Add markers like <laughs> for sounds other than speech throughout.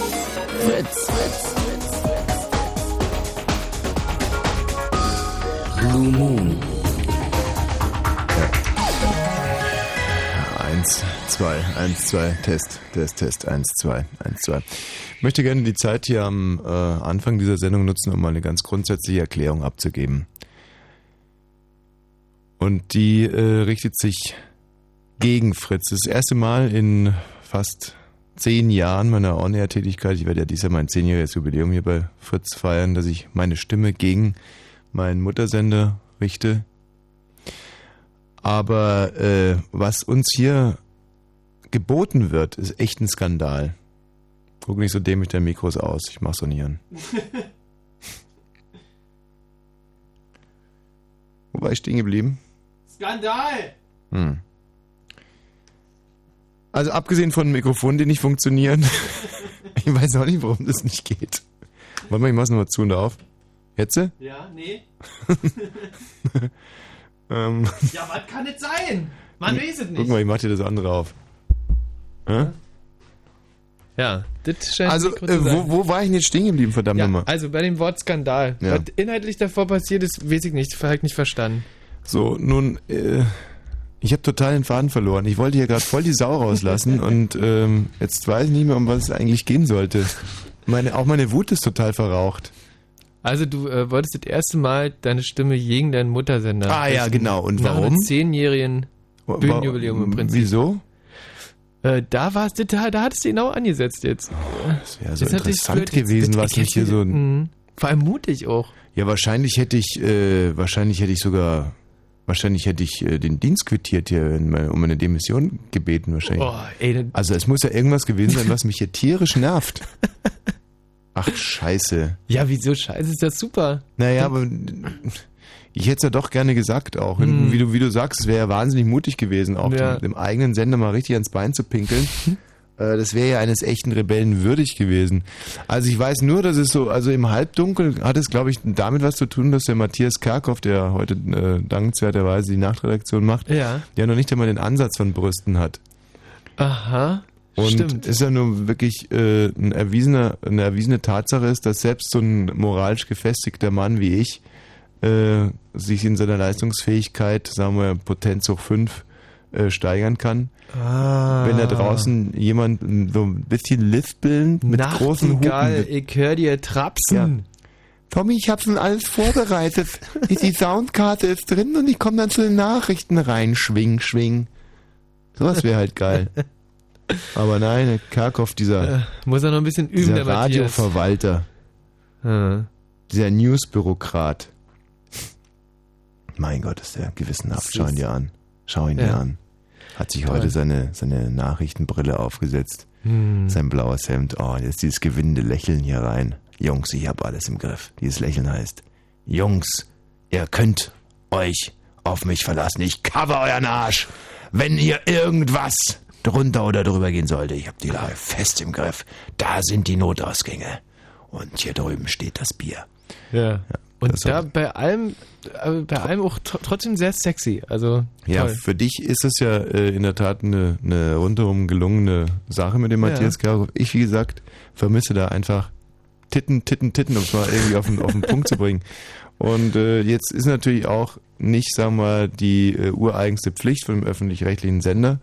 Fritz. Blue Moon. Eins, zwei, eins, zwei, Test, Test, Test, eins, zwei, eins, zwei. Ich möchte gerne die Zeit hier am äh, Anfang dieser Sendung nutzen, um mal eine ganz grundsätzliche Erklärung abzugeben. Und die äh, richtet sich gegen Fritz. Das erste Mal in fast zehn Jahren meiner On-Air-Tätigkeit, ich werde ja dieses Jahr mein zehnjähriges Jubiläum hier bei Fritz feiern, dass ich meine Stimme gegen meinen Muttersender richte. Aber äh, was uns hier geboten wird, ist echt ein Skandal. Guck nicht so dämlich der Mikros aus, ich mach's doch nicht an. <laughs> Wo war ich stehen geblieben? Skandal! Hm. Also abgesehen von Mikrofonen, die nicht funktionieren, <laughs> ich weiß auch nicht, warum das nicht geht. Warte mal, ich mach's nochmal zu und auf. Jetzt? Ja, nee. <laughs> ähm, Ja, was kann es sein? Man weiß es Guck nicht. mal, ich mach dir das andere auf. Hä? Ja, das scheint Also, äh, zu sein. wo, wo war ich denn jetzt stehen geblieben, verdammt ja, nochmal? also bei dem Wort Skandal. Ja. Was inhaltlich davor passiert ist, weiß ich nicht. Habe ich nicht verstanden. So, nun, äh, ich habe total den Faden verloren. Ich wollte hier gerade voll die Sau rauslassen <laughs> und ähm, jetzt weiß ich nicht mehr, um was es eigentlich gehen sollte. Meine, auch meine Wut ist total verraucht. Also du äh, wolltest das erste Mal deine Stimme gegen deinen Muttersender. Ah, ja, genau. Und Nach warum? zehnjährigen Bühnenjubiläum im Prinzip. Wieso? Äh, da warst du, da, da hattest du genau angesetzt jetzt. Das wäre so Das interessant gewesen, was mich hier so... Mhm. Vor allem mutig auch. Ja, wahrscheinlich hätte ich, äh, wahrscheinlich hätte ich sogar, wahrscheinlich hätte ich äh, den Dienst quittiert hier, in meine, um eine Demission gebeten wahrscheinlich. Oh, ey, Also es muss ja irgendwas gewesen sein, <laughs> was mich hier tierisch nervt. Ach, scheiße. Ja, wieso scheiße, ist das super. Naja, aber ich hätte es ja doch gerne gesagt auch. Hm. Wie, du, wie du sagst, es wäre ja wahnsinnig mutig gewesen, auch Ja. dem, dem eigenen Sender mal richtig ans Bein zu pinkeln. <laughs> Äh, Das wäre ja eines echten Rebellen würdig gewesen. Also ich weiß nur, dass es so, also im Halbdunkel hat es, glaube ich, damit was zu tun, dass der Matthias Kerkhoff, der heute äh, dankenswerterweise die Nachtredaktion macht, Ja. ja noch nicht einmal den Ansatz von Brüsten hat. Aha. Und Stimmt. ist ja nur wirklich äh, ein erwiesener, eine erwiesene Tatsache ist, dass selbst so ein moralisch gefestigter Mann wie ich äh, sich in seiner Leistungsfähigkeit, sagen wir Potenz hoch 5, äh, steigern kann. Ah. Wenn da draußen jemand so ein bisschen lispelnd mit großen Hupen... ich hör dir trapsen. Ja. Tommy, ich habe schon alles vorbereitet. <laughs> Die Soundkarte ist drin und ich komme dann zu den Nachrichten rein. Schwing, schwing. Sowas wäre halt geil. <laughs> Aber nein, Kerkhoff, dieser, Äh, muss er noch ein bisschen üben, dieser der Matthias. Radioverwalter, Ah. dieser Newsbürokrat. Mein Gott, ist der gewissenhaft. Schau ihn dir an. Schau ihn dir Ja. an. Hat sich Toll. heute seine, seine Nachrichtenbrille aufgesetzt. Hm. Sein blaues Hemd. Oh, jetzt dieses gewinnende Lächeln hier rein. Jungs, ich hab alles im Griff. Dieses Lächeln heißt, Jungs, ihr könnt euch auf mich verlassen. Ich cover euren Arsch. Wenn ihr irgendwas drunter oder drüber gehen sollte, ich hab die Lage fest im Griff. Da sind die Notausgänge. Und hier drüben steht das Bier. Ja. Und Das da bei allem, bei allem auch tr trotzdem sehr sexy. Also Ja, toll. für dich ist es ja äh, in der Tat eine, eine rundherum gelungene Sache mit dem Ja. Matthias Kerkhoff. Ich, wie gesagt, vermisse da einfach Titten, Titten, Titten, um es mal irgendwie auf den, auf den Punkt zu bringen. Und äh, jetzt ist natürlich auch nicht, sagen wir mal, die äh, ureigenste Pflicht von dem öffentlich-rechtlichen Sender,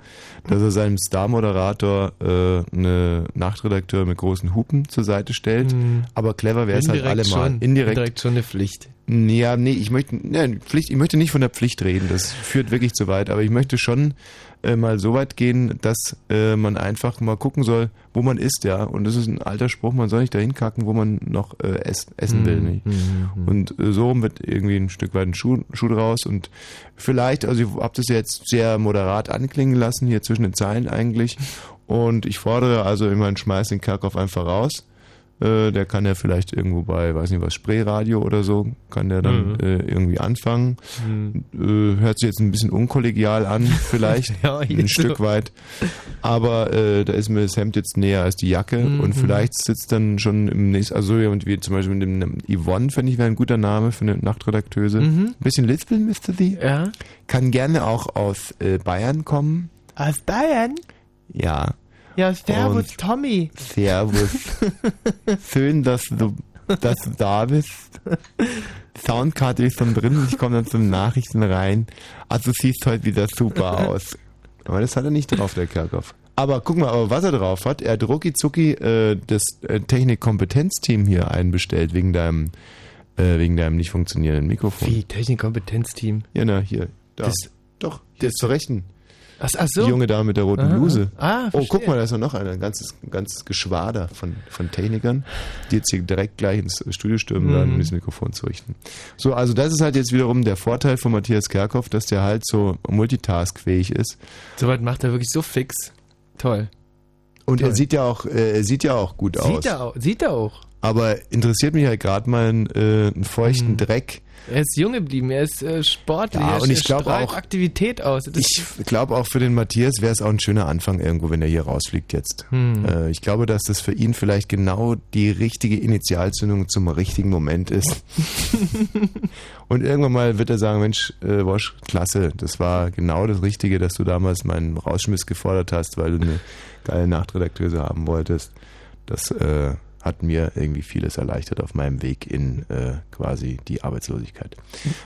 dass er seinem Star-Moderator äh, eine Nachtredakteur mit großen Hupen zur Seite stellt. Hm. Aber clever wäre es halt allemal. schon. Indirekt Indirekt schon eine Pflicht. Ja, nee, ich möchte, ne, Pflicht, ich möchte nicht von der Pflicht reden, das führt wirklich zu weit, aber ich möchte schon äh, mal so weit gehen, dass äh, man einfach mal gucken soll, wo man ist, ja. Und das ist ein alter Spruch, man soll nicht dahin kacken, wo man noch äh, ess, essen will. Nicht? Mhm. Und äh, so wird irgendwie ein Stück weit ein Schuh, Schuh draus und vielleicht, also ich habe das jetzt sehr moderat anklingen lassen, hier zwischen den Zeilen eigentlich. Und ich fordere also immer, schmeiß den Kerkhoff einfach raus. Äh, der kann ja vielleicht irgendwo bei, weiß nicht was, Spreeradio oder so, kann der dann Mhm. äh, irgendwie anfangen. Äh, hört sich jetzt ein bisschen unkollegial an, vielleicht, <laughs> Ja, ein Stück so. weit. Aber äh, da ist mir das Hemd jetzt näher als die Jacke Mhm. und vielleicht sitzt dann schon im nächsten, also jemand wie zum Beispiel mit dem Yvonne, finde ich, wäre ein guter Name für eine Nachtredakteuse. Mhm. Ein bisschen lispeln müsste sie. Ja. Kann gerne auch aus äh, Bayern kommen. Aus Bayern? Ja. Ja, servus Und- Tommy. Servus. <laughs> Schön, dass du, dass du da bist. Soundkarte ist schon drin und ich komme dann zum Nachrichten rein. Also du siehst heute wieder super aus. Aber das hat er nicht drauf, der Kerkhoff. Aber guck mal, aber was er drauf hat, er hat rucki zucki äh, das äh, Technik-Kompetenzteam hier einbestellt wegen deinem, äh, wegen deinem nicht funktionierenden Mikrofon. Wie, Technikkompetenzteam. Ja, na, hier. Da. Das- Doch, der ist zur Rechten. Ach, ach so. Die junge Dame mit der roten Aha. Bluse. Ah, oh, guck mal, da ist noch einer, ein ganzes, ein ganzes Geschwader von, von Technikern, die jetzt hier direkt gleich ins Studio stürmen werden, Mhm. um das Mikrofon zu richten. So, also das ist halt jetzt wiederum der Vorteil von Matthias Kerkhoff, dass der halt so multitaskfähig ist. Soweit macht er wirklich so fix. Toll. Und Toll. er sieht ja auch, äh, er sieht ja auch gut aus. Sieht er auch. Sieht er auch. Aber interessiert mich halt gerade mal einen, äh, einen feuchten Mhm. Dreck. Er ist jung geblieben, er ist äh, sportlich, Ja, er und ich er glaub strahlt auch- Aktivität aus. Das Ich glaube auch für den Matthias wäre es auch ein schöner Anfang irgendwo, wenn er hier rausfliegt jetzt. Hm. Äh, ich glaube, dass das für ihn vielleicht genau die richtige Initialzündung zum richtigen Moment ist. <laughs> Und irgendwann mal wird er sagen, Mensch, äh, Wosch, klasse, das war genau das Richtige, dass du damals meinen Rausschmiss gefordert hast, weil du eine geile Nachtredakteuse haben wolltest. Das äh, hat mir irgendwie vieles erleichtert auf meinem Weg in äh, quasi die Arbeitslosigkeit.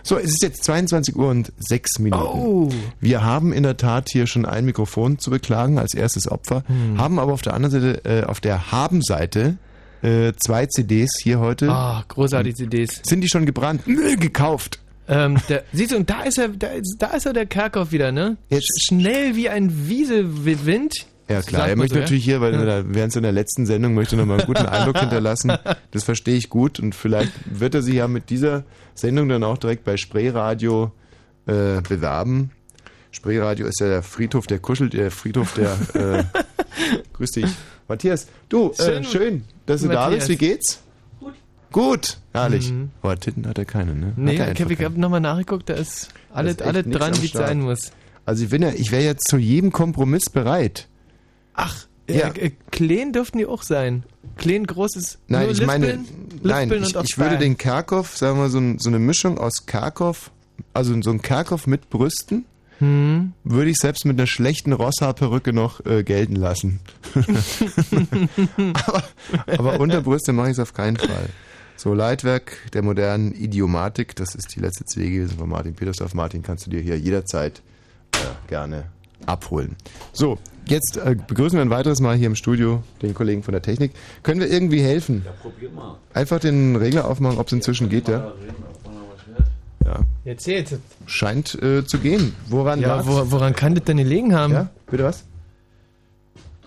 So, es ist jetzt 22 Uhr und 6 Minuten. Oh. Wir haben in der Tat hier schon ein Mikrofon zu beklagen als erstes Opfer, Hm. haben aber auf der anderen Seite, äh, auf der Haben-Seite, äh, zwei CDs hier heute. Ah, großartige CDs. Sind die schon gebrannt? Nö, gekauft. Ähm, der, siehst du, und da ist er, da ist, da ist er der Kerkhoff wieder, ne? Jetzt- Sch schnell wie ein Wieselwind. Ja klar, er möchte so, ja? natürlich hier, weil er während seiner letzten Sendung möchte noch mal einen guten Eindruck <laughs> hinterlassen. Das verstehe ich gut und vielleicht wird er sich ja mit dieser Sendung dann auch direkt bei Spreeradio äh, bewerben. Spreeradio ist ja der Friedhof, der kuschelt, der Friedhof, der äh, <laughs> grüß dich. Matthias, du, äh, Schön. schön, dass du da Matthias. bist. Wie geht's? Gut. Gut, herrlich. Mhm. Aber Titten hat er keine, ne? Nee, hat er ich habe nochmal nachgeguckt, da ist alles, alles dran, wie es sein muss. Also ich bin ja, ich wäre jetzt zu jedem Kompromiss bereit. Ach, Ja. äh, äh, Kleen dürften die auch sein. Kleen großes. Nein, ich meine, Lispeln, nein, Lispeln ich, ich würde den Kerkhoff, sagen wir mal, so, ein, so eine Mischung aus Kerkhoff, also so ein Kerkhoff mit Brüsten, Hm. würde ich selbst mit einer schlechten Rosshaarperücke noch äh, gelten lassen. <laughs> aber, aber unter Brüste mache ich es auf keinen Fall. So, Leitwerk der modernen Idiomatik, das ist die letzte CD gewesen von Martin Petersdorf. Martin, kannst du dir hier jederzeit äh, gerne abholen. So, jetzt äh, begrüßen wir ein weiteres Mal hier im Studio den Kollegen von der Technik. Können wir irgendwie helfen? Ja, probier mal. Einfach den Regler aufmachen, ob es inzwischen geht, ja? Ja. Erzählt. Scheint äh, zu gehen. Woran Ja, wo, woran kann das denn gelegen haben? Ja, bitte was?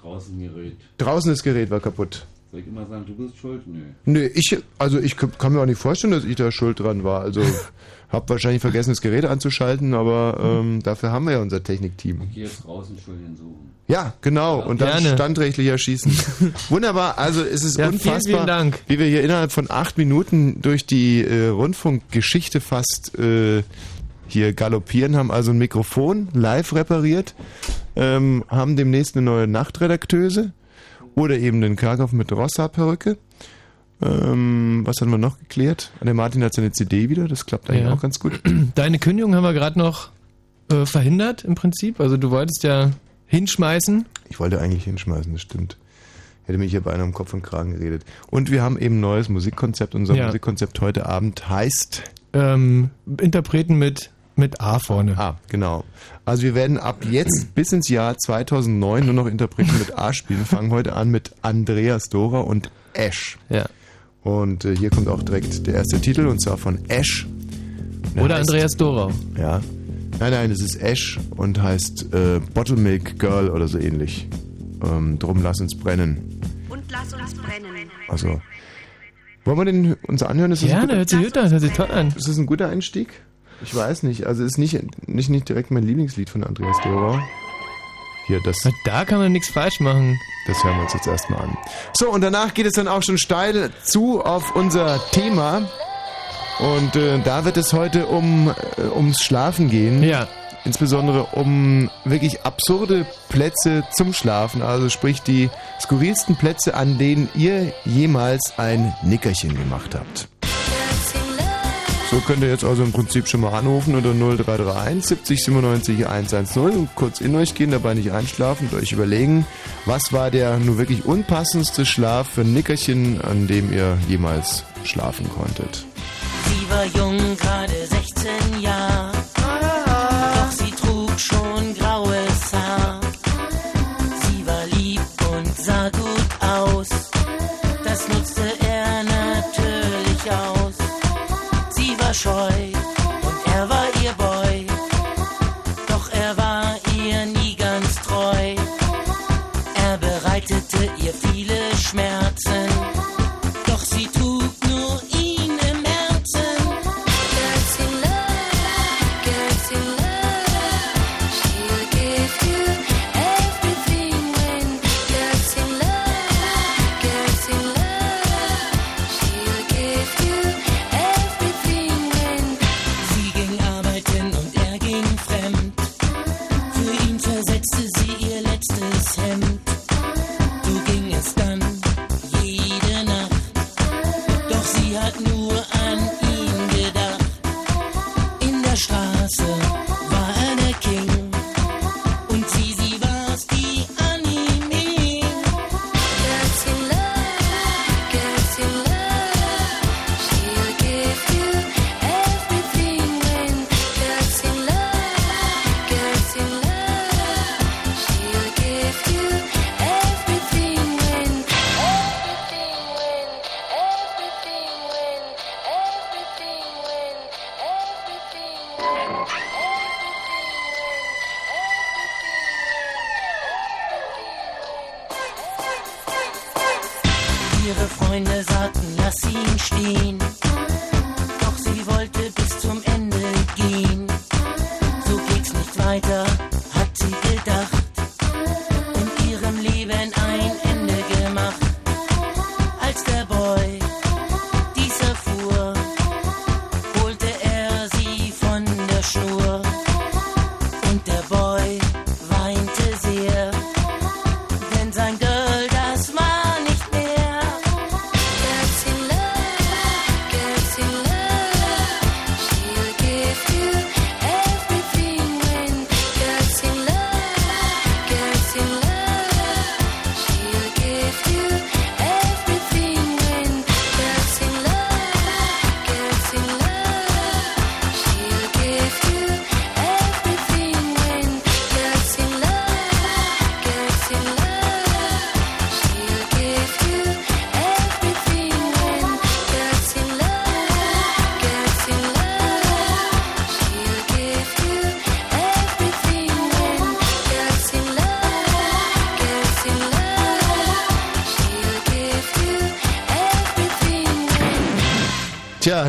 Draußen Gerät. Draußen das Gerät war kaputt. Soll ich immer sagen, du bist schuld? Nö. Nö, ich, also ich kann mir auch nicht vorstellen, dass ich da schuld dran war. Also <laughs> hab wahrscheinlich vergessen, das Gerät anzuschalten, aber ähm, dafür haben wir ja unser Technikteam. Ich gehe jetzt draußen Schuldigen suchen. Ja, genau. Und dann Gerne. standrechtlich erschießen. <laughs> Wunderbar. Also es ist Ja, vielen, unfassbar, vielen Dank. wie wir hier innerhalb von acht Minuten durch die äh, Rundfunkgeschichte fast äh, hier galoppieren, haben also ein Mikrofon live repariert, ähm, haben demnächst eine neue Nachtredakteuse oder eben den Karkow mit Rossa-Perücke. Ähm, was haben wir noch geklärt? Der Martin hat seine CD wieder, das klappt eigentlich Ja. auch ganz gut. <clears throat> Deine Kündigung haben wir gerade noch äh, verhindert im Prinzip. Also du wolltest ja hinschmeißen. Ich wollte eigentlich hinschmeißen, das stimmt. Hätte mich hier beinahe um Kopf und Kragen geredet. Und wir haben eben ein neues Musikkonzept. Unser Ja. Musikkonzept heute Abend heißt. Ähm, Interpreten mit, mit A vorne. Ah, genau. Also wir werden ab jetzt <clears throat> bis ins Jahr 2009 nur noch Interpreten mit A spielen. Fangen heute an mit Andreas Dora und Ash. Ja. Und äh, hier kommt auch direkt der erste Titel und zwar von Ash. Der Oder heißt- Andreas Dorau. Ja. Nein, nein, es ist Ash und heißt äh, Bottle Milk Girl oder so ähnlich. Ähm, drum lass uns brennen. Und lass uns brennen. Also, wollen wir den uns anhören? Ist das, ein, Gerne, guter, hört sich gut an, hört sich toll an. ist das ein guter Einstieg? Ich weiß nicht. Also, ist nicht, nicht, nicht direkt mein Lieblingslied von Andreas Dora. Hier, das, Da kann man nichts falsch machen. das hören wir uns jetzt erstmal an. So, und danach geht es dann auch schon steil zu auf unser Thema. Und äh, da wird es heute um äh, ums Schlafen gehen. Ja. Insbesondere um wirklich absurde Plätze zum Schlafen, also sprich die skurrilsten Plätze, an denen ihr jemals ein Nickerchen gemacht habt. So, könnt ihr jetzt also im Prinzip schon mal anrufen unter 0331 70 97 110 und kurz in euch gehen, dabei nicht einschlafen und euch überlegen, was war der nur wirklich unpassendste Schlaf für ein Nickerchen, an dem ihr jemals schlafen konntet. Sie war jung, gerade 16 Jahre. Detroit.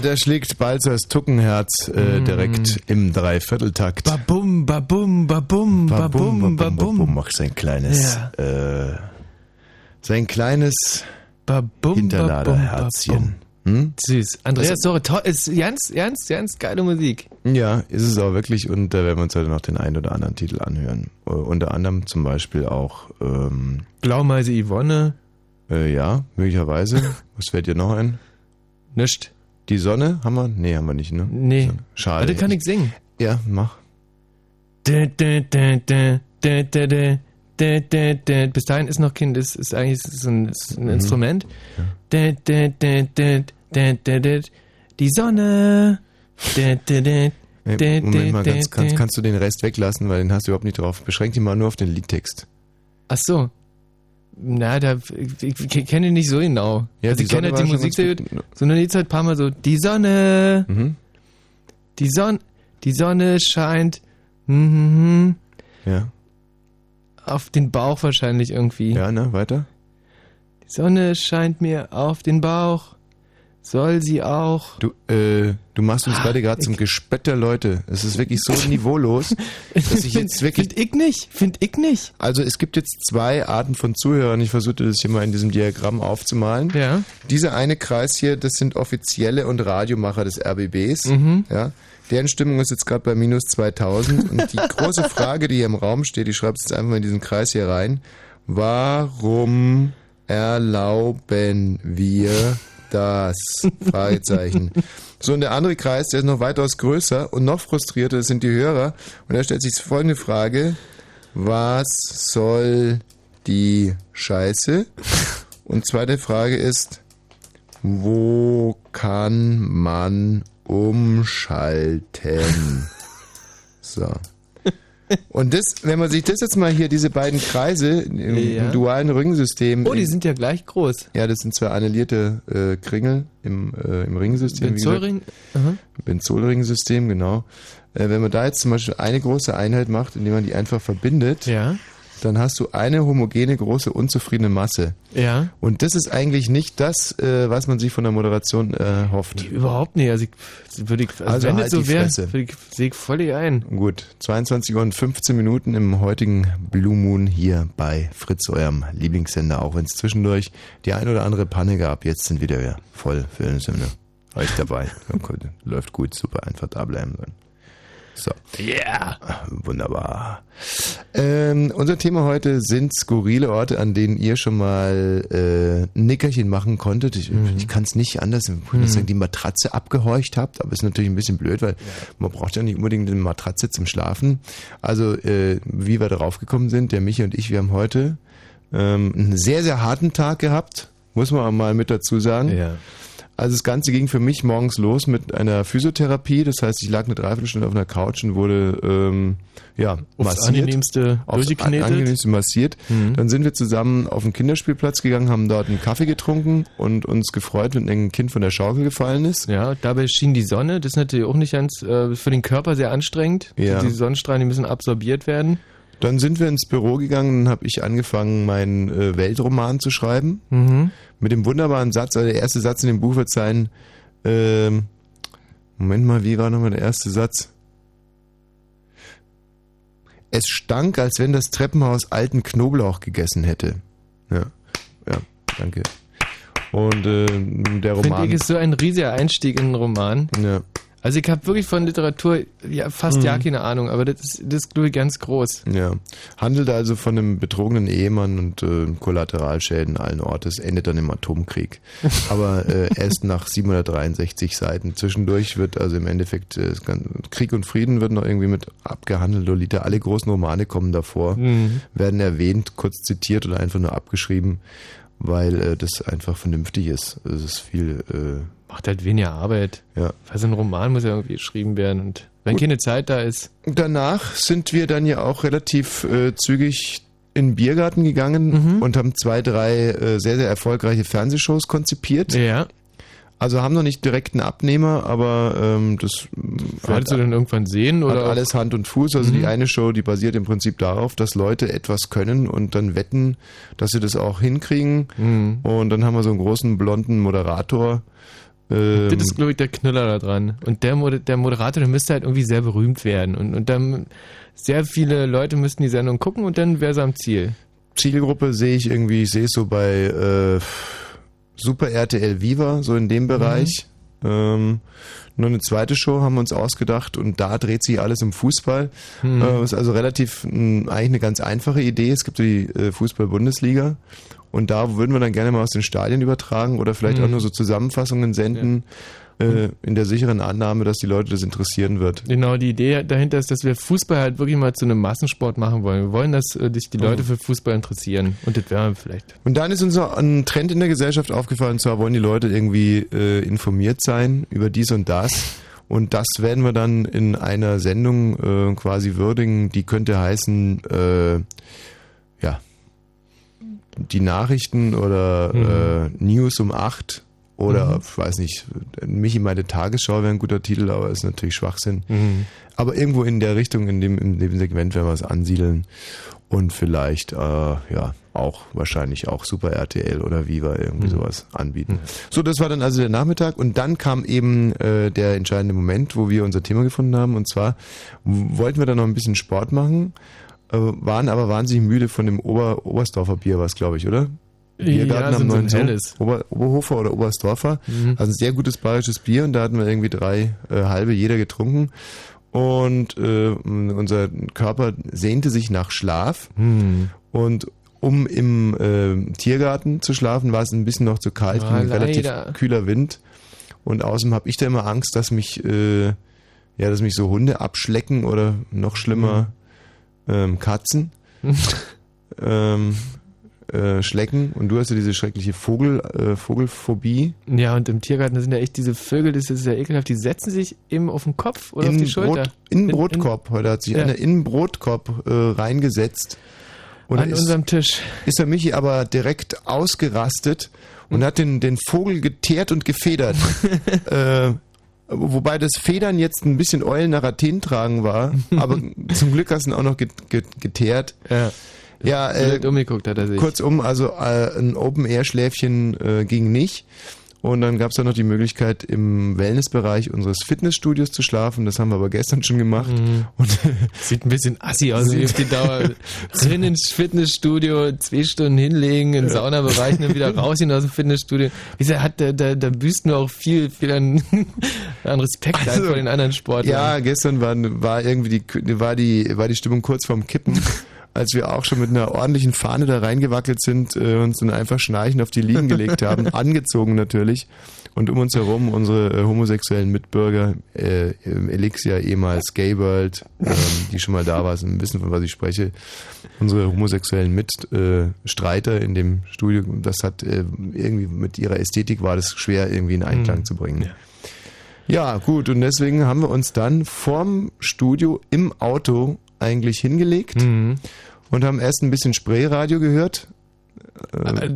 Da schlägt Balzers Tuckenherz äh, Mm. direkt im Dreivierteltakt. Babum, babum, babum, babum, babum. Macht sein kleines, äh, sein kleines Babum, Hinterladerherzchen. Hm? Süß. Andreas Dore, toll, ist ganz, ganz, ganz geile Musik. Ja, ist es auch wirklich und da werden wir uns heute noch den einen oder anderen Titel anhören. Äh, unter anderem zum Beispiel auch, ähm, Blaumeise Yvonne, äh, ja, möglicherweise. <laughs> Was fällt dir noch ein? nischt. Die Sonne haben wir? Nee, haben wir nicht, ne? Nee. Schade. Aber das kann ich singen. Ja, mach. Bis dahin ist noch Kind, ist, ist eigentlich so ein, ist ein mhm. Instrument. Ja. Die Sonne. Moment mal, ganz, kannst, kannst du den Rest weglassen, weil den hast du überhaupt nicht drauf. Beschränk dich mal nur auf den Liedtext. Ach so. Na, da, ich, ich, kenne ihn nicht so genau. Ja, also die ich kenne halt die Musik sehr gut, gut. sondern jetzt halt ein paar Mal so, die Sonne, Mhm. die Sonne, die Sonne scheint, mhm, Ja. auf den Bauch wahrscheinlich irgendwie. Ja, ne, weiter? Die Sonne scheint mir auf den Bauch, soll sie auch. Du, äh, du machst Ah, uns gerade gerade zum Gespött der Leute. Es ist wirklich so <laughs> niveaulos, dass ich jetzt wirklich. Find ich nicht, find ich nicht. Also es gibt jetzt zwei Arten von Zuhörern. Ich versuchte das hier mal in diesem Diagramm aufzumalen. Ja. Dieser eine Kreis hier, das sind Offizielle und Radiomacher des RBBs. Mhm. Ja. Deren Stimmung ist jetzt gerade bei minus 2000. Und die <laughs> große Frage, die hier im Raum steht, die schreibst jetzt einfach in diesen Kreis hier rein. Warum erlauben wir das? Fragezeichen. So, und der andere Kreis, der ist noch weitaus größer und noch frustrierter, das sind die Hörer. Und da stellt sich folgende Frage. Was soll die Scheiße? Und zweite Frage ist, wo kann man umschalten? So. Und das, wenn man sich das jetzt mal hier, diese beiden Kreise im, Ja. im dualen Rüngensystem. Oh, die sind ja gleich groß. ja, das sind zwei annullierte äh, Kringel im, äh, im Ringsystem. Benzolring? Benzolringsystem, genau. Äh, wenn man da jetzt zum Beispiel eine große Einheit macht, indem man die einfach verbindet, Ja. Dann hast du eine homogene, große, unzufriedene Masse. Ja. Und das ist eigentlich nicht das, äh, was man sich von der Moderation äh, hofft. Überhaupt nicht. Also, ich, würde ich, also, Also wenn halt das so die wäre, würde ich, sehe ich völlig ein. Gut, 22 Uhr und 15 Minuten im heutigen Blue Moon hier bei Fritz, eurem Lieblingssender, auch wenn es zwischendurch die ein oder andere Panne gab. Jetzt sind wieder wir voll für den Sender. Euch dabei. <laughs> Läuft gut, super, einfach da bleiben sollen. So. Yeah. Wunderbar. Ähm, unser Thema heute sind skurrile Orte, an denen ihr schon mal äh, ein Nickerchen machen konntet. Ich, ich kann es nicht anders, nicht sagen, die Matratze abgehorcht habt, aber ist natürlich ein bisschen blöd, weil man braucht ja nicht unbedingt eine Matratze zum Schlafen. Also äh, wie wir darauf gekommen sind, der Michi und ich, wir haben heute ähm, einen sehr, sehr harten Tag gehabt, muss man mal mit dazu sagen. Ja. Also das Ganze ging für mich morgens los mit einer Physiotherapie. Das heißt, ich lag eine Dreiviertelstunde auf einer Couch und wurde ähm, ja Aufs angenehmste Aufs angenehmste massiert. Mhm. Dann sind wir zusammen auf den Kinderspielplatz gegangen, haben dort einen Kaffee getrunken und uns gefreut, wenn ein Kind von der Schaukel gefallen ist. Ja, dabei schien die Sonne. Das ist natürlich auch nicht ganz äh, für den Körper sehr anstrengend. Ja. Die Sonnenstrahlen, die müssen absorbiert werden. Dann sind wir ins Büro gegangen und habe ich angefangen, meinen äh, Weltroman zu schreiben. Mhm. Mit dem wunderbaren Satz, also der erste Satz in dem Buch wird sein, ähm, Moment mal, wie war nochmal der erste Satz? Es stank, als wenn das Treppenhaus alten Knoblauch gegessen hätte. Ja, ja, danke. Und äh, der Finde Roman. ich, ist so ein riesiger Einstieg in einen Roman. ja. Also ich habe wirklich von Literatur ja fast Mhm. ja keine Ahnung, aber das ist, das ist glaube ich ganz groß. Ja, handelt also von einem betrogenen Ehemann und äh, Kollateralschäden allen Ortes, endet dann im Atomkrieg. <laughs> Aber äh, erst nach 763 Seiten. Zwischendurch wird also im Endeffekt äh, Krieg und Frieden wird noch irgendwie mit abgehandelt. Lolita, alle großen Romane kommen davor, Mhm. werden erwähnt, kurz zitiert oder einfach nur abgeschrieben, weil äh, das einfach vernünftig ist. Es ist viel, äh, Macht halt weniger Arbeit. ja. Weil so ein Roman muss ja irgendwie geschrieben werden und wenn keine Zeit da ist. Danach sind wir dann ja auch relativ äh, zügig in den Biergarten gegangen Mhm. und haben zwei, drei äh, sehr, sehr erfolgreiche Fernsehshows konzipiert. Ja. Also haben noch nicht direkt einen Abnehmer, aber ähm, das Wolltest du dann irgendwann sehen hat oder? alles Hand und Fuß. Also Mhm. die eine Show, die basiert im Prinzip darauf, dass Leute etwas können und dann wetten, dass sie das auch hinkriegen. Mhm. Und dann haben wir so einen großen blonden Moderator. Ähm, Das ist, glaube ich, der Knüller da dran. Und der, Moder der Moderator, der müsste halt irgendwie sehr berühmt werden. Und, und dann sehr viele Leute müssten die Sendung gucken und dann wäre sie am Ziel. Zielgruppe sehe ich irgendwie, ich sehe es so bei äh, Super RTL Viva, so in dem Bereich. Ähm, nur eine zweite Show haben wir uns ausgedacht und da dreht sich alles um Fußball. Mhm. Äh, ist also relativ mh, eigentlich eine ganz einfache Idee. Es gibt so die äh, Fußball-Bundesliga und da würden wir dann gerne mal aus den Stadien übertragen oder vielleicht Mhm. auch nur so Zusammenfassungen senden, äh, in der sicheren Annahme, dass die Leute das interessieren wird. Genau, die Idee dahinter ist, dass wir Fußball halt wirklich mal zu einem Massensport machen wollen. Wir wollen, dass äh, sich die Leute Mhm. für Fußball interessieren. Und das wäre vielleicht. Und dann ist uns noch ein Trend in der Gesellschaft aufgefallen, und zwar wollen die Leute irgendwie äh, informiert sein über dies und das. Und das werden wir dann in einer Sendung äh, quasi würdigen, die könnte heißen, äh, ja, die Nachrichten oder äh, News um acht oder, Mhm. ich weiß nicht, Michi meinte Tagesschau wäre ein guter Titel, aber ist natürlich Schwachsinn. Mhm. Aber irgendwo in der Richtung, in dem, in dem Segment werden wir es ansiedeln und vielleicht, äh, ja, auch wahrscheinlich auch Super RTL oder Viva irgendwie Mhm. sowas anbieten. So, das war dann also der Nachmittag und dann kam eben äh, der entscheidende Moment, wo wir unser Thema gefunden haben und zwar wollten wir dann noch ein bisschen Sport machen, äh, waren aber wahnsinnig müde von dem Ober Oberstdorfer Bier, was glaube ich, oder? Ja, so ein Zoo. helles. Ober, Oberhofer oder Oberstdorfer. Mhm. Also ein sehr gutes bayerisches Bier und da hatten wir irgendwie drei äh, halbe jeder getrunken. Und äh, unser Körper sehnte sich nach Schlaf. Hm. Und um im äh, Tiergarten zu schlafen, war es ein bisschen noch zu kalt, Ah, ein relativ kühler Wind. Und außerdem habe ich da immer Angst, dass mich, äh, ja, dass mich so Hunde abschlecken oder noch schlimmer ähm, Katzen <laughs> ähm, äh, schlecken. Und du hast ja diese schreckliche Vogel, äh, Vogelphobie. Ja, und im Tiergarten sind ja echt diese Vögel, das ist ja ekelhaft, die setzen sich eben auf den Kopf oder auf die Schulter. Brot, in In- Brotkorb. Heute hat sich Ja. einer in Brotkorb äh, reingesetzt. Und An ist, unserem Tisch. ist der Michi aber direkt ausgerastet und hat den, den Vogel geteert und gefedert. <laughs> äh, wobei das Federn jetzt ein bisschen Eulener Athen tragen war, <laughs> aber zum Glück hast du ihn auch noch get, get, geteert. Ja. Ja, äh, umgeguckt hat er sich. Kurzum, also äh, ein Open-Air-Schläfchen äh, ging nicht. Und dann gab es dann noch die Möglichkeit, im Wellnessbereich unseres Fitnessstudios zu schlafen. Das haben wir aber gestern schon gemacht. Mhm. Und <laughs> Sieht ein bisschen assi aus, wie auf die Dauer. Drin ins Fitnessstudio, zwei Stunden hinlegen, im Saunabereich, dann wieder rausgehen aus dem Fitnessstudio. Wie gesagt, hat, da, da, da büßt nur auch viel, viel an, <laughs> an Respekt Also, vor den anderen Sportlern. ja, gestern war, war irgendwie die, war die, war die Stimmung kurz vorm Kippen. Als wir auch schon mit einer ordentlichen Fahne da reingewackelt sind, äh, uns dann einfach schnarchend auf die Liegen gelegt haben, <laughs> angezogen natürlich. Und um uns herum unsere äh, homosexuellen Mitbürger, äh, im Elixir, ehemals Gay World, ähm, die schon mal da war, wissen, von was ich spreche. Unsere homosexuellen Mitstreiter Streiter in dem Studio, das hat äh, irgendwie mit ihrer Ästhetik war das schwer irgendwie in Einklang Mhm. zu bringen. Ja, gut, und deswegen haben wir uns dann vorm Studio im Auto eigentlich hingelegt Mhm. und haben erst ein bisschen Sprayradio gehört.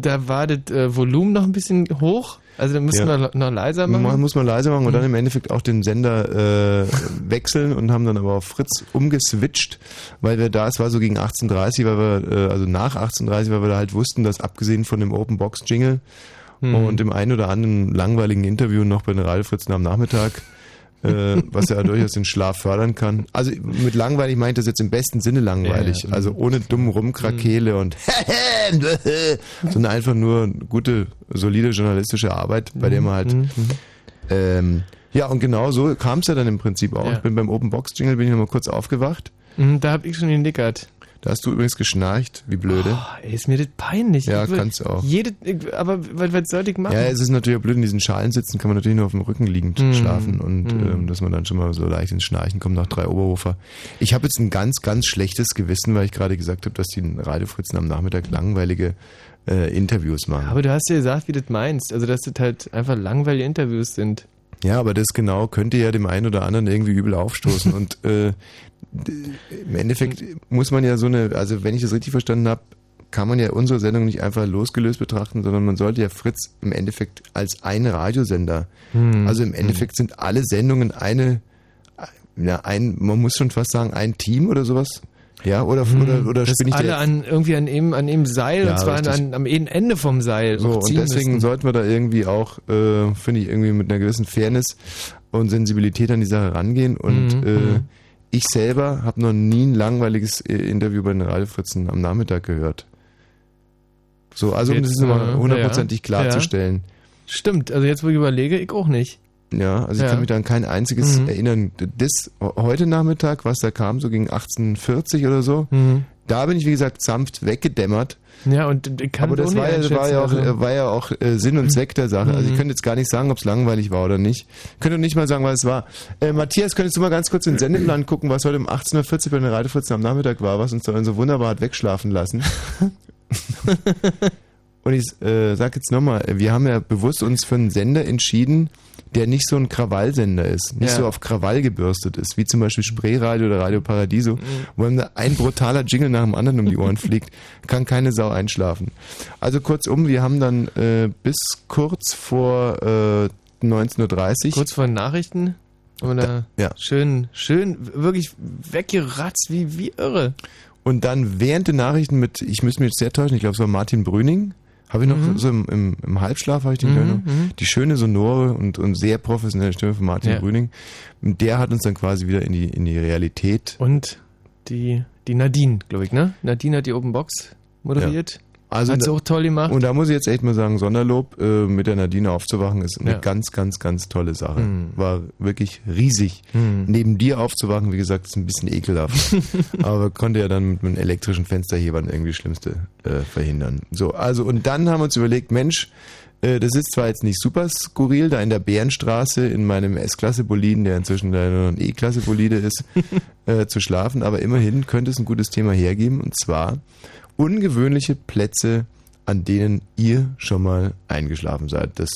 Da war das äh, Volumen noch ein bisschen hoch. Also da müssen Ja. wir noch leiser machen. Man muss man leiser machen und Mhm. dann im Endeffekt auch den Sender äh, wechseln und haben dann aber auf Fritz umgeswitcht, weil wir da, es war so gegen 18.30 weil wir, äh, also nach 18.30 weil wir da halt wussten, dass abgesehen von dem Open Box Jingle Mhm. und dem einen oder anderen langweiligen Interview noch bei den Radiofritzen am Nachmittag, äh, was ja durchaus den Schlaf fördern kann. Also mit langweilig meint das jetzt im besten Sinne langweilig, Ja, ja. also ohne dumm Rumkrakele und <laughs> sondern einfach nur gute, solide journalistische Arbeit, bei der man halt Mhm. ähm, ja, und genau so kam es ja dann im Prinzip auch. Ja. Ich bin beim Open Box Jingle bin ich nochmal kurz aufgewacht. Mhm, Da hab ich schon genickert. Da hast du übrigens geschnarcht, wie blöde. Oh, ey, ist mir das peinlich. Ja, Ich kannst du auch. Jede, aber was, was soll ich machen? Ja, es ist natürlich auch blöd, in diesen Schalen sitzen kann man natürlich nur auf dem Rücken liegend Mhm. schlafen und Mhm. ähm, dass man dann schon mal so leicht ins Schnarchen kommt nach drei Oberhofer. Ich habe jetzt ein ganz, ganz schlechtes Gewissen, weil ich gerade gesagt habe, dass die Radiofritzen am Nachmittag langweilige äh, Interviews machen. aber du hast ja gesagt, wie du das meinst. Also, dass das halt einfach langweilige Interviews sind. Ja, aber das genau könnte ja dem einen oder anderen irgendwie übel aufstoßen. und äh, im Endeffekt muss man ja so eine, also wenn ich das richtig verstanden habe, kann man ja unsere Sendung nicht einfach losgelöst betrachten, sondern man sollte ja Fritz im Endeffekt als ein Radiosender. Hm. Also im Endeffekt sind alle Sendungen eine, ja, ein, man muss schon fast sagen, ein Team oder sowas. Ja, oder, oder, oder Hm. das bin ich alle an irgendwie an eben an dem Seil Ja, und zwar richtig. an, am Ende vom Seil. So, und deswegen müssen. sollten wir da irgendwie auch, äh, finde ich, irgendwie mit einer gewissen Fairness und Sensibilität an die Sache rangehen. Und Mhm, äh, mhm. ich selber habe noch nie ein langweiliges äh, Interview bei den Radiofritzen am Nachmittag gehört. So, also um das ist nochmal äh, hundertprozentig ja, klarzustellen. Stimmt, also jetzt wo ich überlege, ich auch nicht. Ja. also ich Ja. kann mich da an kein einziges Mhm. erinnern. Das heute Nachmittag, was da kam, so gegen 1840 oder so, Mhm. da bin ich, wie gesagt, sanft weggedämmert. Ja, und kann Aber das war nicht ja, war ja auch, also- war ja auch äh, Sinn und Zweck der Sache. Also ich Mhm. könnte jetzt gar nicht sagen, ob es langweilig war oder nicht. Ich könnte nicht mal sagen, was es war. Äh, Matthias, könntest du mal ganz kurz in den Sendeplan gucken, was heute um 18.40 Uhr bei den Radiofritzen am Nachmittag war, was uns da so wunderbar hat wegschlafen lassen. <laughs> und ich äh, sag jetzt nochmal, wir haben ja bewusst uns für einen Sender entschieden, der nicht so ein Krawallsender ist, nicht Ja. so auf Krawall gebürstet ist, wie zum Beispiel Spreeradio oder Radio Paradiso, Mhm. wo einem da ein brutaler Jingle nach dem anderen um die Ohren <laughs> fliegt, kann keine Sau einschlafen. Also kurzum, wir haben dann äh, bis kurz vor äh, 19.30 Uhr Kurz vor den Nachrichten oder Ja. schön, schön, wirklich weggeratzt wie, wie irre. und dann während der Nachrichten mit, ich müsste mich jetzt sehr täuschen, ich glaube es war Martin Brüning, habe ich noch Mhm. so im, im, im Halbschlaf, habe ich den Mhm, mhm. die schöne sonore und, und sehr professionelle Stimme von Martin Ja. Brüning, der hat uns dann quasi wieder in die, in die Realität Und die, die Nadine, glaube ich, ne? Nadine hat die Open Box moderiert. Also Hat sie auch toll gemacht. Und da muss ich jetzt echt mal sagen, Sonderlob, äh, mit der Nadine aufzuwachen, ist eine Ja. ganz, ganz, ganz tolle Sache. Hm. War wirklich riesig. Hm. Neben dir aufzuwachen, wie gesagt, ist ein bisschen ekelhaft. <laughs> Aber konnte ja dann mit einem elektrischen Fensterhebern irgendwie das Schlimmste äh, verhindern. So, also und dann haben wir uns überlegt, Mensch, äh, das ist zwar jetzt nicht super skurril, da in der Bärenstraße in meinem S-Klasse-Boliden, der inzwischen leider nur ein E-Klasse-Bolide ist, <laughs> äh, zu schlafen, aber immerhin könnte es ein gutes Thema hergeben und zwar ungewöhnliche Plätze, an denen ihr schon mal eingeschlafen seid. Das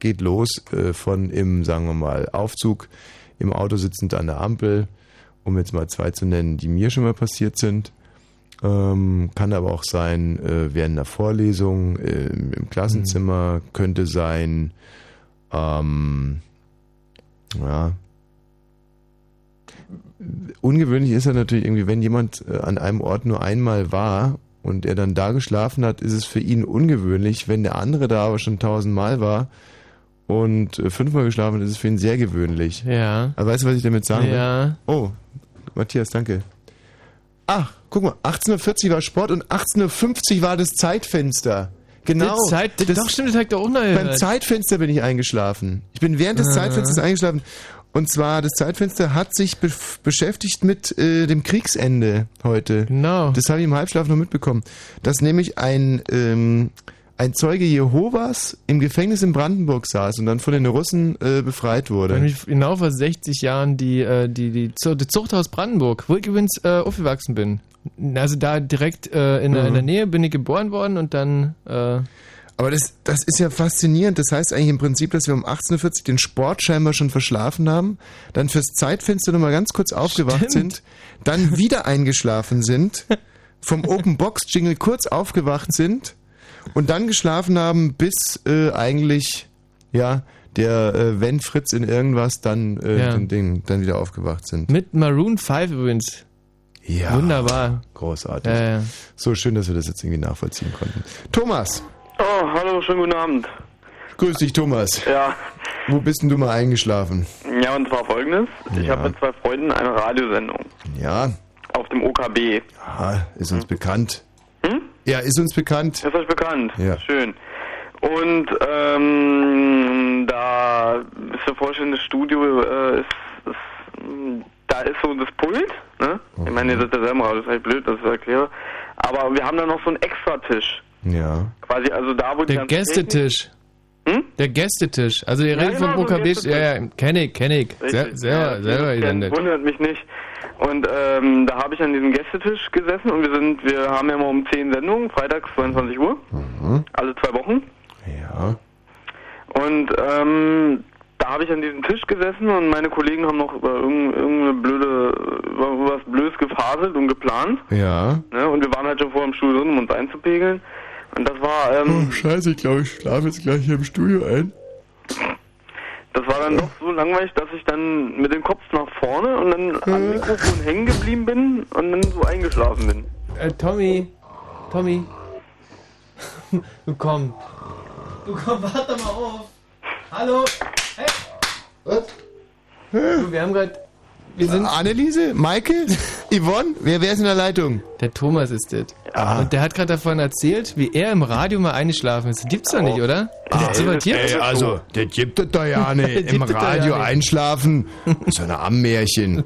geht los äh, von im, sagen wir mal, Aufzug, im Auto sitzend an der Ampel, um jetzt mal zwei zu nennen, die mir schon mal passiert sind. Ähm, kann aber auch sein äh, während einer Vorlesung, äh, im Klassenzimmer, könnte sein, ähm, ja, ungewöhnlich ist ja natürlich irgendwie, wenn jemand äh, an einem Ort nur einmal war und er dann da geschlafen hat, ist es für ihn ungewöhnlich. Wenn der andere da aber schon tausendmal war und äh, fünfmal geschlafen hat, ist es für ihn sehr gewöhnlich. Ja. Aber weißt du, was ich damit sagen will? Ja. Oh, Matthias, danke. Ach, guck mal, 18.40 Uhr war Sport und 18.50 Uhr war das Zeitfenster. Genau. Die Zeit, das, doch, stimmt, das ich doch beim. Zeitfenster bin ich eingeschlafen. Ich bin während des Ah. Zeitfensters eingeschlafen. Und zwar, das Zeitfenster hat sich be beschäftigt mit äh, dem Kriegsende heute. Genau. Das habe ich im Halbschlaf noch mitbekommen. Dass nämlich ein, ähm, ein Zeuge Jehovas im Gefängnis in Brandenburg saß und dann von den Russen äh, befreit wurde. Nämlich genau vor 60 Jahren die, äh, die, die, die Zuchthaus Brandenburg, wo ich übrigens äh, aufgewachsen bin. Also da direkt äh, in, der, Mhm. in der Nähe bin ich geboren worden und dann. Äh, Aber das, das ist ja faszinierend. Das heißt eigentlich im Prinzip, dass wir um 18.40 Uhr den Sport scheinbar schon verschlafen haben, dann fürs Zeitfenster nochmal ganz kurz aufgewacht Stimmt. sind, dann wieder eingeschlafen sind, vom Open Box Jingle kurz aufgewacht sind und dann geschlafen haben, bis äh, eigentlich, ja, der, äh, wenn Fritz in irgendwas, dann, äh, Ja. den Ding, dann wieder aufgewacht sind. mit Maroon 5 übrigens. Ja. Wunderbar. Großartig. Ja, ja. So schön, dass wir das jetzt irgendwie nachvollziehen konnten. Thomas, Oh, hallo, schönen guten Abend. grüß dich Thomas. Ja, Wo bist denn du mal eingeschlafen? ja und zwar folgendes. Ich Ja. habe mit zwei Freunden eine Radiosendung Ja, auf dem OKB. Aha, ist uns bekannt. Hm? Ja, ist uns bekannt. Ist euch bekannt? Ja. Schön. Und ähm, da ist dir vorstellen, das Studio äh, ist, ist, da ist so das Pult, ne? Ich meine, ihr seid ja selber, das ist halt blöd, dass ich das erkläre. Aber wir haben da noch so einen Extratisch. Ja. Quasi, also da, wo die Der Gästetisch. Hm? Der Gästetisch. Also ihr Ja, redet genau, vom so ein OKB. Ja, ja, kenn ich, kenn ich. Richtig. Se selber, Ja, selber das gesendet. Wundert mich nicht. Und ähm, da habe ich an diesem Gästetisch gesessen und wir sind, wir haben ja mal um 10 Sendungen, freitags 22 Uhr, Mhm. alle zwei Wochen. Ja. Und ähm, da habe ich an diesem Tisch gesessen und meine Kollegen haben noch über irgend- irgendeine blöde, über was Blödes gefaselt und geplant. Ja. Ne? Und wir waren halt schon vor dem Studio drin, um uns einzupegeln. Und das war, ähm, scheiße, ich glaube, ich schlafe jetzt gleich hier im Studio ein. das war dann doch so langweilig, dass ich dann mit dem Kopf nach vorne und dann am Mikrofon hängen geblieben bin und dann so eingeschlafen bin. Äh, Tommy. Tommy. du komm. Du komm, warte mal auf. Hallo. Hey. Was? Du, wir haben gerade. Wir sind. Anneliese? Maike? <laughs> Yvonne? Wer, wer ist in der Leitung? Der Thomas ist das. Ah. Und der hat gerade davon erzählt, wie er im Radio mal eingeschlafen ist. Gibt's doch nicht, oder? Ist das Ey, ey, also, das gibt es doch ja <laughs> nicht. Das Im ja Radio einschlafen. <laughs> So eine Ammärchen.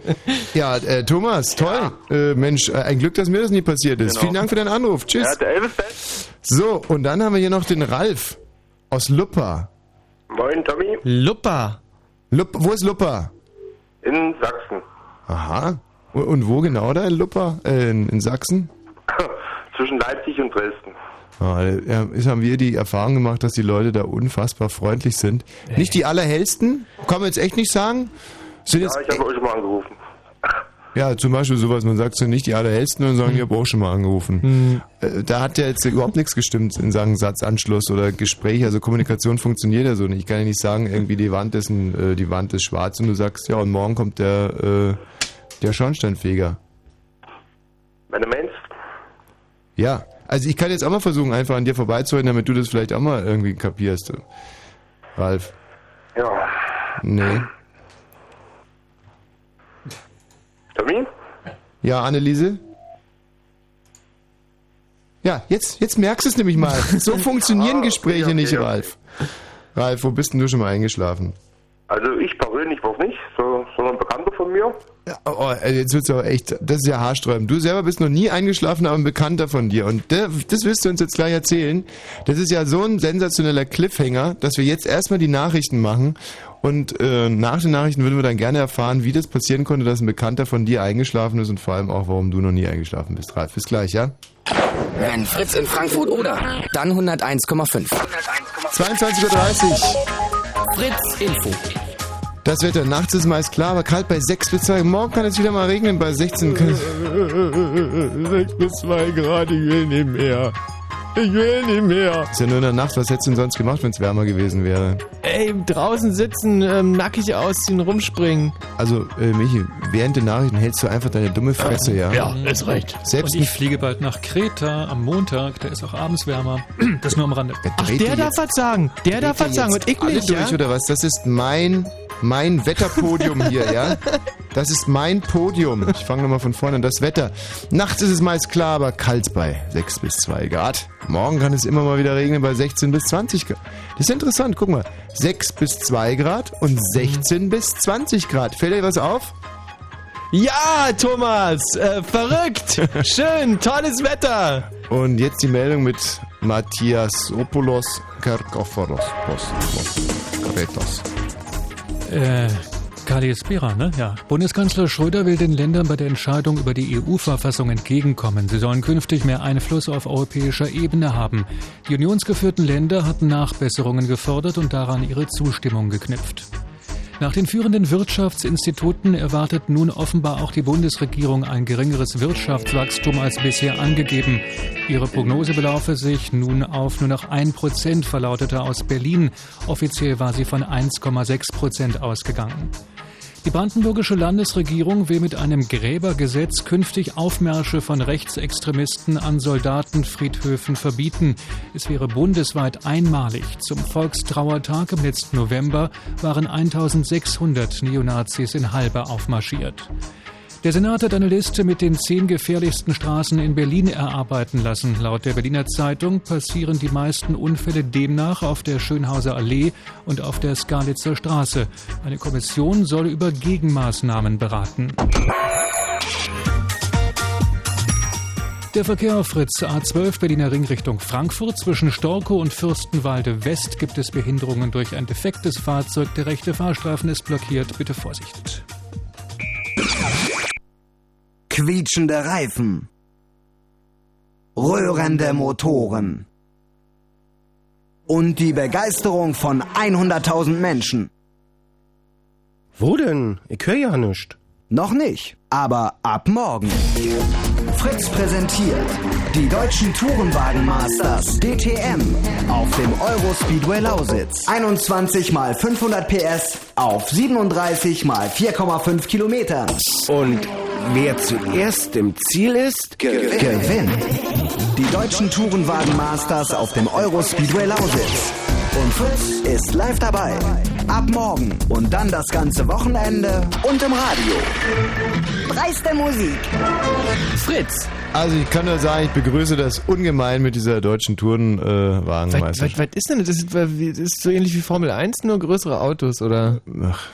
Ja, äh, Thomas, toll. Äh, Mensch, äh, ein Glück, dass mir das nie passiert ist. Genau. Vielen Dank für deinen Anruf. Tschüss. Ja, der Elvis. So, und dann haben wir hier noch den Ralf aus Luppa. Moin, Tommy. Luppa. Lupp, wo ist Luppa? In Sachsen. Aha. Und, und wo genau da in Luppa? Äh, in, in Sachsen? Zwischen Leipzig und Dresden. Ah, ja, ist, haben wir die Erfahrung gemacht, dass die Leute da unfassbar freundlich sind. Nicht die allerhellsten, kann man jetzt echt nicht sagen. Sind Ja, jetzt, ich habe euch schon mal angerufen. ja, zum Beispiel sowas, man sagt so nicht die allerhellsten und sagen, ich habe auch schon mal angerufen. Äh, Da hat ja jetzt überhaupt nichts gestimmt in Sachen Satzanschluss oder Gespräch. Also Kommunikation funktioniert ja so nicht. Ich kann ja nicht sagen, irgendwie die Wand ist, ein, äh, die Wand ist schwarz und du sagst, ja, und morgen kommt der, äh, der Schornsteinfeger. Du meinst, Ja, also ich kann jetzt auch mal versuchen, einfach an dir vorbeizureden, damit du das vielleicht auch mal irgendwie kapierst. Ralf. ja. Nee. Tommy? Ja, Anneliese? Ja, jetzt, jetzt merkst du es nämlich mal. So <laughs> funktionieren Ah, Gespräche okay, nicht, okay. Ralf. Ralf, wo bist denn du schon mal eingeschlafen? Also ich persönlich war nicht, so, sondern ein Bekannter von mir. Ja, oh, ey, jetzt wird's aber echt, das ist ja haarsträubend. Du selber bist noch nie eingeschlafen, aber ein Bekannter von dir. Und das, das wirst du uns jetzt gleich erzählen. Das ist ja so ein sensationeller Cliffhanger, dass wir jetzt erstmal die Nachrichten machen. Und äh, nach den Nachrichten würden wir dann gerne erfahren, wie das passieren konnte, dass ein Bekannter von dir eingeschlafen ist und vor allem auch, warum du noch nie eingeschlafen bist. Ralf, bis gleich, ja? Wenn Fritz in Frankfurt oder, dann 101,5. 22.30 Uhr. Fritz Info. Das Wetter nachts ist meist klar, aber kalt bei 6 bis 2. Morgen kann es wieder mal regnen bei 16. 6 bis 2 Grad, ich will nicht mehr. Ich will nicht mehr. Ist ja nur in der Nacht. Was hättest du denn sonst gemacht, wenn es wärmer gewesen wäre? Ey, draußen sitzen, ähm, nackig ausziehen, rumspringen. Also, äh, Michi, während der Nachrichten hältst du einfach deine dumme Fresse, ja? Ja, ist recht. Selbst Und ich fliege bald nach Kreta am Montag, da ist auch abends wärmer. Das nur am Rande. Ach, der darf was sagen. Der darf was sagen. Und ich alle nicht, durch, ja? oder was? Das ist mein, mein Wetterpodium hier, ja? Das ist mein Podium. Ich fange nochmal von vorne an. Das Wetter. Nachts ist es meist klar, aber kalt bei 6 bis 2 Grad. Morgen kann es immer mal wieder regnen bei 16 bis 20 Grad. Das ist interessant. Guck mal. 6 bis 2 Grad und 16 bis 20 Grad. Fällt dir was auf? Ja, Thomas, äh, verrückt. <laughs> Schön, tolles Wetter. Und jetzt die Meldung mit Matthias Opoulos Kerkoforos. Karetos. Äh, Kalius Bera, ne? Ja. Bundeskanzler Schröder will den Ländern bei der Entscheidung über die EU-Verfassung entgegenkommen. Sie sollen künftig mehr Einfluss auf europäischer Ebene haben. Die unionsgeführten Länder hatten Nachbesserungen gefordert und daran ihre Zustimmung geknüpft. Nach den führenden Wirtschaftsinstituten erwartet nun offenbar auch die Bundesregierung ein geringeres Wirtschaftswachstum als bisher angegeben. Ihre Prognose belaufe sich nun auf nur noch 1 Prozent, verlautete aus Berlin. Offiziell war sie von 1,6 Prozent ausgegangen. Die brandenburgische Landesregierung will mit einem Gräbergesetz künftig Aufmärsche von Rechtsextremisten an Soldatenfriedhöfen verbieten. Es wäre bundesweit einmalig. Zum Volkstrauertag im letzten November waren 1600 Neonazis in Halbe aufmarschiert. Der Senat hat eine Liste mit den zehn gefährlichsten Straßen in Berlin erarbeiten lassen. Laut der Berliner Zeitung passieren die meisten Unfälle demnach auf der Schönhauser Allee und auf der Skalitzer Straße. Eine Kommission soll über Gegenmaßnahmen beraten. Der Verkehr auf Fritz A12 Berliner Ring Richtung Frankfurt zwischen Storkow und Fürstenwalde West gibt es Behinderungen durch ein defektes Fahrzeug. Der rechte Fahrstreifen ist blockiert. Bitte Vorsicht. Quietschende Reifen, röhrende Motoren und die Begeisterung von 100.000 Menschen. Wo denn? Ich höre ja nichts. Noch nicht, aber ab morgen. Fritz präsentiert die deutschen Tourenwagen-Masters DTM auf dem Eurospeedway Lausitz. 21 mal 500 PS auf 37 mal 4,5 Kilometer. Und wer zuerst im Ziel ist, gewinnt. Die deutschen Tourenwagen-Masters auf dem Eurospeedway Lausitz. Und Fritz ist live dabei. Ab morgen. Und dann das ganze Wochenende und im Radio. Preis der Musik. Fritz. Also ich kann nur sagen, ich begrüße das ungemein mit dieser deutschen Was, Tourenwagenmeisterschaft. was, was ist denn das? Das ist, das ist so ähnlich wie Formel 1, nur größere Autos, oder? Ach,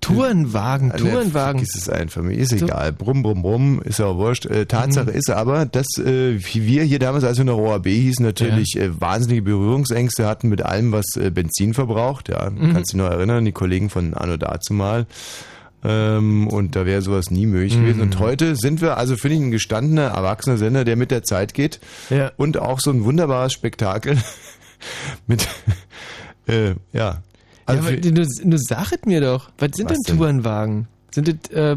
Tourenwagen, Tourenwagen. Ist es einfach, mir ist egal. Brumm, brumm, brumm, ist ja auch wurscht. Äh, Tatsache ist aber, dass äh, wie wir hier damals, als wir noch OAB hießen, natürlich äh, wahnsinnige Berührungsängste hatten mit allem, was äh, Benzin verbraucht. Ja, Mhm. kannst dich noch erinnern, die Kollegen von Anno dazumal. Ähm, und da wäre sowas nie möglich Mhm. gewesen. Und heute sind wir, also finde ich, ein gestandener, erwachsener Sender, der mit der Zeit geht. Ja. Und auch so ein wunderbares Spektakel <laughs> mit, äh, ja. Also ja, aber du, du sag es mir doch. Was sind Was denn denn? Tourenwagen? Sind das, äh,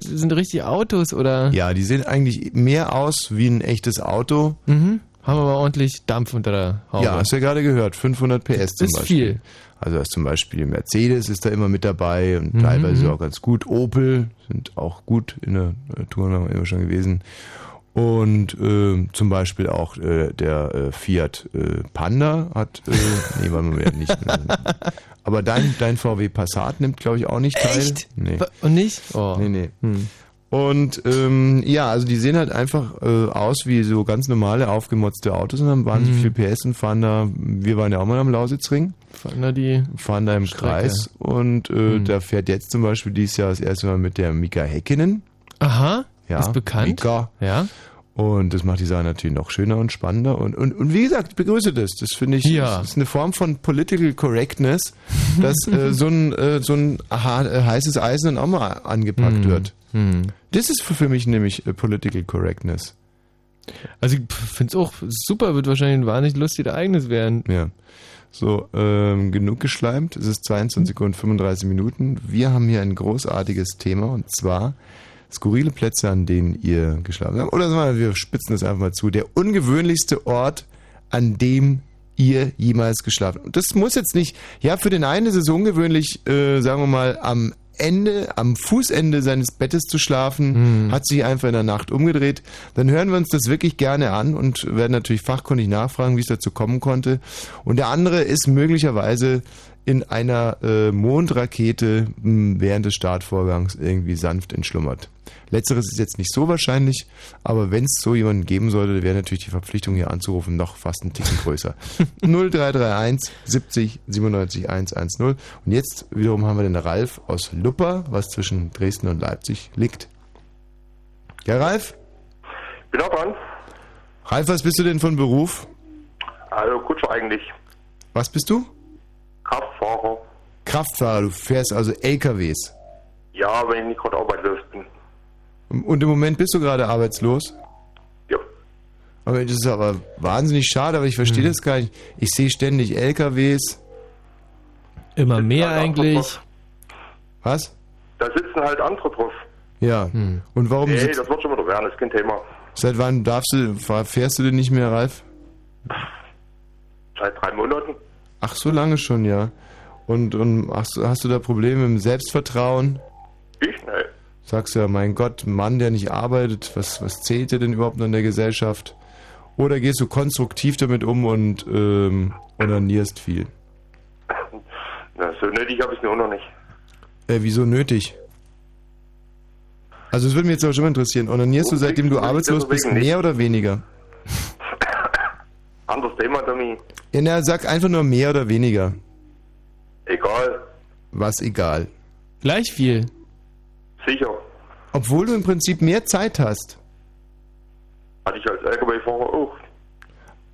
sind das richtig Autos oder? Ja, die sehen eigentlich mehr aus wie ein echtes Auto. Mhm. Haben aber ordentlich Dampf unter der Haube. Ja, hast du ja gerade gehört, 500 PS zum Ist Beispiel. viel. Also ist zum Beispiel Mercedes ist da immer mit dabei und Mhm, teilweise auch ganz gut. Opel sind auch gut in der äh, Tour immer schon gewesen. Und äh, zum Beispiel auch äh, der äh, Fiat äh, Panda hat, äh, nee, wollen wir nicht. <laughs> Aber dein, dein VW Passat nimmt, glaube ich, auch nicht teil. Echt? Nee. Und nicht? Oh. Nee, nee. Hm. Und ähm, ja, also die sehen halt einfach äh, aus wie so ganz normale aufgemotzte Autos und haben wahnsinnig Mhm. viel PS und fahren da, wir waren ja auch mal am Lausitzring, Fahren da die fahren da im Strecke. Kreis und äh, Mhm. da fährt jetzt zum Beispiel dieses Jahr das erste Mal mit der Mika Häkkinen. Aha, Ja, ist bekannt. Mika. Ja. Und das macht die Sache natürlich noch schöner und spannender. Und, und, und wie gesagt, ich begrüße das. Das finde ich, Ja. ist eine Form von Political Correctness, dass <laughs> äh, so ein, äh, so ein ha äh, heißes Eisen dann auch mal angepackt Hm. wird. Hm. Das ist für für mich nämlich äh, Political Correctness. Also ich finde es auch super, wird wahrscheinlich ein wahnsinnig lustiges Ereignis werden. Ja. So, ähm, genug geschleimt. Es ist 22 und 35 Minuten. Wir haben hier ein großartiges Thema und zwar skurrile Plätze, an denen ihr geschlafen habt. Oder sagen wir, wir spitzen das einfach mal zu. Der ungewöhnlichste Ort, an dem ihr jemals geschlafen habt. Und das muss jetzt nicht, ja, für den einen ist es ungewöhnlich, äh, sagen wir mal, am Ende, am Fußende seines Bettes zu schlafen, hat sich einfach in der Nacht umgedreht. Dann hören wir uns das wirklich gerne an und werden natürlich fachkundig nachfragen, wie es dazu kommen konnte. Und der andere ist möglicherweise in einer äh, Mondrakete mh, während des Startvorgangs irgendwie sanft entschlummert. Letzteres ist jetzt nicht so wahrscheinlich, aber wenn es so jemanden geben sollte, wäre natürlich die Verpflichtung hier anzurufen noch fast einen Ticken größer. 0331 70 97 110. Und jetzt wiederum haben wir den Ralf aus Lupper, was zwischen Dresden und Leipzig liegt. Ja, Ralf? Bin auch dran. Ralf, was bist du denn von Beruf? Also Kutscher eigentlich. Was bist du? Kraftfahrer. Kraftfahrer, du fährst also LKWs. Ja, wenn ich nicht gerade arbeitslos bin. Und im Moment bist du gerade arbeitslos? Ja. Aber das ist aber wahnsinnig schade, aber ich verstehe das gar nicht. Ich sehe ständig LKWs. Immer mehr eigentlich. Was? Da sitzen halt andere drauf. Ja. Und warum nee, das wird schon wieder werden, ist kein Thema. seit wann darfst du, fährst du denn nicht mehr, Ralf? Seit drei Monaten. Ach, so lange schon, ja. Und, und hast, du- hast du da Probleme dem Selbstvertrauen? Ich? Nee. Sagst du ja, mein Gott, Mann, der nicht arbeitet, was, was zählt dir denn überhaupt noch in der Gesellschaft? Oder gehst du konstruktiv damit um und ähm, onanierst viel? <laughs> Na, so nötig habe ich es mir auch noch nicht. Äh, wieso nötig? Also es würde mich jetzt aber schon mal interessieren. Onanierst du, seitdem du arbeitslos bist, deswegen nicht. mehr oder weniger? <laughs> Anderes Thema, Tommy. Ja, na, sag einfach nur mehr oder weniger. Egal. Was egal. Gleich viel. Sicher. Obwohl du im Prinzip mehr Zeit hast. Hatte ich als LKW-Fahrer auch.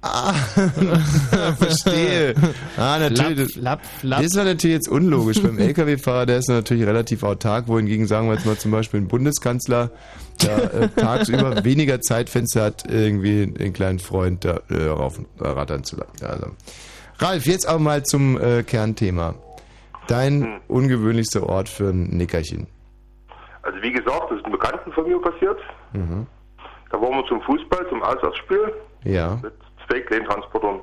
Ah, <laughs> verstehe. Ah, natürlich. Flap, Das ist ja natürlich jetzt unlogisch. Beim <laughs> LKW-Fahrer, der ist natürlich relativ autark, wohingegen sagen wir jetzt mal zum Beispiel ein Bundeskanzler, der äh, tagsüber <laughs> weniger Zeitfenster hat, irgendwie einen kleinen Freund da äh, rauf, äh, rattern zu lassen. Also. Ralf, jetzt aber mal zum äh, Kernthema. Dein ungewöhnlichster Ort für ein Nickerchen. Also wie gesagt, das ist einem Bekannten von mir passiert. Mhm. Da waren wir zum Fußball, zum Auswärtsspiel Ja. mit zwei Kleintransportern.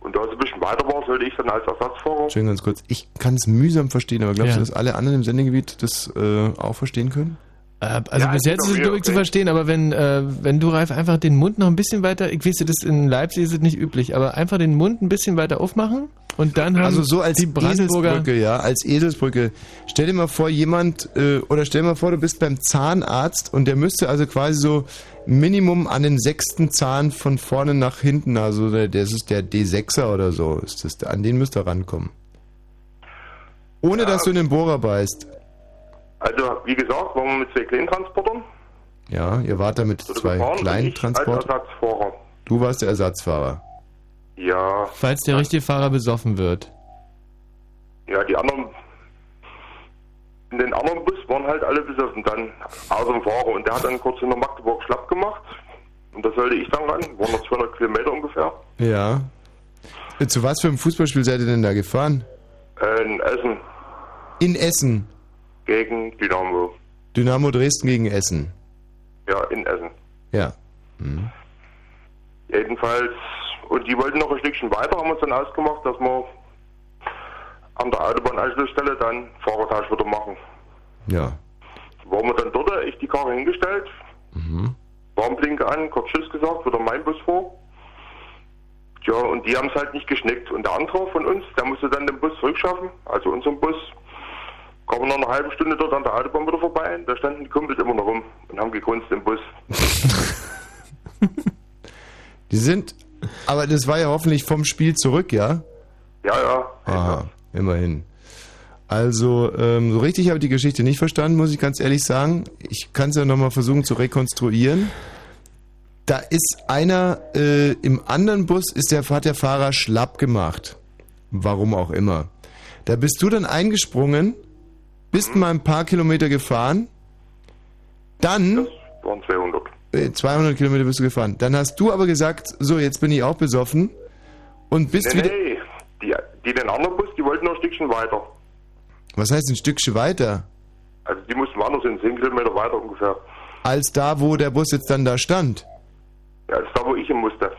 Und da es ein bisschen weiter war, sollte ich dann als Ersatzfahrer. Schön ganz kurz. Ich kann es mühsam verstehen, aber glaubst Ja. du, dass alle anderen im Sendegebiet das äh, auch verstehen können? Äh, also Ja, bis jetzt ist es glaube ich zu okay. verstehen, aber wenn, äh, wenn du, Ralf, einfach den Mund noch ein bisschen weiter, ich weiß, das in Leipzig ist es nicht üblich, aber einfach den Mund ein bisschen weiter aufmachen und dann haben Also so als die Brandenburger... Eselsbrücke, ja, als Eselsbrücke. Stell dir mal vor, jemand, äh, oder stell dir mal vor, du bist beim Zahnarzt und der müsste also quasi so Minimum an den sechsten Zahn von vorne nach hinten, also der, das ist der D6er oder so, ist das, an den müsste er rankommen. Ohne dass du in den Bohrer beißt. Also wie gesagt, waren wir mit zwei Kleintransportern. Ja, ihr wart da mit zwei gefahren und kleinen Transportern. Ersatzfahrer. Du warst der Ersatzfahrer. Ja, Falls der richtige Fahrer besoffen wird. ja, die anderen in den anderen Bus waren halt alle besoffen, dann außer dem Fahrer. Und der hat dann kurz in der Magdeburg schlapp gemacht. Und da sollte ich dann ran, waren noch 200 Kilometer ungefähr. Ja. Äh, Zu was für einem Fußballspiel seid ihr denn da gefahren? Äh, in Essen In Essen. Gegen Dynamo. Dynamo Dresden gegen Essen. Ja, in Essen. Ja. Mhm. Jedenfalls, und die wollten noch ein Stückchen weiter, haben uns dann ausgemacht, dass wir an der Autobahnanschlussstelle dann Fahrertausch wieder machen. Ja. Waren wir dann dort, ich die Karre hingestellt, Mhm. Warnblinke an, kurz Tschüss gesagt, wieder mein Bus vor. Ja, und die haben es halt nicht geschnickt. Und der andere von uns, der musste dann den Bus zurückschaffen, also unseren Bus. Kommen wir nach einer halben Stunde dort an der Autobahn wieder vorbei. Da standen die Kumpels immer noch rum und haben gegrunzt im Bus. <laughs> Die sind, aber das war ja hoffentlich vom Spiel zurück, ja? Ja, ja. Aha, immerhin. Also, ähm, so richtig habe ich die Geschichte nicht verstanden, muss ich ganz ehrlich sagen. Ich kann es ja nochmal versuchen zu rekonstruieren. Da ist einer, äh, im anderen Bus ist der, hat der Fahrer schlapp gemacht. Warum auch immer. Da bist du dann eingesprungen, bist mal ein paar Kilometer gefahren, dann... Waren 200. äh, 200 Kilometer bist du gefahren. Dann hast du aber gesagt, so, jetzt bin ich auch besoffen und bist nee, wieder... nee. Die, die den anderen Bus, die wollten noch ein Stückchen weiter. Was heißt ein Stückchen weiter? Also die mussten woanders hin, 10 Kilometer weiter ungefähr. Als da, wo der Bus jetzt dann da stand. Ja, das ist da, wo ich hin musste.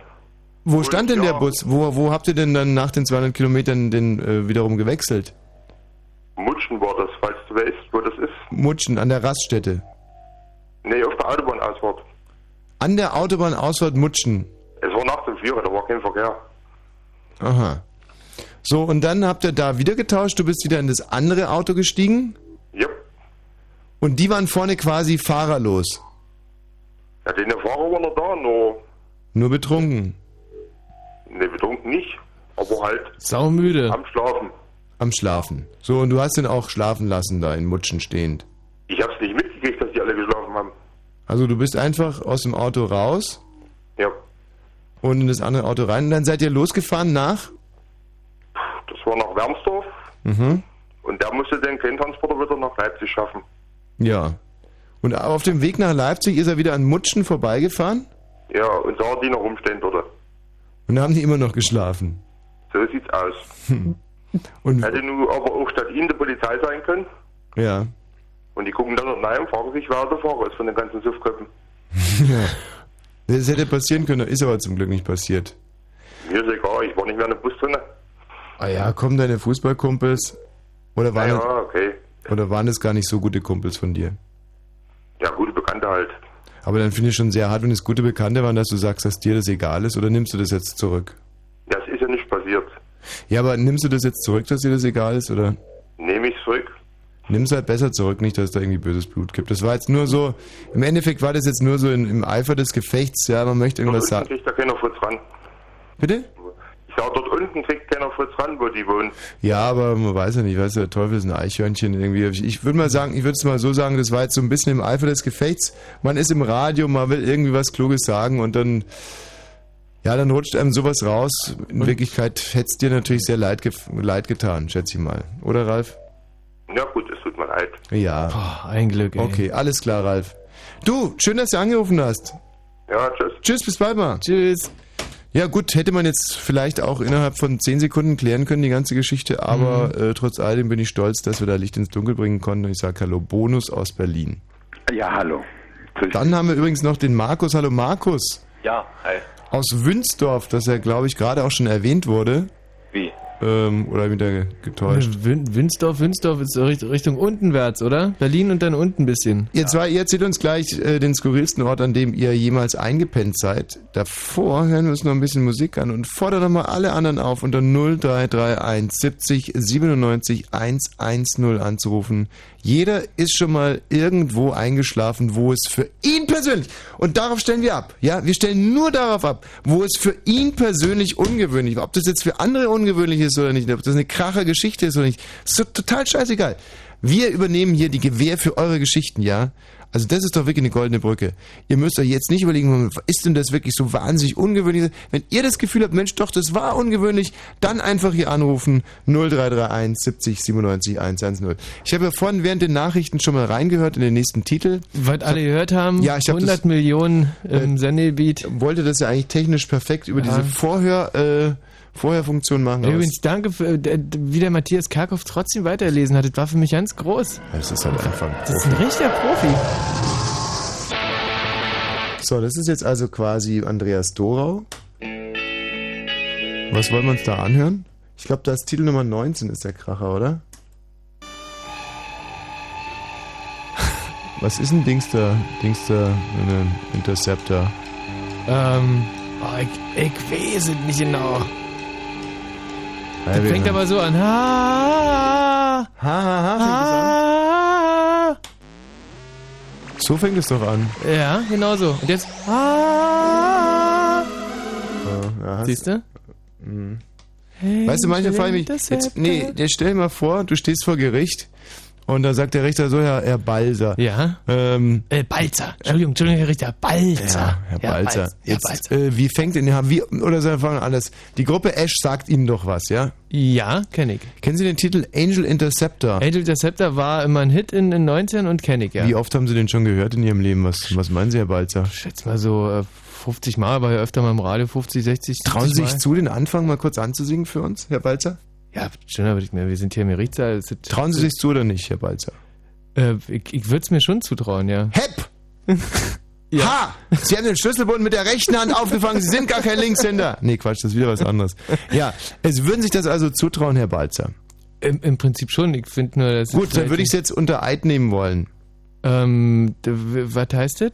Wo stand denn ja. der Bus? Wo, wo habt ihr denn dann nach den 200 Kilometern den äh, wiederum gewechselt? Mutschen war das, falls du weißt, wo das ist. Mutschen, an der Raststätte. Nee, auf der Autobahnausfahrt. An der Autobahnausfahrt Mutschen. Es war nachts um vier, da war kein Verkehr. Aha. So, und dann habt ihr da wieder getauscht, du bist wieder in das andere Auto gestiegen? Ja. Und die waren vorne quasi fahrerlos. Ja, den der Fahrer war noch da, nur, Nur betrunken. ne, betrunken nicht, aber halt Saumüde. am Schlafen. Am Schlafen. So, und du hast den auch schlafen lassen da in Mutschen stehend. Ich hab's nicht mitgekriegt, dass die alle geschlafen haben. Also du bist einfach aus dem Auto raus Ja, und in das andere Auto rein. Und dann seid ihr losgefahren nach? das war nach Wermsdorf Mhm. und der musste den Kleintransporter wieder nach Leipzig schaffen. Ja. Und auf dem Weg nach Leipzig ist er wieder an Mutschen vorbeigefahren? Ja, und sah die noch rumstehen dort. Und da haben die immer noch geschlafen. So sieht's aus. <laughs> Und Hätte nun aber auch statt ihm die Polizei sein können. ja. Und die gucken dann noch rein und fragen sich, wer der Fahrer ist von den ganzen Suffköppen. <laughs> ja. Das hätte passieren können, ist aber zum Glück nicht passiert. Mir ist egal, ich war nicht mehr in dem Bus drin. Ah ja, kommen deine Fußballkumpels? Oder waren, Ja, okay. es, oder waren es gar nicht so gute Kumpels von dir? Ja, gute Bekannte halt. Aber dann finde ich schon sehr hart, wenn es gute Bekannte waren, dass du sagst, dass dir das egal ist, oder nimmst du das jetzt zurück? Das ist ja aber nimmst du das jetzt zurück, dass dir das egal ist, oder Nehme ich zurück. nimm es halt besser zurück, nicht, dass es da irgendwie böses Blut gibt. Das war jetzt nur so, im Endeffekt war das jetzt nur so in, im Eifer des Gefechts, ja, man möchte irgendwas Dort unten sagen. kriegt da keiner Fritz ran. Bitte? Ich sag, dort unten kriegt keiner Fritz ran, wo die wohnen. Ja, aber man weiß ja nicht, weißt du, der Teufel ist ein Eichhörnchen irgendwie. Ich, ich würde mal sagen, ich würde es mal so sagen, das war jetzt so ein bisschen im Eifer des Gefechts. Man ist im Radio, man will irgendwie was Kluges sagen und dann, ja, dann rutscht einem sowas raus. In Wirklichkeit hätte es dir natürlich sehr leid, gef- leid getan, schätze ich mal. Oder, Ralf? Ja gut, es tut mir leid. Ja. Boah, ein Glück, ey. Okay, alles klar, Ralf. Du, schön, dass du angerufen hast. Ja, tschüss. Tschüss, bis bald mal. Tschüss. Ja gut, hätte man jetzt vielleicht auch innerhalb von 10 Sekunden klären können, die ganze Geschichte, aber äh, trotz alledem bin ich stolz, dass wir da Licht ins Dunkel bringen konnten. Und ich sage Hallo, Bonus aus Berlin. Ja, hallo. Dann haben wir übrigens noch den Markus. Hallo Markus. Ja, hi. Aus Wünsdorf, das ja, glaube ich, gerade auch schon erwähnt wurde. Ähm, oder wieder ge- getäuscht. Wün- Wünsdorf, Wünsdorf ist so Richt- Richtung untenwärts, oder? Berlin und dann unten ein bisschen. Ihr zwei, ihr erzählt uns gleich äh, den skurrilsten Ort, an dem ihr jemals eingepennt seid. Davor hören wir uns noch ein bisschen Musik an und fordern doch mal alle anderen auf, unter 0331 70 97 110 anzurufen. Jeder ist schon mal irgendwo eingeschlafen, wo es für ihn persönlich, und darauf stellen wir ab, ja, wir stellen nur darauf ab, wo es für ihn persönlich ungewöhnlich war. Ob das jetzt für andere ungewöhnlich ist oder nicht, ob das eine krache Geschichte ist oder nicht, ist so total scheißegal. Wir übernehmen hier die Gewähr für eure Geschichten, ja? Also das ist doch wirklich eine goldene Brücke. Ihr müsst euch jetzt nicht überlegen, ist denn das wirklich so wahnsinnig ungewöhnlich? Wenn ihr das Gefühl habt, Mensch, doch, das war ungewöhnlich, dann einfach hier anrufen 0331 70 97 110. Ich habe ja vorhin während den Nachrichten schon mal reingehört in den nächsten Titel. Was alle gehört haben, Ja, ich hab 100 das- Millionen im Sendegebiet. Wollte das ja eigentlich technisch perfekt über Ja. diese Vorhör, äh, Vorhörfunktion machen. aber Übrigens, danke, für, wie der Matthias Kerkhoff trotzdem weiterlesen hat. Das war für mich ganz groß. Das ist halt einfach ein Das ist ein richtiger Profi. So, das ist jetzt also quasi Andreas Dorau. Was wollen wir uns da anhören? Ich glaube, das ist Titel Nummer 19 ist der Kracher, oder? <laughs> Was ist ein Dings da? Dings da, ein Interceptor? Ähm, oh, ich, ich weiß es nicht genau. Ja, das fängt aber so an. Ha, ha, ha, ha. So fängt es doch an. Ja, genau so. Und jetzt. Ha, ja, Siehst du? Hm. Weißt du, manche fragen mich, jetzt, nee, stell dir mal vor, du stehst vor Gericht und da sagt der Richter so, Herr, Herr Balser. Ja? Ähm, Äh, Balzer. Entschuldigung, Entschuldigung, Herr Richter. Balzer. ja, Herr Ja, Balzer. Balzer. Herr Jetzt, äh, wie fängt denn, ja, wie, oder sagen wir anders, die Gruppe Ash sagt Ihnen doch was, ja? Ja, kenne ich. Kennen Sie den Titel Angel Interceptor? Angel Interceptor war immer ein Hit in den 90ern und kenne ich, ja. Wie oft haben Sie den schon gehört in Ihrem Leben? Was, was meinen Sie, Herr Balzer? Schätz mal so äh, 50 Mal, aber ja öfter mal im Radio, 50, 60, 70 Trauen Sie sich zu, den Anfang mal kurz anzusingen für uns, Herr Balzer? Ja, schön, aber ich, wir sind hier im Gerichtssaal. Trauen Sie sich zu oder nicht, Herr Balzer? Äh, ich ich würde es mir schon zutrauen, ja. Hepp! <laughs> Ha! Sie haben den Schlüsselbund mit der rechten Hand aufgefangen, Sie sind gar kein Linkshänder. Nee, Quatsch, das ist wieder was anderes. Ja, es würden sich das also zutrauen, Herr Balzer. Im, im Prinzip schon. Ich finde nur, dass Gut, dann würde ich es jetzt unter Eid nehmen wollen. Ähm, was heißt das?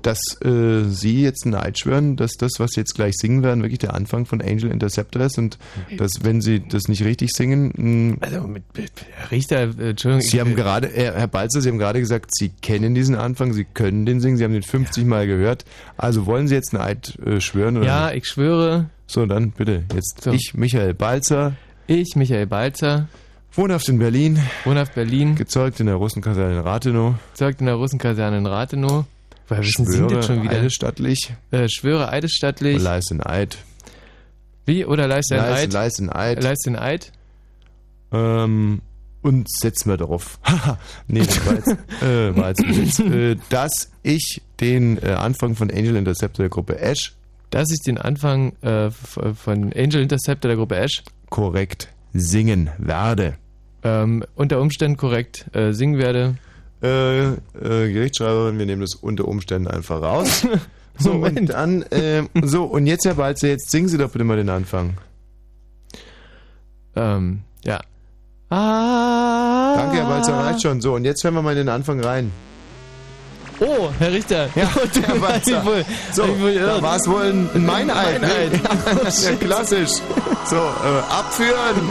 Dass äh, Sie jetzt einen Eid schwören, dass das, was Sie jetzt gleich singen werden, wirklich der Anfang von Angel Interceptor ist und dass, wenn Sie das nicht richtig singen, mh, Also mit, mit Herr Richter, äh, Entschuldigung. Sie haben äh, gerade, Herr Herr Balzer, Sie haben gerade gesagt, Sie kennen diesen Anfang, Sie können den singen, Sie haben den 50 Mal gehört. Also wollen Sie jetzt einen Eid äh, schwören? Oder Ja, ich schwöre. So, dann bitte. Jetzt So. ich, Michael Balzer, Ich, Michael Balzer, wohnhaft in Berlin, wohnhaft Berlin, gezeugt in der Russenkaserne in Rathenow, zeugt in der Russenkaserne in Rathenow. Woher wissen Sie das schon wieder? eidesstattlich, Äh, schwöre eidesstattlich. leiste einen Eid. Wie? Oder leiste ein Leiste, Eid? leiste einen Eid. Leiste ein Eid? Ähm, und setzen wir darauf. <laughs> Nee, das war jetzt, <laughs> äh, war jetzt Witz. Äh, dass ich den äh, Anfang von Angel Interceptor der Gruppe Ash Dass ich den Anfang äh, von Angel Interceptor der Gruppe Ash korrekt singen werde. ähm, unter Umständen korrekt äh, singen werde. Äh, äh, Gerichtsschreiberin, wir nehmen das unter Umständen einfach raus. <laughs> So, und Moment. dann, äh, so, und jetzt, Herr Balzer, jetzt singen Sie doch bitte mal den Anfang. Ähm, ja. Ah. Danke, Herr Balzer, reicht schon. So, und jetzt hören wir mal in den Anfang rein. Oh, Herr Richter. Ja, <laughs> Herr Balzer. wohl, So, da war es wohl ein, ein Meineid. Ein Meineid. Ne? Ja, das ist ja klassisch. So, äh, abführen.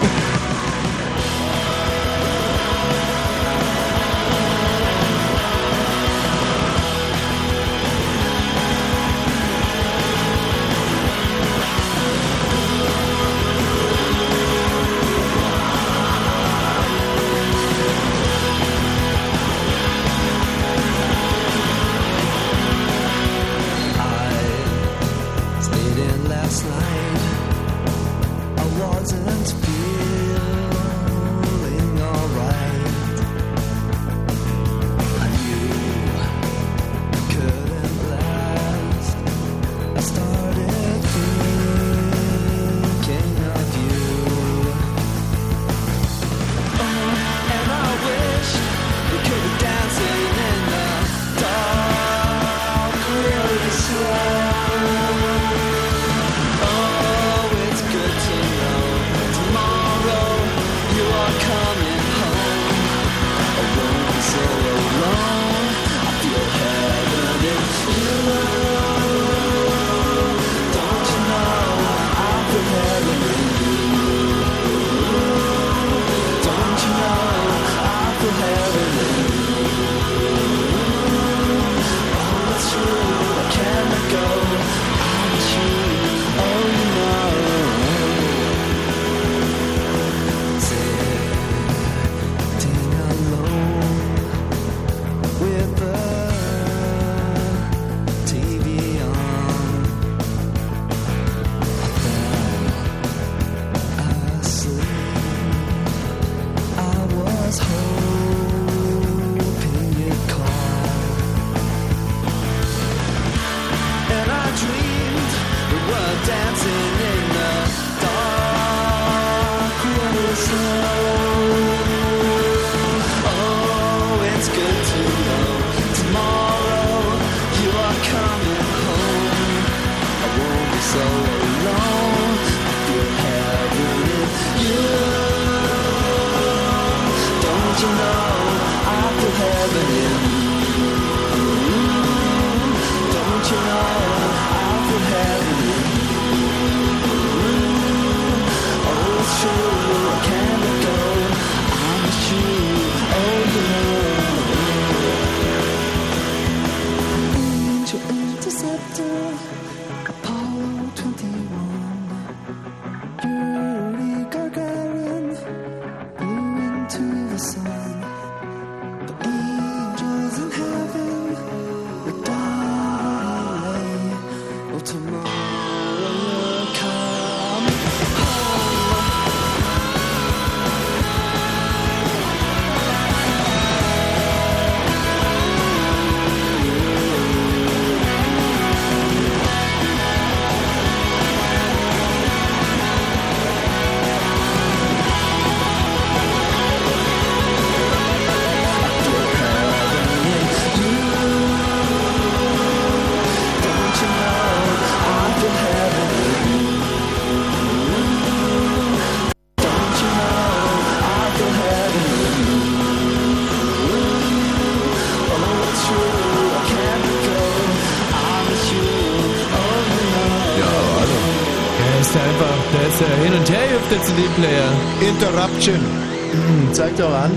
Der CD-Player? Interruption. Hm, zeig doch an.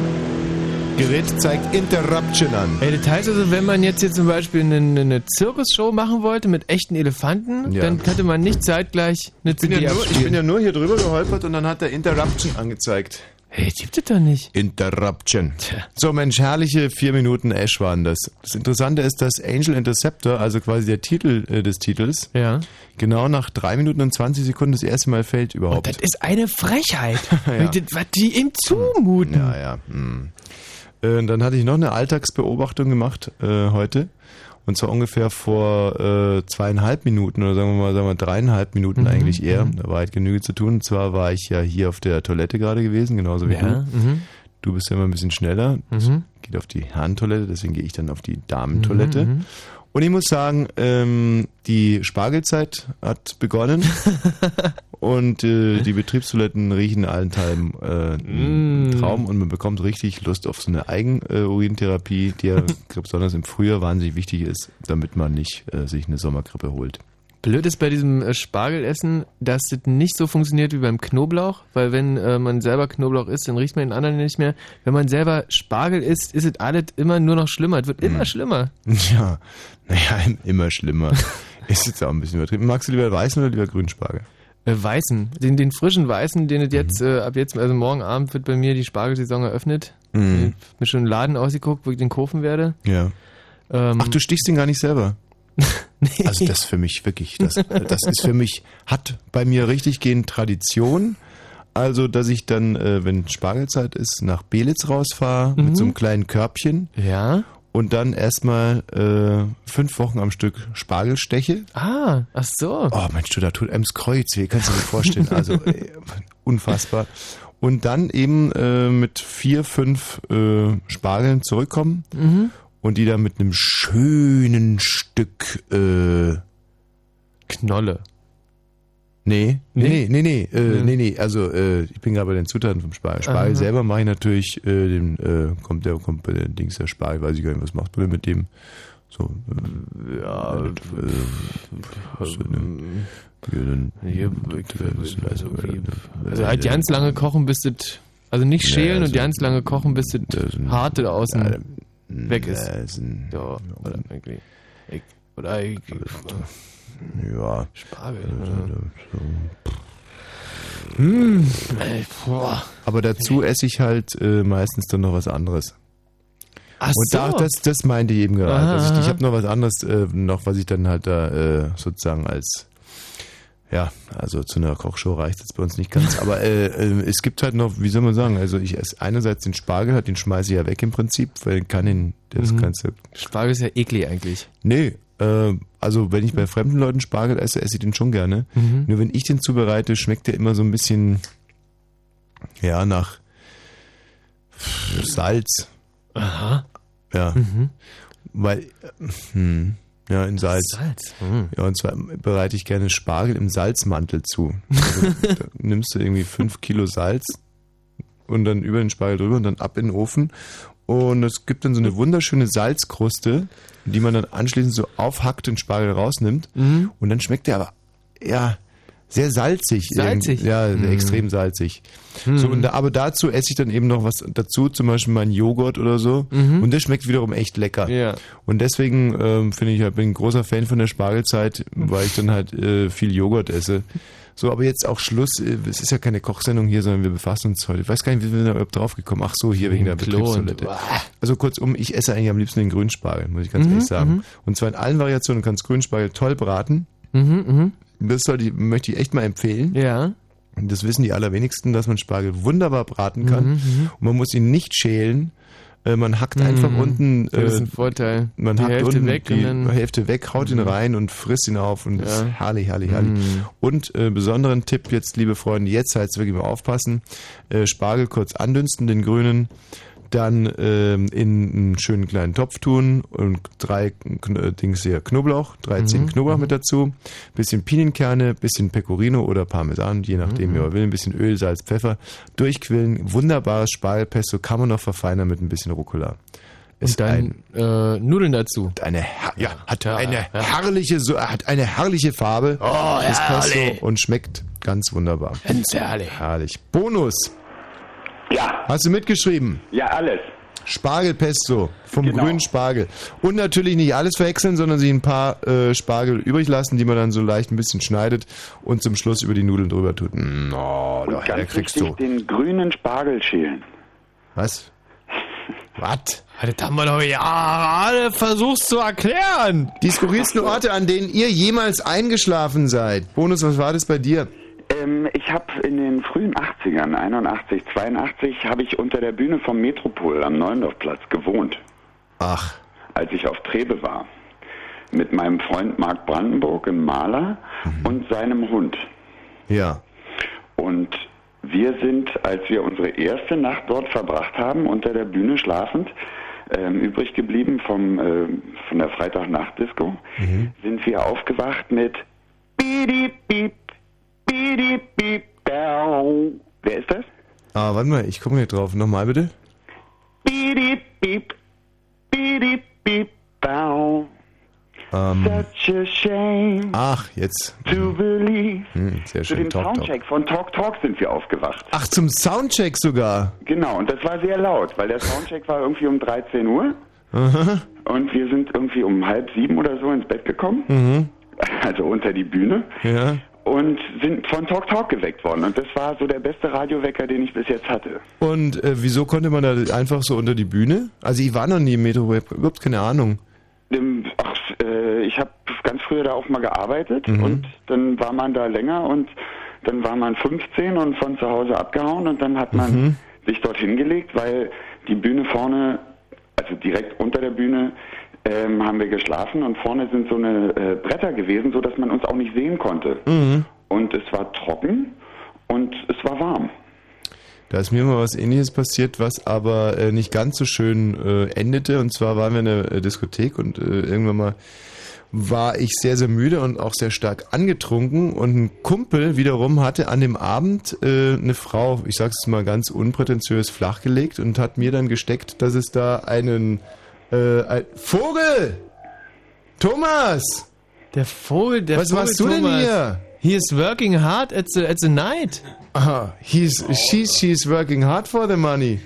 Gerät zeigt Interruption an. Ey, das heißt also, wenn man jetzt hier zum Beispiel eine, eine Zirkusshow machen wollte mit echten Elefanten, Ja. dann könnte man nicht zeitgleich eine Ich bin, CD ja nur, ich bin ja nur hier drüber geholpert und dann hat er Interruption angezeigt. Hey, gibt es doch nicht. Interruption. So, Mensch, herrliche vier Minuten Ash waren das. Das Interessante ist, dass Angel Interceptor, also quasi der Titel äh, des Titels, ja. genau nach drei Minuten und 20 Sekunden das erste Mal fällt überhaupt. Das ist eine Frechheit. <laughs> Ja. Was die ihm zumuten. Ja, ja. hm. Äh, und dann hatte ich noch eine Alltagsbeobachtung gemacht äh, heute. Und zwar ungefähr vor äh, zweieinhalb Minuten oder sagen wir mal, sagen wir dreieinhalb Minuten Mhm, eigentlich eher. mhm. Da war halt Genüge zu tun. Und zwar war ich ja hier auf der Toilette gerade gewesen, genauso wie Ja, du. mhm. Du bist ja immer ein bisschen schneller. Das Mhm. Geht auf die Herrentoilette, deswegen gehe ich dann auf die Damentoilette. Mhm, mhm. Und ich muss sagen, ähm, die Spargelzeit hat begonnen <laughs> und äh, die Betriebstoiletten riechen allenthalben äh, Mm. Traum und man bekommt richtig Lust auf so eine Eigenurintherapie, die ja <laughs> besonders im Frühjahr wahnsinnig wichtig ist, damit man nicht äh, sich eine Sommergrippe holt. Blöd ist bei diesem äh, Spargelessen, dass das nicht so funktioniert wie beim Knoblauch, weil wenn äh, man selber Knoblauch isst, dann riecht man den anderen nicht mehr. Wenn man selber Spargel isst, ist es alles immer nur noch schlimmer. Es wird immer Mhm. schlimmer. Ja, <laughs> naja, immer schlimmer. <laughs> ist jetzt auch ein bisschen übertrieben. Magst du lieber weißen oder lieber grünen Spargel? Äh, Weißen, den, den frischen Weißen, den es jetzt Mhm. äh, ab jetzt, also morgen Abend wird bei mir die Spargelsaison eröffnet. Mhm. Ich mir schon einen Laden ausgeguckt, wo ich den kaufen werde. Ja. Ähm, Ach, du stichst den gar nicht selber? <laughs> Also das für mich wirklich, das, das ist für mich, hat bei mir richtig gehend Tradition. Also, dass ich dann, äh, wenn Spargelzeit ist, nach Belitz rausfahre Mhm. mit so einem kleinen Körbchen. Ja. Und dann erstmal äh, fünf Wochen am Stück Spargel steche. Ah, ach so. Oh Mensch, du, da tut Ems Kreuz weh, kannst du dir vorstellen. Also <laughs> äh, unfassbar. Und dann eben äh, mit vier, fünf äh, Spargeln zurückkommen Mhm. Und die dann mit einem schönen Stück äh, Knolle. Nee, nee, nee, nee, nee, äh, Ja. nee, nee, also äh, ich bin gerade bei den Zutaten vom Spargel. Spargel Aha. selber mache ich natürlich, äh, den, äh, kommt der, kommt bei den Dings der Spargel, weiß ich gar nicht, was macht man mit dem? So, äh, ja, äh, so, ne, ja, dann, Also, also halt ganz lange kochen, bis das, also nicht Ja, schälen also- und ganz lange kochen, bis das harte außen Ja, weg ist. ein- Ja, oder irgendwie. Ich, oder ich, ja. Spargel. so. Hm, ey. Aber dazu esse ich halt äh, meistens dann noch was anderes. Ach Und so. da, das, das meinte ich eben gerade. Also ich, ich habe noch was anderes, äh, noch was ich dann halt da äh, sozusagen als ja, also zu einer Kochshow reicht es bei uns nicht ganz. Aber äh, äh, es gibt halt noch, wie soll man sagen, also ich esse einerseits den Spargel, halt, den schmeiße ich ja weg im Prinzip, weil kann den, das Mhm. kannst du. Spargel ist ja eklig eigentlich. Nee, äh, also wenn ich bei fremden Leuten Spargel esse, esse ich den schon gerne. Mhm. Nur wenn ich den zubereite, schmeckt der immer so ein bisschen, ja, nach Salz. Aha. Ja. Mhm. Weil, hm, ja, in Salz. Salz. Mhm. Ja, und zwar bereite ich gerne Spargel im Salzmantel zu. Also, <laughs> nimmst du irgendwie fünf Kilo Salz und dann über den Spargel drüber und dann ab in den Ofen. Und es gibt dann so eine wunderschöne Salzkruste, die man dann anschließend so aufhackt und Spargel rausnimmt. Mhm. Und dann schmeckt der aber, ja, sehr salzig. Salzig? Ja, Mhm. extrem salzig. Mhm. So, und aber dazu esse ich dann eben noch was dazu, zum Beispiel meinen Joghurt oder so. Mhm. Und der schmeckt wiederum echt lecker. Ja. Und deswegen ähm, finde ich, halt, bin ich ein großer Fan von der Spargelzeit, weil ich dann halt äh, viel Joghurt esse. So, aber jetzt auch Schluss. äh, Es ist ja keine Kochsendung hier, sondern wir befassen uns heute. Ich weiß gar nicht, wie wir da überhaupt drauf gekommen. Ach so, hier wegen der Betriebstoilette. Also kurzum, ich esse eigentlich am liebsten den Grünspargel, muss ich ganz Mhm, ehrlich sagen. mhm. Und zwar in allen Variationen. Du kannst Grünspargel toll braten. Mhm, mhm. Das soll die, möchte ich echt mal empfehlen. Ja. Das wissen die allerwenigsten, dass man Spargel wunderbar braten kann. Mhm, mhm. Und man muss ihn nicht schälen. Äh, Man hackt einfach Mhm. unten. Das ist äh, ein Vorteil. Man Die hackt Hälfte unten weg die Hälfte weg, haut ihn Mhm. rein und frisst ihn auf und das Ja. ist herrlich, herrlich, herrlich. Mhm. Und äh, besonderen Tipp jetzt, liebe Freunde, jetzt heißt wirklich mal aufpassen. Äh, Spargel kurz andünsten, den grünen, dann ähm, in einen schönen kleinen Topf tun und drei äh, Dings hier Knoblauch, 13 Mhm. Knoblauch mit dazu, bisschen Pinienkerne, bisschen Pecorino oder Parmesan, je nachdem, Mhm. wie man will, ein bisschen Öl, Salz, Pfeffer, durchquillen, wunderbares Spargelpesto, kann man noch verfeinern mit ein bisschen Rucola. Ist Und dann äh, Nudeln dazu. eine ja, hat eine herrliche so hat eine herrliche Farbe. Oh, das Pesto und schmeckt ganz wunderbar. Ganz herrlich. Herrlich. Bonus. Ja. Hast du mitgeschrieben? Ja, alles. Spargelpesto vom Genau. grünen Spargel. Und natürlich nicht alles verwechseln, sondern sich ein paar äh, Spargel übrig lassen, die man dann so leicht ein bisschen schneidet und zum Schluss über die Nudeln drüber tut. Mm, Oh, da, da Ganz kriegst wichtig, du. den grünen Spargel schälen. Was? <laughs> Was? Das haben wir doch gerade versucht zu erklären. Die skurrilsten Orte, an denen ihr jemals eingeschlafen seid. Bonus, was war das bei dir? Ähm, ich habe in den frühen 80ern, 81, 82, habe ich unter der Bühne vom Metropol am Neuendorfplatz gewohnt. Ach. Als ich auf Trebe war. Mit meinem Freund Marc Brandenburg, einem Maler, und seinem Hund. Ja. Und wir sind, als wir unsere erste Nacht dort verbracht haben, unter der Bühne schlafend, ähm, übrig geblieben vom, ähm, von der Freitagnachtdisco, sind wir aufgewacht mit Bidi Bidi. Wer ist das? Ah, warte mal, ich gucke nicht drauf. Nochmal bitte. Ähm, Such a shame ach, jetzt. to believe. Hm, sehr Zu schön. dem Talk, Talk. Soundcheck von Talk Talk sind wir aufgewacht. Ach, zum Soundcheck sogar. Genau, und das war sehr laut, weil der Soundcheck war irgendwie um 13 Uhr Aha. und wir sind irgendwie um halb sieben oder so ins Bett gekommen, Mhm. also unter die Bühne, Ja. Und sind von Talk Talk geweckt worden. Und das war so der beste Radiowecker, den ich bis jetzt hatte. Und äh, wieso konnte man da einfach so unter die Bühne? Also ich war noch nie im Metro, überhaupt keine Ahnung. Dem, ach, äh, ich habe ganz früher da auch mal gearbeitet Mhm. und dann war man da länger und dann war man 15 und von zu Hause abgehauen und dann hat man Mhm. sich dort hingelegt, weil die Bühne vorne, also direkt unter der Bühne, ähm, haben wir geschlafen und vorne sind so eine äh, Bretter gewesen, so dass man uns auch nicht sehen konnte. Mhm. Und es war trocken und es war warm. Da ist mir mal was ähnliches passiert, was aber äh, nicht ganz so schön äh, endete. Und zwar waren wir in einer äh, Diskothek und äh, irgendwann mal war ich sehr, sehr müde und auch sehr stark angetrunken. Und ein Kumpel wiederum hatte an dem Abend äh, eine Frau, ich sag's mal ganz unprätentiös, flachgelegt und hat mir dann gesteckt, dass es da einen äh, ein Vogel! Thomas! Der Vogel, der Was Vogel machst du denn Thomas. hier? He is working hard at the, at the night. Aha, he's, she's, she's working hard for the money.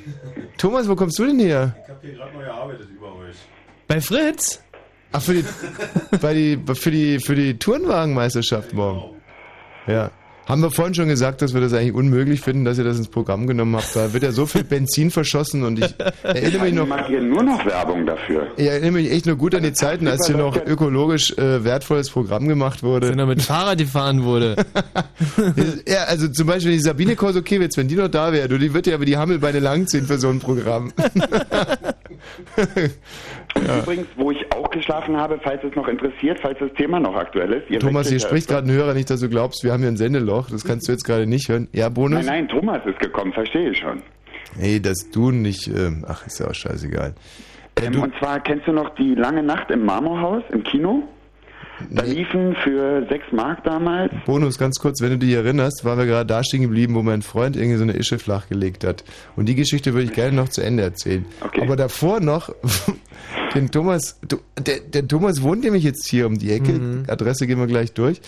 Thomas, wo kommst du denn her? Ich habe hier gerade neu gearbeitet über euch. Bei Fritz? Ach, für die, bei die, für die, für die Turnwagenmeisterschaft morgen. Ja. Haben wir vorhin schon gesagt, dass wir das eigentlich unmöglich finden, dass ihr das ins Programm genommen habt. Da wird ja so viel Benzin verschossen und ich erinnere mich Ich noch, mache hier nur noch Werbung dafür. ich erinnere mich echt nur gut an die Zeiten, als hier noch ökologisch äh, wertvolles Programm gemacht wurde. Wenn er mit Fahrrad gefahren wurde. <laughs> ja, also zum Beispiel die Sabine Korsokiewicz, wenn die noch da wäre, du, die wird ja aber die Hammelbeine langziehen für so ein Programm. <laughs> Übrigens, wo ich auch geschlafen habe, falls es noch interessiert, falls das Thema noch aktuell ist. Thomas, hier ja spricht gerade ein Hörer, nicht, dass du glaubst, wir haben hier ein Sendeloch. Das kannst du jetzt gerade nicht hören. Ja, Bonus? Nein, nein, Thomas ist gekommen, verstehe ich schon. Hey, dass du nicht. Ähm, ach, ist ja auch scheißegal. Ähm, und zwar kennst du noch die lange Nacht im Marmorhaus im Kino? Da liefen für 6 Mark damals. Bonus, ganz kurz, wenn du dich erinnerst, waren wir gerade da stehen geblieben, wo mein Freund irgendwie so eine Ische flachgelegt hat. Und die Geschichte würde ich gerne noch zu Ende erzählen. Aber davor noch, <laughs> den Thomas, du- der, der Thomas wohnt nämlich jetzt hier um die Ecke. Adresse gehen wir gleich durch.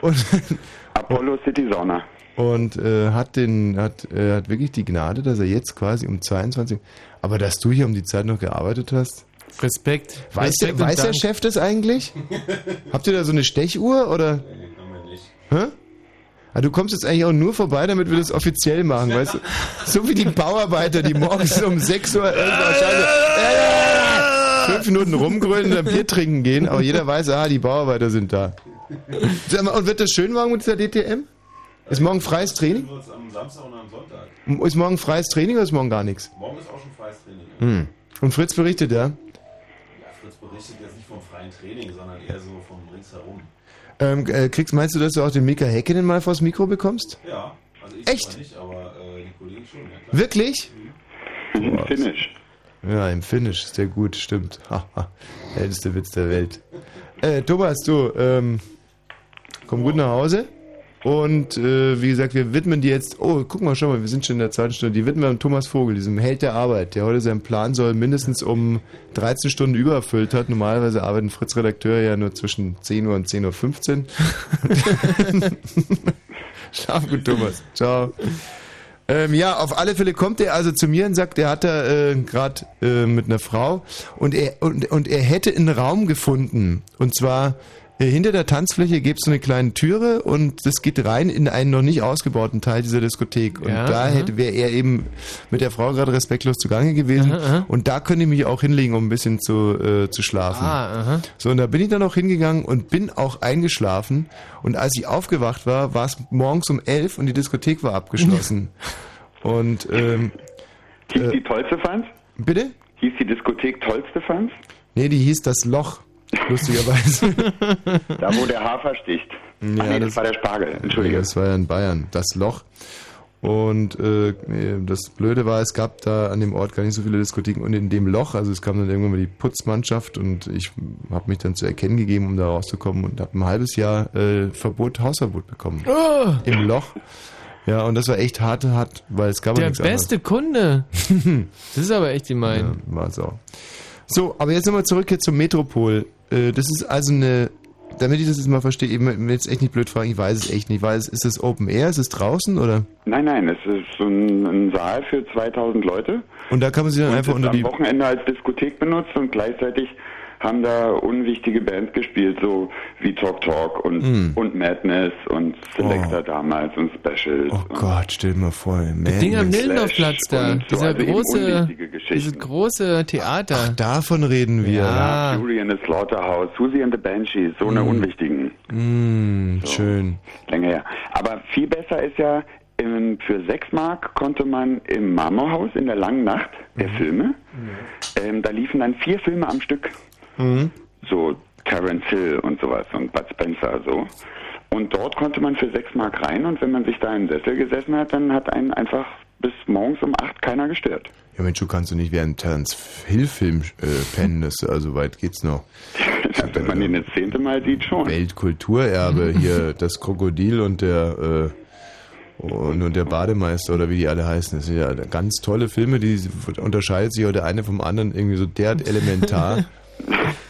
Und <laughs> Apollo City Sauna. Und äh, hat den, hat, äh, hat wirklich die Gnade, dass er jetzt quasi um 22, aber dass du hier um die Zeit noch gearbeitet hast. Respekt. Weiß, Respekt der, weiß der. Chef das eigentlich? <laughs> Habt ihr da so eine Stechuhr oder? Hä? Ah, du kommst jetzt eigentlich auch nur vorbei, damit wir das offiziell machen, weißt du? So wie die Bauarbeiter, die morgens um 6 Uhr irgendwann <laughs> scheiße, fünf Minuten rumgrölen und ein Bier trinken gehen, aber jeder weiß, ah, die Bauarbeiter sind da. Sag mal, und wird das schön morgen mit dieser DTM? Ist morgen freies Training? Am Samstag und am Sonntag. Ist morgen freies Training oder ist morgen gar nichts? Morgen ist auch schon freies Training. Hm. Und Fritz berichtet, ja? Training, sondern eher so vom ringsherum. Ähm, äh, kriegst, meinst du, dass du auch den Mika Häkkinen mal vors Mikro bekommst? Ja, also ich Echt? nicht, aber äh, die Kollegen schon. Ja, klar. Wirklich? Im Finish. Ja, im Finish ist der gut, stimmt. <laughs> Haha, Älteste Witz der Welt. Äh, Thomas, du, ähm, komm gut nach Hause. Und äh, wie gesagt, wir widmen die jetzt, oh, guck mal, schau mal, wir sind schon in der zweiten Stunde, die widmen wir Thomas Vogel, diesem Held der Arbeit, der heute seinen Plan soll mindestens um 13 Stunden übererfüllt hat. Normalerweise arbeiten Fritz-Redakteure ja nur zwischen 10 Uhr und 10.15 Uhr. <laughs> Schlaf gut, Thomas. Ciao. Ähm, ja, auf alle Fälle kommt er also zu mir und sagt, er hat da äh, gerade äh, mit einer Frau und er, und, und er hätte einen Raum gefunden. Und zwar hinter der Tanzfläche gibt es so eine kleine Türe und das geht rein in einen noch nicht ausgebauten Teil dieser Diskothek. Und Ja, da aha. hätte wäre er eben mit der Frau gerade respektlos zugange gewesen. Und da könnte ich mich auch hinlegen, um ein bisschen zu, äh, zu schlafen. Ah, aha. So, und da bin ich dann auch hingegangen und bin auch eingeschlafen. Und als ich aufgewacht war, war es morgens um elf und die Diskothek war abgeschlossen. <laughs> und ähm, Hieß die tollste Fans? Bitte? Hieß die Diskothek tollste Fans? Nee, die hieß das Loch, lustigerweise. Da, wo der Hafer sticht. Ja, Ach nee, das, das- war der Spargel. Entschuldige. Das war ja in Bayern, das Loch. Und äh, das Blöde war, es gab da an dem Ort gar nicht so viele Diskotheken und in dem Loch, also es kam dann irgendwann mal die Putzmannschaft und ich habe mich dann zu erkennen gegeben, um da rauszukommen und habe ein halbes Jahr äh, Verbot, Hausverbot bekommen. Oh. Im Loch. Ja, und das war echt hart, hart, weil es gab auch Der nichts beste Kunde. <laughs> Das ist aber echt gemein. anderes. Ja, war so. So, aber jetzt nochmal zurück hier zum Metropol. Äh, das ist also eine, damit ich das jetzt mal verstehe, ich will jetzt echt nicht blöd fragen, ich weiß es echt nicht. Weiß, ist es Open Air, ist es draußen oder? Nein, nein, es ist so ein, ein Saal für 2000 Leute. Und da kann man sich dann und einfach unter am die... Wochenende als Diskothek benutzt und gleichzeitig haben da unwichtige Bands gespielt, so wie Talk Talk und, Hm. und Madness und Selector damals und Specials. Oh Gott, stell dir mal vor. Das Ding am Nillendorfplatz da. so, Dieser also große, dieses große Theater. Ach, davon reden wir. Ja. Fury and the Slaughterhouse, Susie and the Banshees, so eine Hm. unwichtigen. Mm, Schön. Länger her. Aber viel besser ist ja, ähm, für 6 Mark konnte man im Marmorhaus in der langen Nacht der Mhm. Filme, ähm, da liefen dann vier Filme am Stück. Mhm. So Terence Hill und sowas und Bud Spencer so. Und dort konnte man für 6 Mark rein und wenn man sich da in den Sessel gesessen hat, dann hat einen einfach bis morgens um 8 keiner gestört. Ja Mensch, du kannst doch nicht während Terence Hill-Film äh, pennen, das, also weit geht's noch. <laughs> wenn man ihn das zehnte Mal sieht, schon. Weltkulturerbe, hier das Krokodil und der äh, und, und der Bademeister oder wie die alle heißen. Das sind ja ganz tolle Filme, die unterscheidet sich der eine vom anderen irgendwie so derart elementar. <laughs>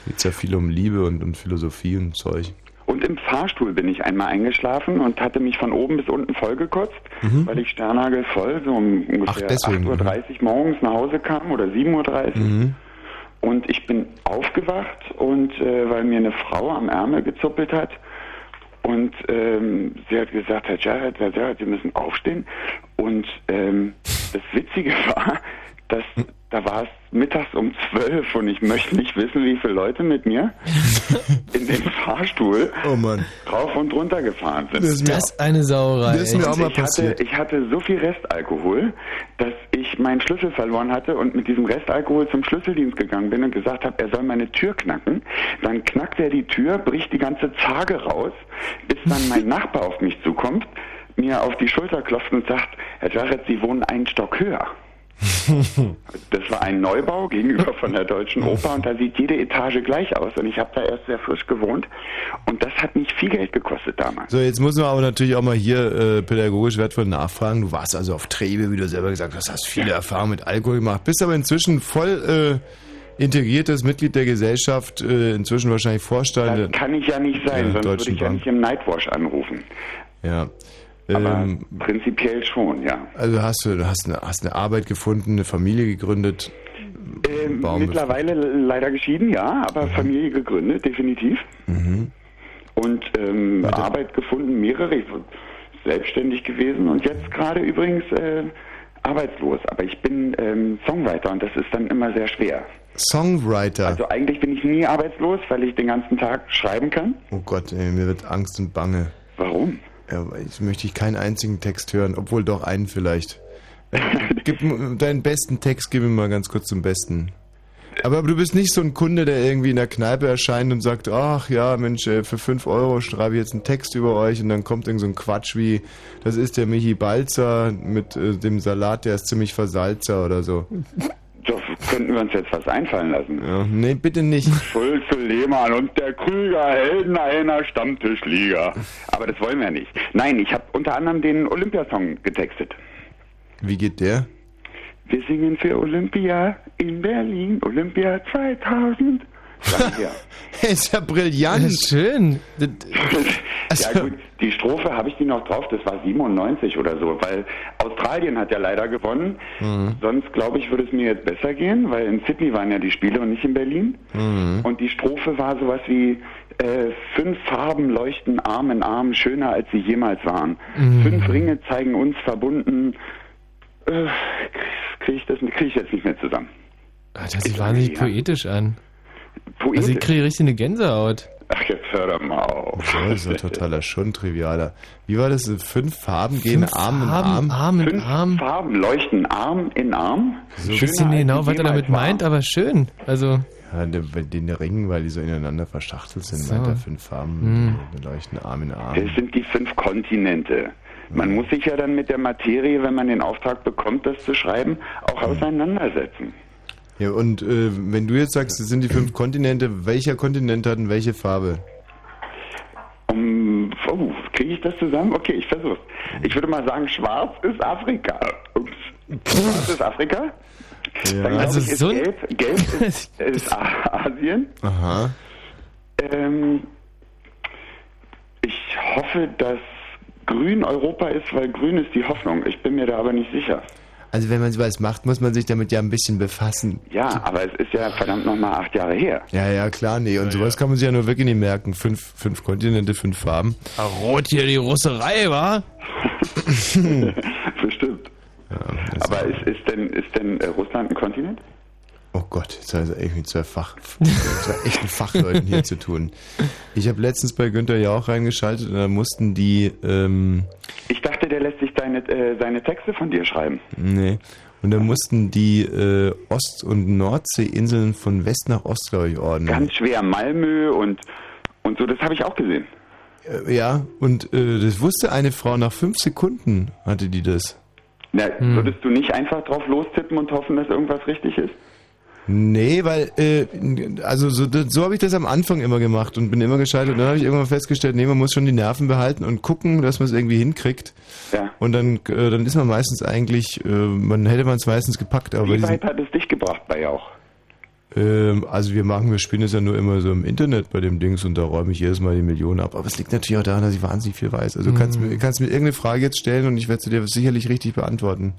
Geht's ja viel um Liebe und, und Philosophie und Zeug. Und im Fahrstuhl bin ich einmal eingeschlafen und hatte mich von oben bis unten vollgekotzt, Mhm. weil ich Sternagel voll so um ungefähr deswegen, 8.30 Uhr morgens nach Hause kam oder 7.30 Uhr. Mhm. Und ich bin aufgewacht und äh, weil mir eine Frau am Ärmel gezuppelt hat und ähm, sie hat gesagt, Herr Jarrett, Herr Jarrett, Sie müssen aufstehen. Und ähm, das Witzige <laughs> war, dass da war es mittags um zwölf und ich möchte nicht wissen, wie viele Leute mit mir <laughs> in den Fahrstuhl oh Mann. rauf und runter gefahren sind. Das ist mir Das eine Sauerei. Das ist mir auch mal ich hatte, passiert. ich hatte so viel Restalkohol, dass ich meinen Schlüssel verloren hatte und mit diesem Restalkohol zum Schlüsseldienst gegangen bin und gesagt habe, er soll meine Tür knacken. Dann knackt er die Tür, bricht die ganze Zarge raus, bis dann mein <laughs> Nachbar auf mich zukommt, mir auf die Schulter klopft und sagt, Herr Jarrett, Sie wohnen einen Stock höher. <laughs> Das war ein Neubau gegenüber von der Deutschen Oper und da sieht jede Etage gleich aus und ich habe da erst sehr frisch gewohnt und das hat mich viel Geld gekostet damals. So, jetzt muss man aber natürlich auch mal hier äh, pädagogisch wertvoll nachfragen. Du warst also auf Trebe, wie du selber gesagt hast, hast viele Erfahrungen mit Alkohol gemacht, bist aber inzwischen voll äh, integriertes Mitglied der Gesellschaft, äh, inzwischen wahrscheinlich Vorstand Das kann ich ja nicht sein, sonst würde ich ja Bank. nicht im Nightwash anrufen. Ja. Aber Ähm, prinzipiell schon, ja. also hast du hast eine, hast eine Arbeit gefunden, eine Familie gegründet. Ähm, mittlerweile leider geschieden, ja, aber Familie gegründet, definitiv. Mhm. Und ähm, Arbeit gefunden, mehrere. Ich war selbstständig gewesen und jetzt gerade übrigens äh, arbeitslos. Aber ich bin ähm, Songwriter und das ist dann immer sehr schwer. Songwriter. Also eigentlich bin ich nie arbeitslos, weil ich den ganzen Tag schreiben kann. oh Gott, ey, mir wird Angst und Bange. Warum? Ja, ich möchte ich keinen einzigen Text hören, obwohl doch einen vielleicht. <laughs> Gib deinen besten Text, gib mir mal ganz kurz zum Besten. Aber, aber du bist nicht so ein Kunde, der irgendwie in der Kneipe erscheint und sagt, ach ja, Mensch, äh, für 5 Euro schreibe ich jetzt einen Text über euch und dann kommt irgend so ein Quatsch wie, das ist der Michi Balzer mit äh, dem Salat, der ist ziemlich versalzer oder so. <laughs> Das könnten wir uns jetzt was einfallen lassen. Ja, nee, bitte nicht. Schulze Lehmann und der Krüger, Helden einer Stammtischliga. Aber das wollen wir nicht. Nein, ich habe unter anderem den Olympiasong getextet. Wie geht der? Wir singen für Olympia in Berlin, Olympia 2000. Ja. <laughs> ist ja brillant. Das ist schön. <laughs> ja gut, die Strophe habe ich die noch drauf, das war 97 oder so, weil Australien hat ja leider gewonnen. Mhm. Sonst glaube ich, würde es mir jetzt besser gehen, weil in Sydney waren ja die Spiele und nicht in Berlin. Mhm. Und die Strophe war sowas wie äh, fünf Farben leuchten Arm in Arm, schöner als sie jemals waren. Mhm. Fünf Ringe zeigen uns verbunden. Äh, kriege ich das krieg ich jetzt nicht mehr zusammen. Ah, Das sieht wahnsinnig poetisch an. Poetisch? Also ich kriege richtig eine Gänsehaut. Ach, jetzt hör doch mal auf. So, ist doch totaler schon trivialer. Wie war das? Fünf Farben gehen Fünf Arm in Farben, Arm. Arm in Fünf Arm. Farben leuchten Arm in Arm. So Ich weiß nicht genau, was er damit meint, aber schön. Also, Ja, den Ringen, weil die so ineinander verschachtelt sind, So. meint er fünf Farben, Hm. leuchten Arm in Arm. Es sind die fünf Kontinente. Man muss sich ja dann mit der Materie, wenn man den Auftrag bekommt, das zu schreiben, auch auseinandersetzen. Ja, und äh, wenn du jetzt sagst, es sind die fünf Kontinente, welcher Kontinent hat denn welche Farbe? Um, oh, kriege ich das zusammen? Okay, ich versuch's. Ich würde mal sagen, schwarz ist Afrika. Ups. Schwarz ist Afrika? Ja. Dann Also ich, ist so gelb, gelb <laughs> ist, ist Asien. Aha. Ähm, ich hoffe, dass grün Europa ist, weil grün ist die Hoffnung. Ich bin mir da aber nicht sicher. Also wenn man sowas macht, muss man sich damit ja ein bisschen befassen. Ja, aber es ist ja verdammt nochmal acht Jahre her. Ja, ja, klar, nee. Und sowas kann man sich ja nur wirklich nicht merken. Fünf, fünf Kontinente, fünf Farben. Ah, rot hier die Russerei, wa? <laughs> Bestimmt. aber ist, ist denn, ist denn äh, Russland ein Kontinent? Oh Gott, jetzt hat er echt mit zwei Fach, zwei echten Fachleuten hier zu tun. Ich habe letztens bei Günther ja auch reingeschaltet und da mussten die, ähm, Ich dachte, der lässt sich deine, äh, seine Texte von dir schreiben. nee, und da mussten die äh, Ost- und Nordseeinseln von West nach Ost, glaube ich, ordnen. Ganz schwer Malmö und, und so, das habe ich auch gesehen. Äh, ja, und äh, das wusste eine Frau nach fünf Sekunden, hatte die das. Na, Hm. Würdest du nicht einfach drauf lostippen und hoffen, dass irgendwas richtig ist? Nee, weil, äh, also so, so habe ich das am Anfang immer gemacht und bin immer gescheitert. Und dann habe ich irgendwann festgestellt, nee, man muss schon die Nerven behalten und gucken, dass man es irgendwie hinkriegt. Ja. Und dann, äh, dann ist man meistens eigentlich, äh, man hätte man es meistens gepackt, aber Wie weit hat es dich gebracht bei auch? ähm, also wir machen, wir spielen es ja nur immer so im Internet bei dem Dings und da räume ich jedes Mal die Millionen ab. Aber es liegt natürlich auch daran, dass ich wahnsinnig viel weiß. Also du kannst, mir, kannst mir irgendeine Frage jetzt stellen und ich werde sie dir sicherlich richtig beantworten.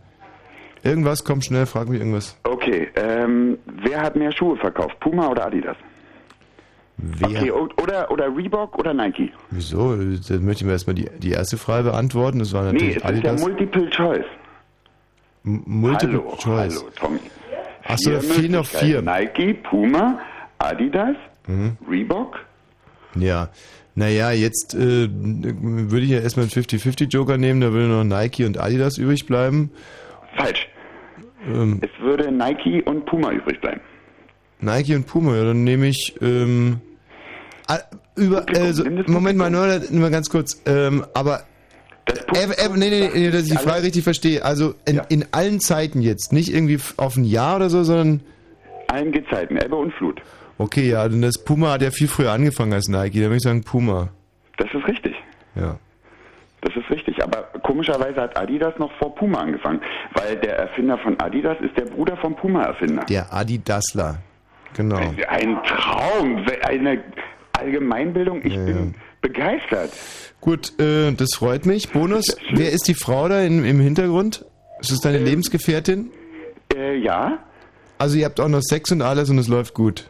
Irgendwas, komm schnell, frag mich irgendwas. Okay, ähm, wer hat mehr Schuhe verkauft? Puma oder Adidas? Wer? Okay, oder, oder Reebok oder Nike? Wieso? Dann möchte ich mir erstmal die, die erste Frage beantworten. Das war Nee, natürlich es ist ja Adidas. Multiple Choice. M- Multiple hallo, Choice. Hallo, Tommy. Achso, Vier fehlen noch vier. Nike, Puma, Adidas, Mhm. Reebok. Ja. Naja, jetzt äh, würde ich ja erstmal einen 50-50 Joker nehmen, da würde noch Nike und Adidas übrig bleiben. Falsch. Ähm, Es würde Nike und Puma übrig bleiben. Nike und Puma, ja, dann nehme ich ähm, ah, über äh, so, Moment mal, nur, nur ganz kurz, ähm, aber äh, äh, nee, nee, nee, dass ich die Frage richtig verstehe. Also in, in allen Zeiten jetzt, nicht irgendwie f- auf ein Jahr oder so, sondern allen Gezeiten, Ebbe und Flut. Okay, ja, denn das Puma hat ja viel früher angefangen als Nike, da würde ich sagen Puma. Das ist richtig. Ja. Das ist richtig. Aber komischerweise hat Adidas noch vor Puma angefangen. Weil der Erfinder von Adidas ist der Bruder vom Puma-Erfinder. Der Adidasler. Genau. Ein Traum, eine Allgemeinbildung. Ich bin begeistert. Gut, äh, das freut mich. Bonus, wer ist die Frau da in, im Hintergrund? Ist es deine Lebensgefährtin? Äh, ja. Also ihr habt auch noch Sex und alles und es läuft gut.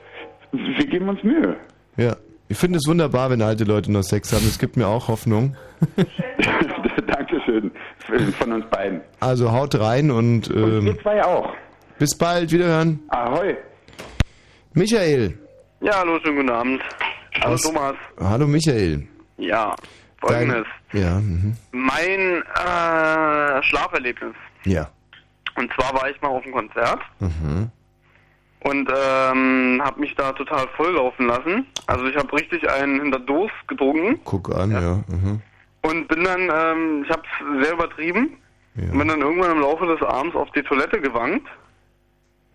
Wir geben uns Mühe. Ja. Ich finde es wunderbar, wenn alte Leute noch Sex haben. Es gibt mir auch Hoffnung. <laughs> Dankeschön von uns beiden. Also haut rein und, ähm, Ihr zwei auch. bis bald, wiederhören. Ahoi. Michael. Ja, hallo, schönen guten Abend. Hallo Was- Thomas. Hallo Michael. Ja, folgendes. Ja, mhm. Mein äh, Schlaferlebnis. ja. Und zwar war ich mal auf einem Konzert Mhm. Und ähm, habe mich da total volllaufen lassen. Also ich habe richtig einen hinter Dos getrunken Guck an, ja. Mhm. und bin dann, ähm, ich habe es sehr übertrieben und bin dann irgendwann im Laufe des Abends auf die Toilette gewankt.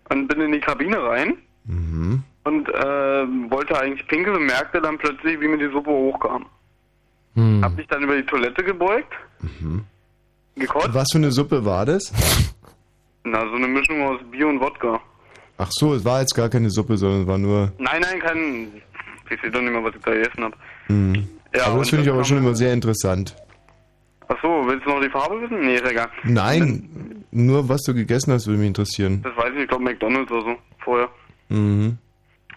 und bin in die Kabine rein Mhm. und äh, wollte eigentlich pinkeln und merkte dann plötzlich, wie mir die Suppe hochkam. Hm. Hab mich dann über die Toilette gebeugt, Mhm. gekotzt. Was für eine Suppe war das? Na, so eine Mischung aus Bier und Wodka. Ach so, es war jetzt gar keine Suppe, sondern es war nur. Nein, nein, kein. Ich sehe doch nicht mehr, was ich da gegessen habe. Mhm. Ja, aber das finde ich dann aber schon immer sehr interessant. Ach so, willst du noch die Farbe wissen? Nee, ist egal. Nein, nur was du gegessen hast, würde mich interessieren. Das weiß ich nicht, ich glaube McDonalds oder so, vorher. Mhm.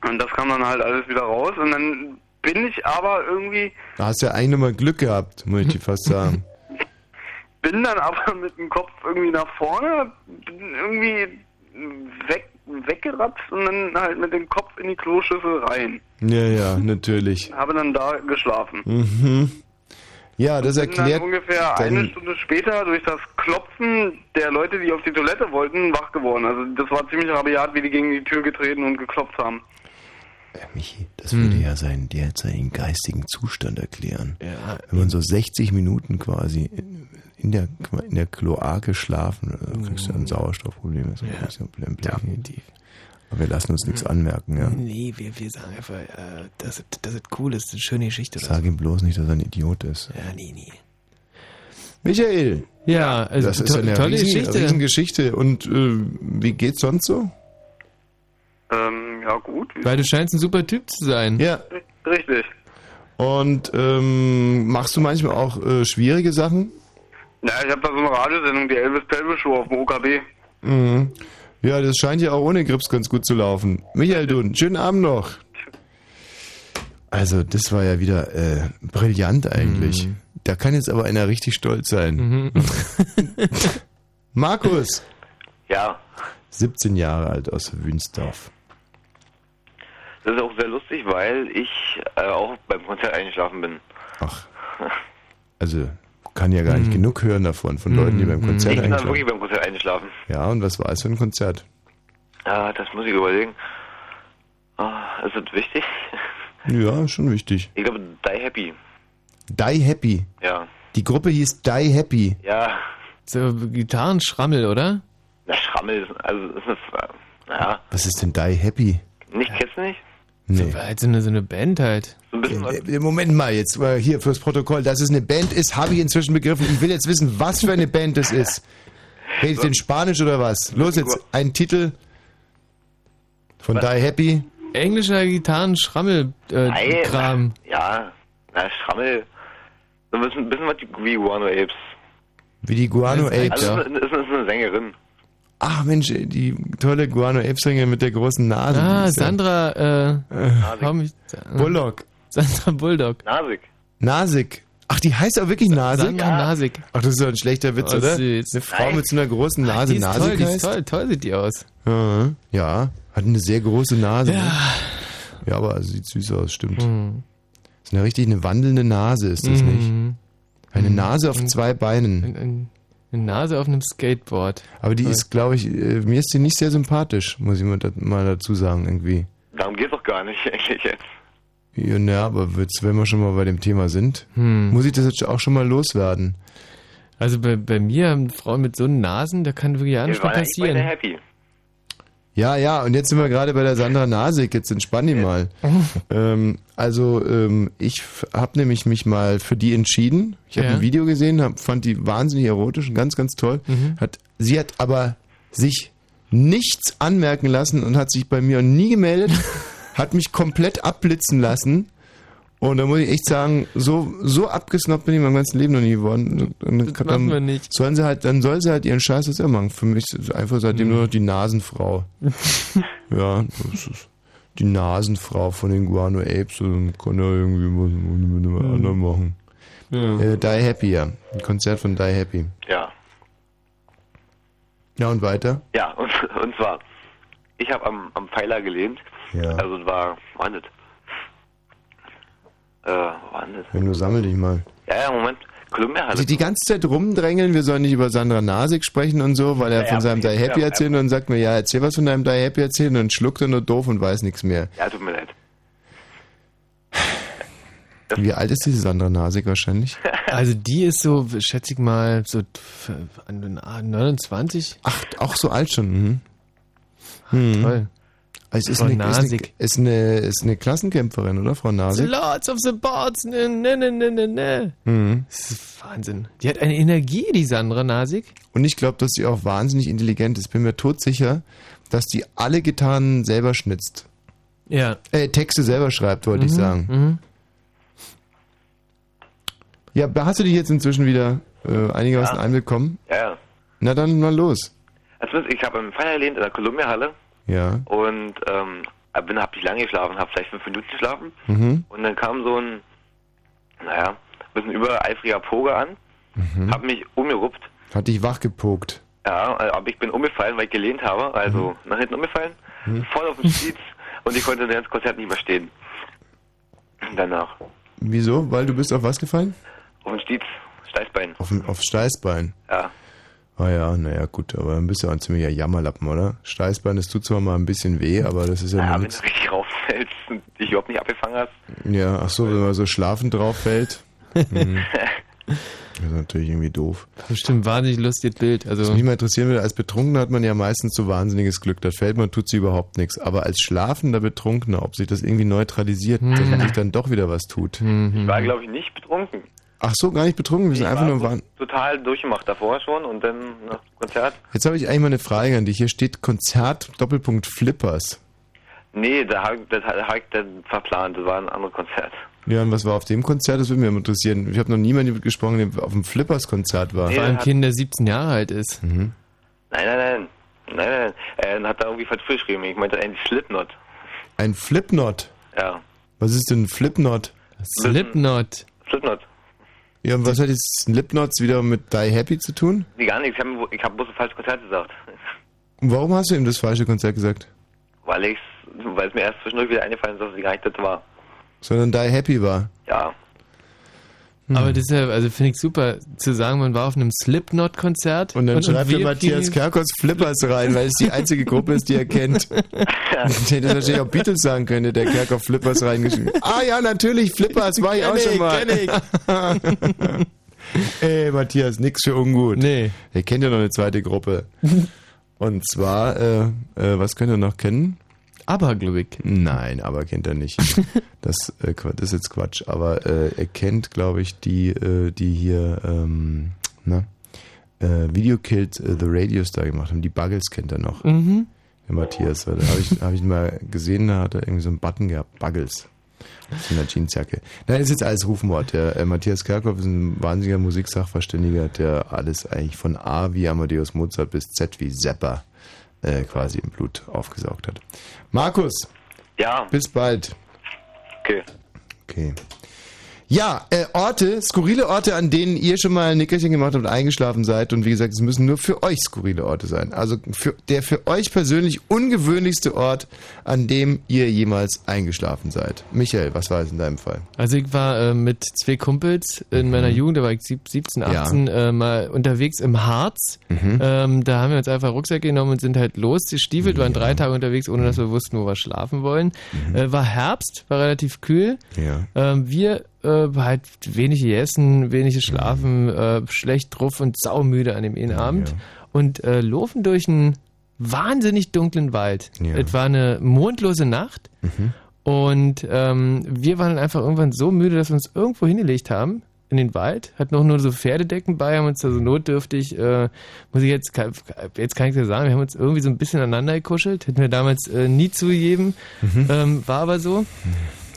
Und das kam dann halt alles wieder raus und dann bin ich aber irgendwie, Da hast du ja eigentlich nochmal Glück gehabt, muss ich dir fast sagen. <laughs> <laughs> bin dann aber mit dem Kopf irgendwie nach vorne, bin irgendwie weg, weggeratzt und dann halt mit dem Kopf in die Kloschüssel rein. ja, ja, natürlich. <laughs> Habe dann da geschlafen. Mhm. Ja, das bin erklärt. dann ungefähr dann- eine Stunde später durch das Klopfen der Leute, die auf die Toilette wollten, wach geworden. Also das war ziemlich rabiat, wie die gegen die Tür getreten und geklopft haben. Das würde ja seinen derzeitigen geistigen Zustand erklären. Wenn man so 60 Minuten quasi in- der, in der Kloake schlafen, dann kriegst du ein Sauerstoffproblem. Das ist ein bisschen blem- blem- Aber wir lassen uns nichts anmerken, ja. Nee, wir, wir sagen einfach, äh, dass, es- dass es cool ist, eine schöne Geschichte. Sag ihm bloß nicht, dass er ein Idiot ist. so. Ja, nee, nee. Michael! Ja, also das ist eine tolle riesen, Geschichte. Riesengeschichte. Und äh, wie geht's sonst so? Ähm, ja gut. Weil du scheinst ein super Typ zu sein. Ja. Richtig. Und ähm, machst du manchmal auch äh, schwierige Sachen? Ja, ich habe da so eine Radiosendung, die Elvis Pelvis Show auf dem OKB. Mhm. Ja, das scheint ja auch ohne Grips ganz gut zu laufen. Michael, du, einen schönen Abend noch. Also, das war ja wieder äh, brillant eigentlich. Da kann jetzt aber einer richtig stolz sein. <laughs> Markus, Ja, 17 Jahre alt aus Wünsdorf. das ist auch sehr lustig, weil ich äh, auch beim Konzert eingeschlafen bin. Ach. Also, kann ja gar nicht genug hören davon, von Leuten, die beim Konzert ich bin dann einschlafen. wirklich beim Konzert eingeschlafen. Ja, und was war es für ein Konzert? Ah, das muss ich überlegen. Ah, ist das wichtig? Ja, schon wichtig. Ich glaube, Die Happy. Die Happy. Ja. Die Gruppe hieß Die Happy. Ja. So Gitarrenschrammel, oder? Na, Schrammel, ist- also ist eine, Fra- naja, Was ist denn Die Happy? nicht, kennst du nicht? Nee. Halt so eine, so eine Band halt. Was. Äh, Moment mal, jetzt äh, hier fürs Protokoll. Dass es eine Band ist, habe ich inzwischen begriffen. Ich will jetzt wissen, was für eine Band es ist. Redet in Spanisch oder was? Los jetzt, ein Titel von Die Happy. Englischer Gitarrenschrammel äh. Ja, na, Schrammel. So ein bisschen, bisschen was wie Guano Apes. Wie die Guano Apes. Also, ist, eine- ist, eine- ist eine Sängerin. Ach Mensch, die tolle Guano Sänger mit der großen Nase. Ah, ja- Sandra, äh, Nasik. komm ich, Bullock. Sandra Bulldog. Nasik. Nasik. Ach, die heißt auch wirklich Nasik? Sandra Nasik. Ach, das ist doch ein schlechter Witz, Oh, oder? süß. Eine Frau Nein. mit so einer großen Nase. die ist Nasik toll, die ist toll, toll sieht die aus. Ja, ja, hat eine sehr große Nase. Ja, ja aber sieht süß aus, stimmt. Mhm. Ist eine richtig eine wandelnde Nase, ist das nicht? Mhm. Eine Nase auf zwei Beinen. Ein- ein- Eine Nase auf einem Skateboard. Aber die ist, glaube ich, äh, mir ist die nicht sehr sympathisch, muss ich mal, da- mal dazu sagen, irgendwie. Darum geht's doch gar nicht <laughs> eigentlich jetzt. Ja, na, aber jetzt, wenn wir schon mal bei dem Thema sind, Hm. muss ich das jetzt auch schon mal loswerden. Also bei, bei mir haben Frauen mit so Nasen, da kann wirklich ja nichts mehr Wir waren eigentlich beide passieren. happy. Ja, ja, und jetzt sind wir gerade bei der Sandra Nasik, jetzt entspann die mal. <laughs> ähm, also, ähm, ich habe nämlich mich mal für die entschieden. Ich habe Ja. ein Video gesehen, hab, fand die wahnsinnig erotisch und ganz, ganz toll. Mhm. Hat, sie hat aber sich nichts anmerken lassen und hat sich bei mir nie gemeldet, <laughs> hat mich komplett abblitzen lassen. Und da muss ich echt sagen, so, so abgesnobbt bin ich mein ganzes Leben noch nie geworden. Dann, Das machen wir nicht. Sollen sie halt, dann soll sie halt ihren Scheiß das machen. Für mich ist es einfach seitdem Mhm. nur noch die Nasenfrau. <laughs> ja, das ist die Nasenfrau von den Guano Apes und kann ja irgendwie was mit dem Mhm. anderen machen. Ja. Äh, Die Happy, ja. Ein Konzert von Die Happy. Ja. Ja, und weiter? Ja, und, <laughs> und zwar, ich habe am, am Pfeiler gelehnt. Ja. Also es war, war das? Äh, wo war das? Wenn du sammel dich mal. Ja, ja, Moment. Columbia Halle. Also die ganze Zeit rumdrängeln, wir sollen nicht über Sandra Nasik sprechen und so, weil er Ja, von seinem Die Happy erzählt und sagt mir, ja, erzähl was von deinem Die Happy erzählen und dann schluckt er nur doof und weiß nichts mehr. Ja, tut mir leid. Wie alt ist diese Sandra Nasik wahrscheinlich? <laughs> Also die ist so, schätze ich mal, so f- an- 29. Ach, auch so alt schon. Mhm. Hm. Toll. Es ist Frau eine, ist, eine, Nasig. ist, eine, ist eine Klassenkämpferin, oder, Frau Nasig? Lords of the Boards, ne, ne, ne, ne, ne, ne. Mhm. Das ist Wahnsinn. Die hat eine Energie, die Sandra Nasig. Und ich glaube, dass sie auch wahnsinnig intelligent ist. Bin mir todsicher, dass die alle Gitarren selber schnitzt. Ja. Äh, Texte selber schreibt, wollte ich Mhm, sagen. mhm. Ja, hast du dich jetzt inzwischen wieder äh, einigermaßen Ja. einbekommen? Ja, ja. Na dann mal los. Also ich habe im Feierlehnt in der Columbia-Halle Ja. und ähm, bin, hab nicht lange geschlafen, habe vielleicht fünf Minuten geschlafen Mhm. und dann kam so ein, naja, bisschen übereifriger Poger an, Mhm. hat mich umgeruppt. Hat dich wachgepokt. Ja, äh, aber ich bin umgefallen, weil ich gelehnt habe, also nach hinten umgefallen, Mhm. voll auf den Stiez <laughs> und ich konnte das ganze Konzert nicht mehr stehen. Danach. Wieso? Weil du bist auf was gefallen? Auf den Stiez, Steißbein. Auf, aufs Steißbein. Ja. Ah ja, naja, gut, aber dann bist du auch ein ziemlicher Jammerlappen, oder? Steißbein, das tut zwar mal ein bisschen weh, aber das ist ja, Ja, mal wenn nichts. du richtig rausfällst und dich überhaupt nicht abgefangen hast. Ja, ach so, wenn man so schlafend drauf fällt. <laughs> Mhm. Das ist natürlich irgendwie doof. Bestimmt wahnsinnig lustiges Bild. Also Was mich mal interessieren würde, als Betrunkener hat man ja meistens so wahnsinniges Glück. Da fällt man, tut sie überhaupt nichts. Aber als schlafender Betrunkener, ob sich das irgendwie neutralisiert, dass man sich dann doch wieder was tut. Ich war, glaube ich, nicht betrunken. Ach so, gar nicht betrunken, wir sind Ich einfach war nur waren. total durchgemacht davor schon und dann nach Konzert. Jetzt habe ich eigentlich mal eine Frage an dich. Hier steht Konzert Doppelpunkt Flippers. Nee, da hab, das habe ich dann verplant. Das war ein anderes Konzert. Ja, und was war auf dem Konzert? Das würde mich interessieren. Ich habe noch niemanden gesprochen, der auf dem Flippers-Konzert war. Nee, vor allem hat- Kind, der 17 Jahre alt ist. Mhm. Nein, nein, nein. Nein, nein. Dann hat er irgendwie falsch geschrieben. Ich meinte eigentlich Slipknot. Ein Flipknot. Ja. Was ist denn ein Flipknot? Slipknot. Slipknot. Ja, und was hat jetzt Slipknots wieder mit Die Happy zu tun? Nee, gar nichts. Ich habe ich hab bloß ein falsches Konzert gesagt. Und warum hast du ihm das falsche Konzert gesagt? Weil ich's, weil es mir erst zwischendurch wieder eingefallen ist, dass es gar nicht das war. Sondern Die Happy war. Ja. Aber das ist ja, also finde ich super, zu sagen, man war auf einem Slipknot-Konzert. Und dann schreibt der wählt Matthias Kerkos Flippers rein, weil es die einzige Gruppe ist, die er kennt. <laughs> Ich hätte wahrscheinlich auch Beatles sagen können, der Kerkhoff Flippers reingeschrieben. Ah ja, natürlich, Flippers war ich auch schon ich, mal. kenn <laughs> Ey, Matthias, nix für ungut. Nee. Er kennt ja noch eine zweite Gruppe. Und zwar, äh, äh, was könnt ihr noch kennen? Aberglückig. Nein, aber kennt er nicht. <laughs> Das, äh, ist jetzt Quatsch. Aber äh, er kennt, glaube ich, die, äh, die hier, ähm, na, äh, Video Killed äh, The Radio Star gemacht haben. Die Buggles kennt er noch. Mhm. Der Matthias. Da habe ich, hab ich ihn mal gesehen, da hat er irgendwie so einen Button gehabt. Buggles. Auf einer Jeansjacke. Nein, das ist jetzt alles Rufmord. Der äh, Matthias Kerkhoff ist ein wahnsinniger Musiksachverständiger, der alles eigentlich von A wie Amadeus Mozart bis Z wie Zappa äh, quasi im Blut aufgesaugt hat. Markus. Ja. Bis bald. Okay. Okay. Ja, äh, Orte, skurrile Orte, an denen ihr schon mal ein Nickerchen gemacht habt und eingeschlafen seid. Und wie gesagt, es müssen nur für euch skurrile Orte sein. Also für, der für euch persönlich ungewöhnlichste Ort, an dem ihr jemals eingeschlafen seid. Michael, was war es in deinem Fall? Also ich war äh, mit zwei Kumpels in meiner Jugend, da war ich sieb- 17, Mhm. Ja. 18, äh, mal unterwegs im Harz. Mhm. Ähm, da haben wir uns einfach Rucksack genommen und sind halt losgestiefelt, waren drei Tage unterwegs, ohne dass Mhm. wir wussten, wo wir schlafen wollen. Äh, war Herbst, war relativ kühl. Ja. Ähm, wir äh, halt wenig gegessen, wenig geschlafen, Mhm. äh, schlecht drauf und saumüde an dem einen Abend und äh, laufen durch einen wahnsinnig dunklen Wald. Ja. Es war eine mondlose Nacht Mhm. und ähm, wir waren dann einfach irgendwann so müde, dass wir uns irgendwo hingelegt haben in den Wald, hatten auch nur so Pferdedecken bei, haben uns da so notdürftig, äh, muss ich jetzt, jetzt kann ich dir sagen, wir haben uns irgendwie so ein bisschen aneinander gekuschelt, hätten wir damals äh, nie zugegeben, ähm, war aber so.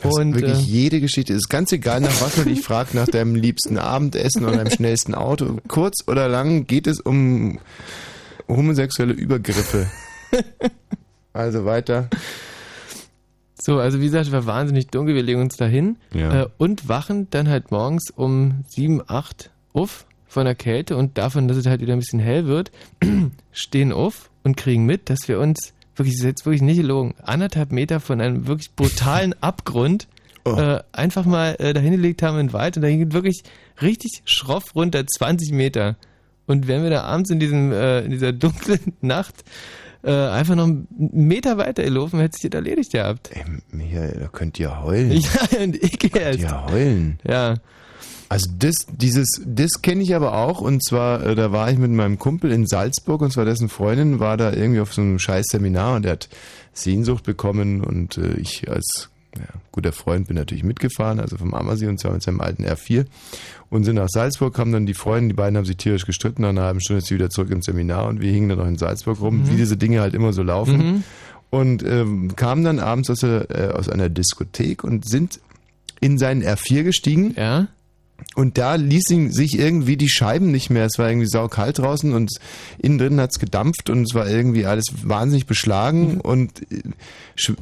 Das Und, ist wirklich äh, jede Geschichte. Es ist ganz egal, nach was man dich <laughs> fragt, nach deinem liebsten Abendessen oder deinem schnellsten Auto. Kurz oder lang geht es um homosexuelle Übergriffe. <laughs> Also weiter. So, also wie gesagt, es war wahnsinnig dunkel, wir legen uns dahin Ja. äh, und wachen dann halt morgens um 7, 8 auf von der Kälte und davon, dass es halt wieder ein bisschen hell wird, <clears throat> stehen auf und kriegen mit, dass wir uns, wirklich, das ist jetzt wirklich nicht gelogen, anderthalb Meter von einem wirklich brutalen <laughs> Abgrund Oh. äh, einfach mal äh, dahin gelegt haben in den Wald und da ging wirklich richtig schroff runter, 20 Meter. Und wenn wir da abends in diesem, äh, in dieser dunklen <laughs> Nacht äh, einfach noch einen Meter weiter gelaufen, hätte sich das erledigt gehabt. Ey, Michael, da könnt ihr heulen. <laughs> Ja, und ich erst. Ja, heulen. Ja. Also das, dieses, das kenne ich aber auch und zwar, äh, da war ich mit meinem Kumpel in Salzburg und zwar dessen Freundin war da irgendwie auf so einem scheiß Seminar und der hat Sehnsucht bekommen und äh, ich als ja, guter Freund bin natürlich mitgefahren, also vom Ammersee und zwar mit seinem alten R4 und sind nach Salzburg, kamen dann die Freunde, die beiden haben sich tierisch gestritten, nach einer halben Stunde ist sie wieder zurück ins Seminar und wir hingen dann noch in Salzburg rum, Mhm. wie diese Dinge halt immer so laufen Mhm. und ähm, kamen dann abends aus, der, äh, aus einer Diskothek und sind in seinen R4 gestiegen. Ja. Und da ließen sich irgendwie die Scheiben nicht mehr. Es war irgendwie saukalt draußen und innen drin hat's gedampft und es war irgendwie alles wahnsinnig beschlagen und äh,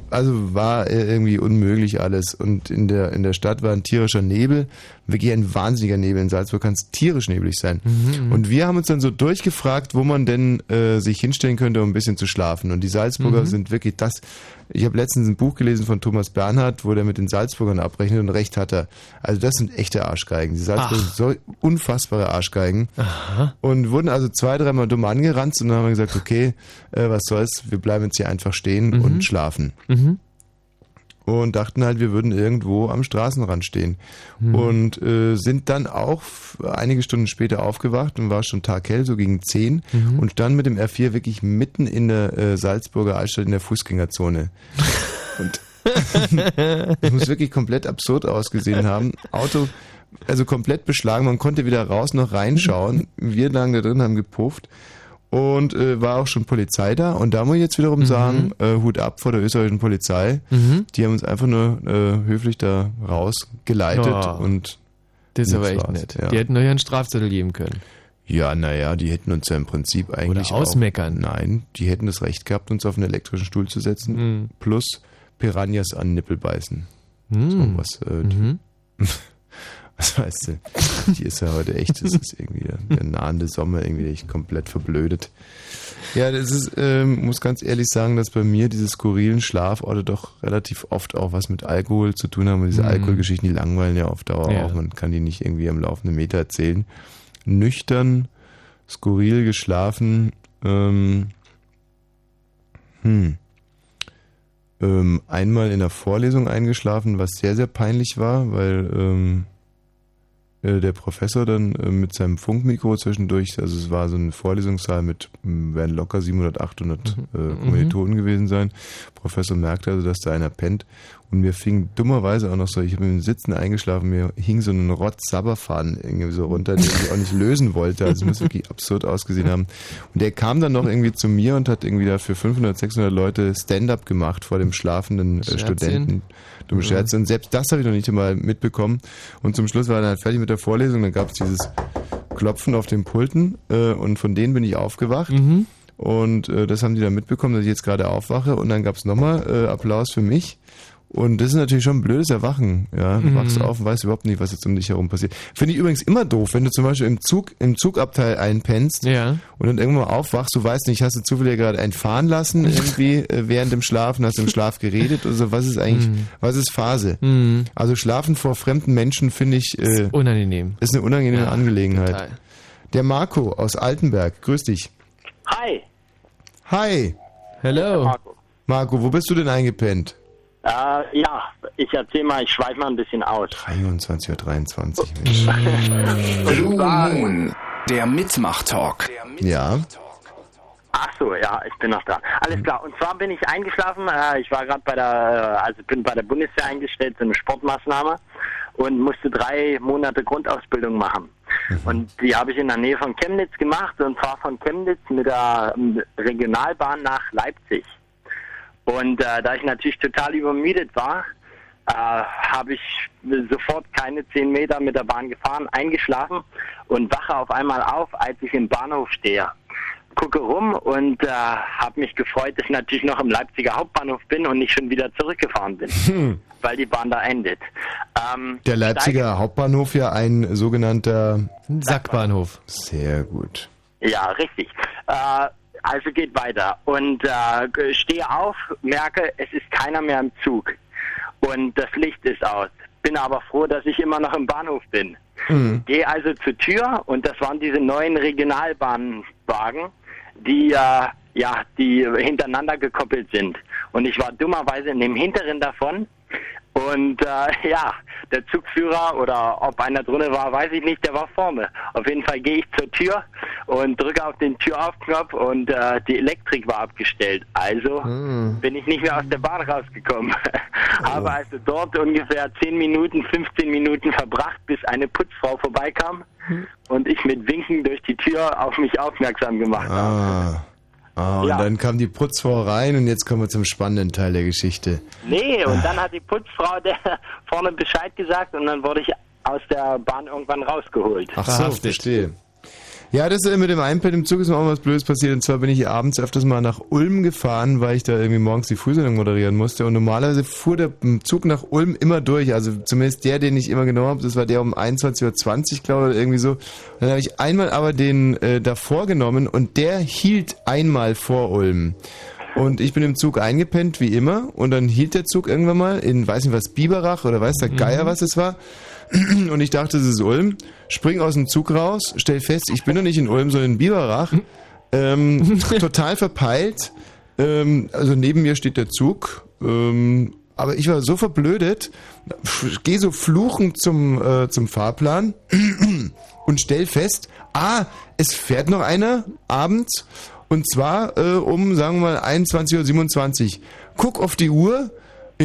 also war äh, irgendwie unmöglich alles. Und in der, in der Stadt war ein tierischer Nebel, wirklich ein wahnsinniger Nebel. In Salzburg kann es tierisch neblig sein. Mhm. Und wir haben uns dann so durchgefragt, wo man denn äh, sich hinstellen könnte, um ein bisschen zu schlafen. Und die Salzburger Mhm. sind wirklich das. Ich habe letztens ein Buch gelesen von Thomas Bernhard, wo der mit den Salzburgern abrechnet und recht hat er. Also das sind echte Arschgeigen. Die Salzburger Ach. sind so unfassbare Arschgeigen. Und wurden also zwei, dreimal dumm angerannt und dann haben wir gesagt, okay, äh, was soll's, wir bleiben jetzt hier einfach stehen Mhm. und schlafen. Mhm. Und dachten halt, wir würden irgendwo am Straßenrand stehen. Mhm. Und äh, sind dann auch einige Stunden später aufgewacht und war schon taghell, so gegen 10 Mhm. und stand mit dem R4 wirklich mitten in der äh, Salzburger Altstadt in der Fußgängerzone. <laughs> Und <laughs> das muss wirklich komplett absurd ausgesehen haben. Auto, also komplett beschlagen, man konnte weder raus noch reinschauen. Wir lagen da drin, haben gepufft. Und äh, war auch schon Polizei da. Und da muss ich jetzt wiederum sagen, äh, Hut ab vor der österreichischen Polizei. Mhm. Die haben uns einfach nur äh, höflich da rausgeleitet Oh. und Das ist aber echt war's, nett. Ja. Die hätten euch einen Strafzettel geben können. Ja, naja, die hätten uns ja im Prinzip eigentlich. ausmeckern. Auch, nein, die hätten das Recht gehabt, uns auf einen elektrischen Stuhl zu setzen. Mhm. Plus Piranhas an Nippel beißen. Mhm. So was. Äh, die, <laughs> was weißt du? Die ist ja heute echt, das ist irgendwie der, der nahende Sommer irgendwie echt komplett verblödet. Ja, das ist, ähm, muss ganz ehrlich sagen, dass bei mir diese skurrilen Schlaforte doch relativ oft auch was mit Alkohol zu tun haben. Und diese Mhm. Alkoholgeschichten, die langweilen ja auf Dauer Ja. auch. Man kann die nicht irgendwie am laufenden Meter erzählen. Nüchtern, skurril geschlafen, ähm, hm. Ähm, einmal in der Vorlesung eingeschlafen, was sehr, sehr peinlich war, weil ähm, äh, der Professor dann äh, mit seinem Funkmikro zwischendurch, also es war so ein Vorlesungssaal mit, werden locker 700, 800 äh, Kommilitonen gewesen sein. Professor merkte also, dass da einer pennt und mir fing dummerweise auch noch so, ich habe im Sitzen eingeschlafen, mir hing so ein Rotz-Sabberfaden irgendwie so runter, den ich auch nicht lösen wollte, also es muss wirklich absurd ausgesehen haben. Und der kam dann noch irgendwie zu mir und hat irgendwie da für 500, 600 Leute Stand-up gemacht vor dem schlafenden äh? Studenten. Dumme. Scherze. Und selbst das habe ich noch nicht einmal mitbekommen. Und zum Schluss war er dann halt fertig mit der Vorlesung. Dann gab es dieses Klopfen auf den Pulten äh, und von denen bin ich aufgewacht. Mhm. Und äh, das haben die dann mitbekommen, dass ich jetzt gerade aufwache. Und dann gab es nochmal äh, Applaus für mich. Und das ist natürlich schon ein blödes Erwachen. Ja, du Mhm. wachst auf und weißt überhaupt nicht, was jetzt um dich herum passiert. Finde ich übrigens immer doof, wenn du zum Beispiel im Zug, im Zugabteil einpennst Ja. und dann irgendwann mal aufwachst, du weißt nicht, hast du zufällig gerade einen fahren lassen irgendwie äh, während dem Schlafen, hast du im Schlaf geredet oder so. Was ist eigentlich, Mhm. was ist Phase? Mhm. Also schlafen vor fremden Menschen finde ich äh, Unangenehm. ist eine unangenehme Ja, Angelegenheit. total. Der Marco aus Altenberg, grüß dich. Hi. Hi. Hello. Marco. Marco, wo bist du denn eingepennt? Äh, ja, ich erzähl mal, ich schweife mal ein bisschen aus. 23.23 Uhr. <laughs> Blue Moon, der Mitmach-Talk. Ja. Ach so, ja, ich bin noch da. Alles klar. Und zwar bin ich eingeschlafen. Äh, ich war gerade bei der, also bin bei der Bundeswehr eingestellt, so eine Sportmaßnahme und musste drei Monate Grundausbildung machen. Und die habe ich in der Nähe von Chemnitz gemacht und zwar von Chemnitz mit der ähm, Regionalbahn nach Leipzig. Und äh, da ich natürlich total übermüdet war, äh, habe ich sofort keine zehn Meter mit der Bahn gefahren, eingeschlafen und wache auf einmal auf, als ich im Bahnhof stehe. Gucke rum und äh, habe mich gefreut, dass ich natürlich noch im Leipziger Hauptbahnhof bin und nicht schon wieder zurückgefahren bin, Hm. weil die Bahn da endet. Ähm, Der Leipziger Hauptbahnhof ja ein sogenannter Sackbahnhof. Sehr gut. Ja, richtig. Äh, also geht weiter. Und äh, stehe auf, merke, es ist keiner mehr im Zug. Und das Licht ist aus. Bin aber froh, dass ich immer noch im Bahnhof bin. Mhm. Gehe also zur Tür und das waren diese neuen Regionalbahnwagen, die äh, ja, die hintereinander gekoppelt sind. Und ich war dummerweise in dem hinteren davon Und äh, <laughs> ja, der Zugführer oder ob einer drinnen war, weiß ich nicht, der war vorne. Auf jeden Fall gehe ich zur Tür und drücke auf den Türaufknopf und äh, die Elektrik war abgestellt. Also bin ich nicht mehr aus der Bahn rausgekommen. <laughs> Habe also dort ungefähr 10 Minuten, 15 Minuten verbracht, bis eine Putzfrau vorbeikam und ich mit Winken durch die Tür auf mich aufmerksam gemacht habe. Ah. Ah, und Ja. dann kam die Putzfrau rein und jetzt kommen wir zum spannenden Teil der Geschichte. Nee, und dann hat die Putzfrau der <laughs> vorne Bescheid gesagt und dann wurde ich aus der Bahn irgendwann rausgeholt. Ach so, verstehe. Ja, das mit dem iPad im Zug ist mir auch was Blödes passiert. Und zwar bin ich abends öfters mal nach Ulm gefahren, weil ich da irgendwie morgens die Frühsendung moderieren musste. Und normalerweise fuhr der Zug nach Ulm immer durch. Also zumindest der, den ich immer genommen habe, das war der um 21.20 Uhr, glaube ich, oder irgendwie so. Und dann habe ich einmal aber den äh, davor genommen und der hielt einmal vor Ulm. Und ich bin im Zug eingepennt, wie immer. Und dann hielt der Zug irgendwann mal in, weiß nicht was, Biberach oder weiß der Geier, was es war. Und ich dachte, es ist Ulm. Spring aus dem Zug raus, stell fest, ich bin doch nicht in Ulm, sondern in Biberach. Ähm, <laughs> total verpeilt. Ähm, also neben mir steht der Zug. Ähm, aber ich war so verblödet, gehe so fluchend zum, äh, zum Fahrplan <clears throat> und stell fest, ah, es fährt noch einer abends und zwar äh, um, sagen wir mal, 21.27 Uhr. Guck auf die Uhr,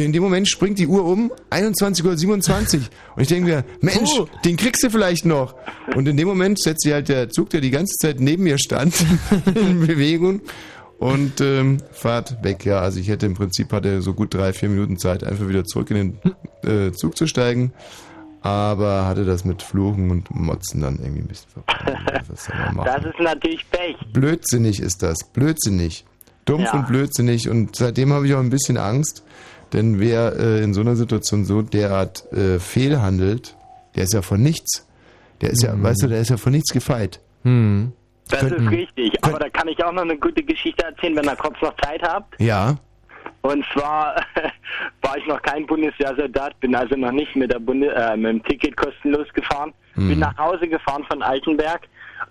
in dem Moment springt die Uhr um, 21.27 Uhr. Und ich denke mir, Mensch, den kriegst du vielleicht noch. Und in dem Moment setzt sich halt der Zug, der die ganze Zeit neben mir stand, <laughs> in Bewegung und ähm, fahrt weg. Ja, also ich hätte im Prinzip hatte so gut drei, vier Minuten Zeit, einfach wieder zurück in den äh, Zug zu steigen. Aber hatte das mit Fluchen und Motzen dann irgendwie ein bisschen <laughs> machen? Das ist natürlich Pech. Blödsinnig ist das. Blödsinnig. Dumpf Ja. und blödsinnig. Und seitdem habe ich auch ein bisschen Angst. Denn wer äh, in so einer Situation so derart äh, fehlhandelt, der ist ja von nichts. Der ist ja, weißt du, der ist ja von nichts gefeit. Hm. Das ist richtig. Aber da kann ich auch noch eine gute Geschichte erzählen, wenn ihr kurz noch Zeit habt. Ja. Und zwar <laughs> war ich noch kein Bundeswehrsoldat, bin also noch nicht mit, der Bunde äh, mit dem Ticket kostenlos gefahren. Mhm. Bin nach Hause gefahren von Altenberg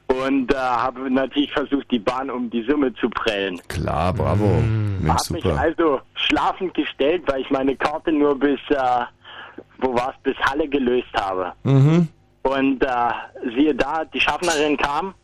und äh, habe natürlich versucht, die Bahn um die Summe zu prellen. Klar, bravo. Mensch, Hab mich also schlafend gestellt, weil ich meine Karte nur bis, äh, wo war's, bis Halle gelöst habe. Mhm. Und äh, siehe da, die Schaffnerin kam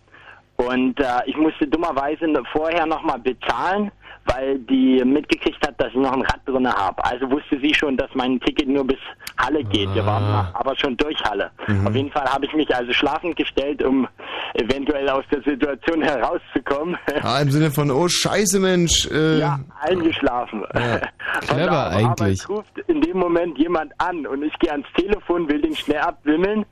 und äh, ich musste dummerweise vorher nochmal bezahlen, weil die mitgekriegt hat, dass ich noch ein Rad drin habe. Also wusste sie schon, dass mein Ticket nur bis Halle geht. Wir waren aber schon durch Halle. Mhm. Auf jeden Fall habe ich mich also schlafend gestellt, um eventuell aus der Situation herauszukommen. Ah, im Sinne von, oh Scheiße, Mensch. Äh, Ja, eingeschlafen. Ja, <laughs> clever eigentlich. Es ruft in dem Moment jemand an und ich gehe ans Telefon, will den schnell abwimmeln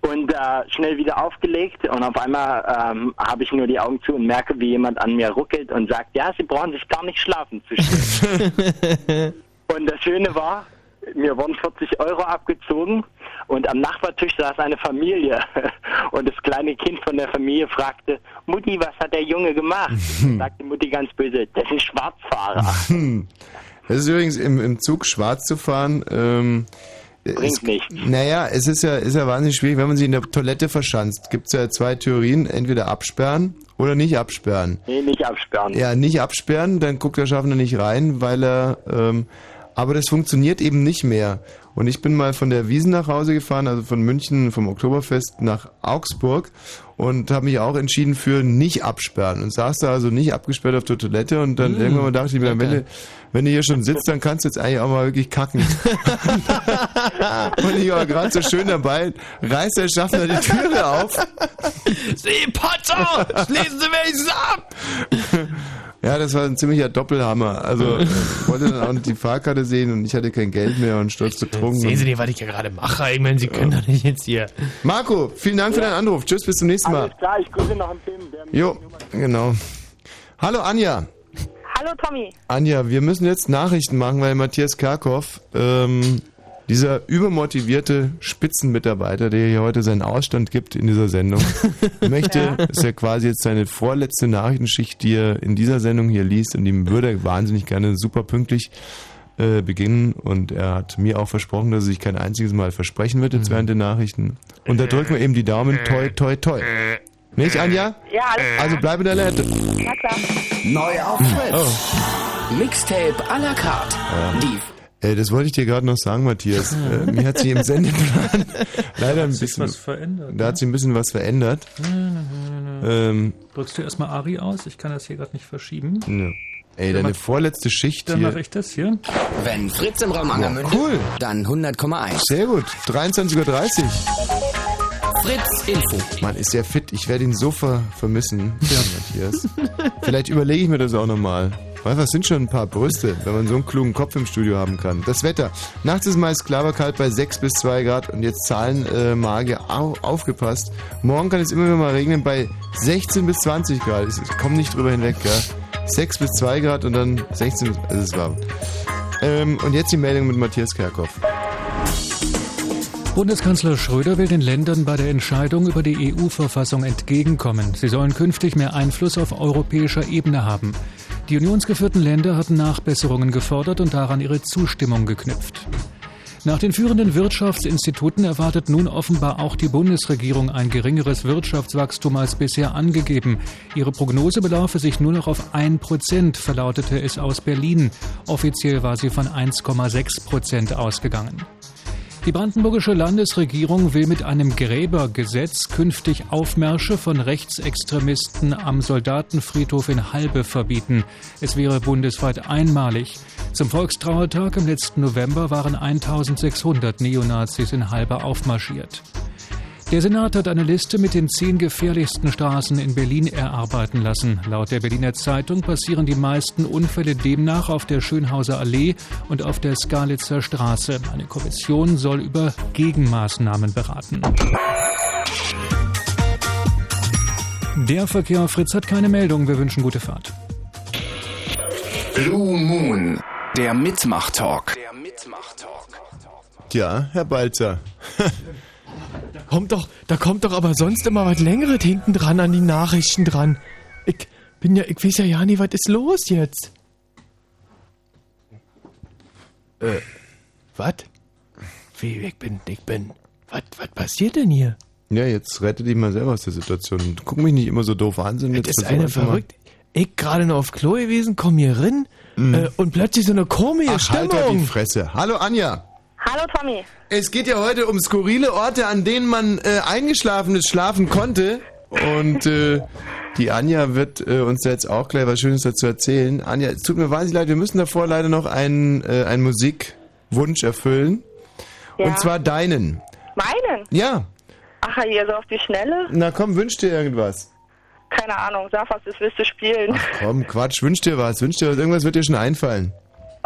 und äh, schnell wieder aufgelegt und auf einmal ähm, habe ich nur die Augen zu und merke, wie jemand an mir ruckelt und sagt, ja, Sie brauchen sich gar nicht schlafen zu stellen. <laughs> und das Schöne war, mir wurden 40 Euro abgezogen und am Nachbartisch saß eine Familie <laughs> und das kleine Kind von der Familie fragte, Mutti, was hat der Junge gemacht? <laughs> sagte Mutti ganz böse, das ist ein Schwarzfahrer. Es ist übrigens im, im Zug schwarz zu fahren. Ähm, Bringt es, nichts. Naja, es ist ja, ist ja wahnsinnig schwierig, wenn man sich in der Toilette verschanzt. Gibt es ja zwei Theorien, entweder absperren oder nicht absperren. Nee, nicht absperren. Ja, nicht absperren, dann guckt der Schaffner nicht rein, weil er, ähm, aber das funktioniert eben nicht mehr. Und ich bin mal von der Wiesen nach Hause gefahren, also von München, vom Oktoberfest nach Augsburg und habe mich auch entschieden für nicht absperren und saß da also nicht abgesperrt auf der Toilette und dann Mm, irgendwann mal dachte ich mir, wenn du, wenn du hier schon sitzt, dann kannst du jetzt eigentlich auch mal wirklich kacken. <laughs> und ich war gerade so schön dabei, reißt der Schaffner die Türe auf <laughs> Sie Potzer! Schließen Sie wenigstens ab! <laughs> Ja, das war ein ziemlicher Doppelhammer. Also <laughs> ich wollte dann auch nicht die Fahrkarte sehen und ich hatte kein Geld mehr und stolz betrunken. Sehen Sie nicht, was ich hier gerade mache? Ich meine, Sie können doch nicht jetzt hier. Marco, vielen Dank für deinen Anruf. Tschüss, bis zum nächsten Mal. Alles klar, ich grüße noch einen Film. Jo, genau. Hallo Anja. Hallo Tommy. Anja, wir müssen jetzt Nachrichten machen, weil Matthias Karkow, ähm, dieser übermotivierte Spitzenmitarbeiter, der hier heute seinen Ausstand gibt in dieser Sendung, <laughs> möchte, ist ja quasi jetzt seine vorletzte Nachrichtenschicht, die er in dieser Sendung hier liest und ihm würde er wahnsinnig gerne super pünktlich äh, beginnen und er hat mir auch versprochen, dass er sich kein einziges Mal versprechen wird jetzt während der Nachrichten. Und da drücken wir eben die Daumen, toi, toi, toi. Nicht, Anja? Ja, alles klar. Also bleib in der Leitung. Na klar. Neu auf Fritz. Mixtape à la carte. Die Äh, das wollte ich dir gerade noch sagen, Matthias. Äh, mir hat sie im Sendeplan <laughs> leider ein sich bisschen was verändert, Da hat sich ein bisschen was verändert. Ähm, Drückst du erstmal Ari aus? Ich kann das hier gerade nicht verschieben. ja. Ey, deine vorletzte Schicht Dann hier. mache ich das hier. Wenn Fritz im Raum Angermünde, cool. dann 100,1. Sehr gut. 23.30 Uhr. Fritz Info. Mann, ist der fit. Ich werde ihn so ver vermissen, Matthias. Vielleicht überlege ich mir das auch nochmal. Was sind schon ein paar Brüste, wenn man so einen klugen Kopf im Studio haben kann. Das Wetter. Nachts ist meist klar bei 6 bis 2 Grad und jetzt Zahlen äh, au aufgepasst. Morgen kann es immer wieder mal regnen bei 16 bis 20 Grad. Ich, ich komme nicht drüber hinweg, gell? 6 bis 2 Grad und dann 16 bis... Es ist warm. Ähm, und jetzt die Meldung mit Matthias Kerkhoff. Bundeskanzler Schröder will den Ländern bei der Entscheidung über die EU-Verfassung entgegenkommen. Sie sollen künftig mehr Einfluss auf europäischer Ebene haben. Die unionsgeführten Länder hatten Nachbesserungen gefordert und daran ihre Zustimmung geknüpft. Nach den führenden Wirtschaftsinstituten erwartet nun offenbar auch die Bundesregierung ein geringeres Wirtschaftswachstum als bisher angegeben. Ihre Prognose belaufe sich nur noch auf 1 Prozent, verlautete es aus Berlin. Offiziell war sie von 1,6 Prozent ausgegangen. Die brandenburgische Landesregierung will mit einem Gräbergesetz künftig Aufmärsche von Rechtsextremisten am Soldatenfriedhof in Halbe verbieten. Es wäre bundesweit einmalig. Zum Volkstrauertag im letzten November waren 1600 Neonazis in Halbe aufmarschiert. Der Senat hat eine Liste mit den zehn gefährlichsten Straßen in Berlin erarbeiten lassen. Laut der Berliner Zeitung passieren die meisten Unfälle demnach auf der Schönhauser Allee und auf der Skalitzer Straße. Eine Kommission soll über Gegenmaßnahmen beraten. Der Verkehr auf Fritz hat keine Meldung. Wir wünschen gute Fahrt. Blue Moon, der Mitmach-Talk. Tja, Herr Balzer. <laughs> Da kommt doch, da kommt doch aber sonst immer was Längeres hinten dran an die Nachrichten dran. Ich bin ja, ich weiß ja ja nicht, was ist los jetzt? Äh, was? Wie, ich bin, ich bin. Was, was passiert denn hier? Ja, jetzt rette dich mal selber aus der Situation. Guck mich nicht immer so doof an. Das jetzt ist eine einfach mal- verrückt. Ich gerade noch auf Klo gewesen, komm hier rein äh, und plötzlich so eine komische Ach, halt ja die Stimmung. Fresse. Hallo Anja. Hallo Tommy. Es geht ja heute um skurrile Orte, an denen man äh, eingeschlafen ist, schlafen konnte. Und äh, die Anja wird äh, uns jetzt auch gleich was Schönes dazu erzählen. Anja, es tut mir wahnsinnig leid, wir müssen davor leider noch einen, äh, einen Musikwunsch erfüllen. Ja. Und zwar deinen. Meinen? Ja. Ach, hier so auf die Schnelle? Na komm, wünsch dir irgendwas. Keine Ahnung, sag was, das willst du spielen. Komm, Quatsch, wünsch dir was, wünsch dir was, irgendwas wird dir schon einfallen.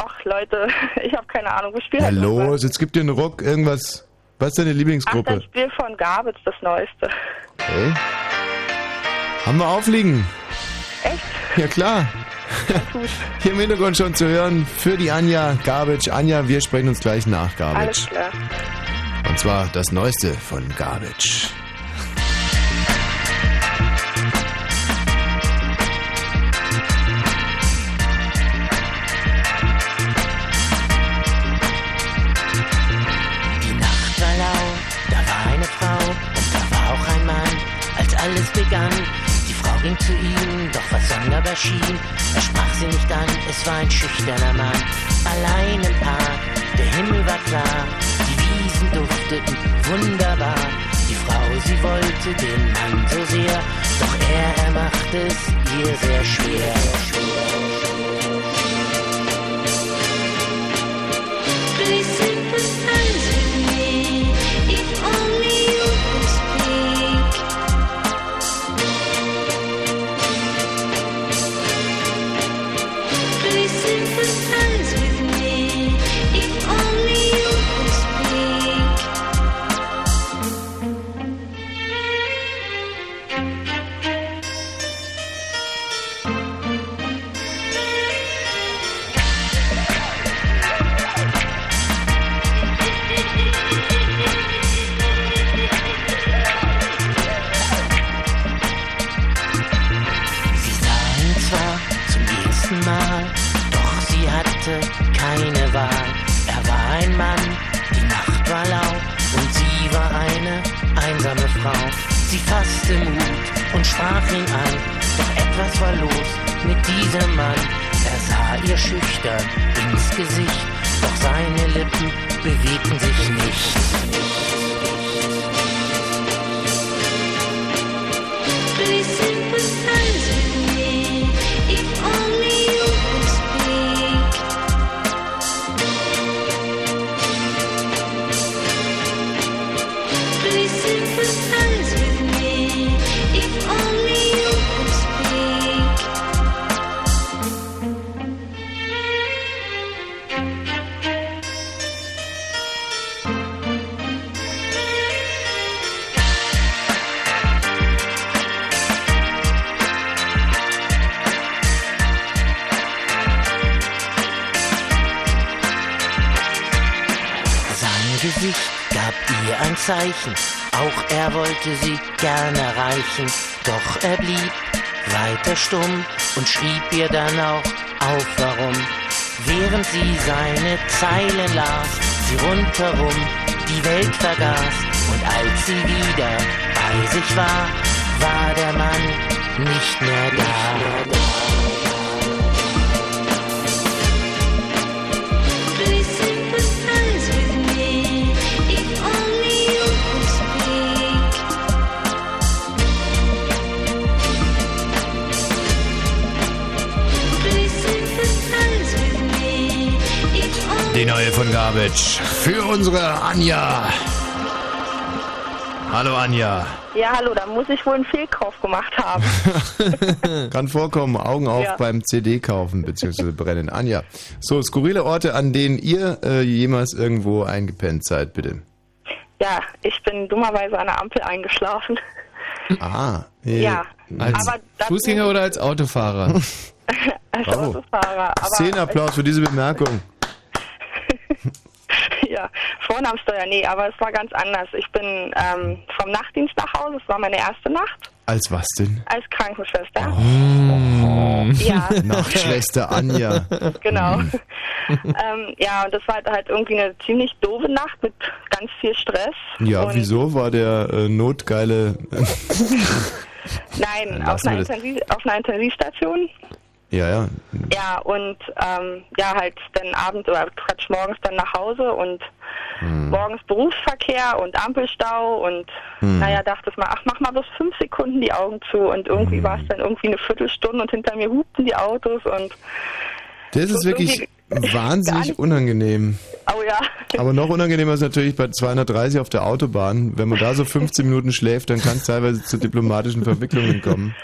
Ach Leute, <laughs> ich habe keine Ahnung, wir spielen Na halt los, jetzt gib dir einen Ruck, irgendwas. Was ist deine Ach, Lieblingsgruppe? das Spiel von Garbage, das Neueste. Okay. Haben wir aufliegen? Echt? Ja klar. <laughs> Hier im Hintergrund schon zu hören für die Anja Garbage. Anja, wir sprechen uns gleich nach Alles Garbage. klar. Und zwar das Neueste von Garbage. Begann, die Frau ging zu ihm, doch was sonderbar schien. Er sprach sie nicht an, es war ein schüchterner Mann. Allein im Park, der Himmel war klar, die Wiesen dufteten wunderbar. Die Frau, sie wollte den Mann so sehr, doch er, er machte es ihr sehr schwer. Please Frau. Sie fasste Mut und sprach ihn an, doch etwas war los mit diesem Mann. Er sah ihr schüchtern ins Gesicht, Doch seine Lippen bewegten sich nicht. Please ein Zeichen, auch er wollte sie gern erreichen, doch er blieb weiter stumm und schrieb ihr dann auch auf, warum. Während sie seine Zeilen las, sie rundherum die Welt vergaß und als sie wieder bei sich war, war der Mann nicht mehr da. Please Die neue von Garbage. Für unsere Anja. Hallo Anja. Ja, hallo, da muss ich wohl einen Fehlkauf gemacht haben. <laughs> Kann vorkommen, Augen auf Ja. beim CD kaufen bzw. brennen. Anja. So, skurrile Orte, an denen ihr äh, jemals irgendwo eingepennt seid, bitte. Ja, ich bin dummerweise an der Ampel eingeschlafen. Ah. äh, Ja, Als aber das- Fußgänger oder als Autofahrer? <laughs> Als Bravo. Autofahrer. Aber Szenenapplaus für diese Bemerkung. Ja, Vornamenssteuer, nee, aber es war ganz anders. Ich bin ähm, vom Nachtdienst nach Hause, es war meine erste Nacht Als was denn? als Krankenschwester. Oh. Ja. <laughs> Nachtschwester Anja. Genau. ähm, ja, und das war halt irgendwie eine ziemlich doofe Nacht mit ganz viel Stress. Ja, und wieso war der äh, notgeile... <laughs> Nein, auf einer, auf einer Intensivstation. Ja, ja. Ja, und ähm, ja, halt dann abends oder Quatsch, morgens dann nach Hause und Hm. morgens Berufsverkehr und Ampelstau und Hm. naja, dachte ich mal, ach, mach mal bloß fünf Sekunden die Augen zu und irgendwie Hm. war es dann irgendwie eine Viertelstunde und hinter mir hupten die Autos und Das ist wirklich wahnsinnig unangenehm. oh ja. Aber noch unangenehmer ist natürlich bei 230 auf der Autobahn. Wenn man da so 15 Minuten schläft, dann kann es teilweise zu diplomatischen Verwicklungen kommen.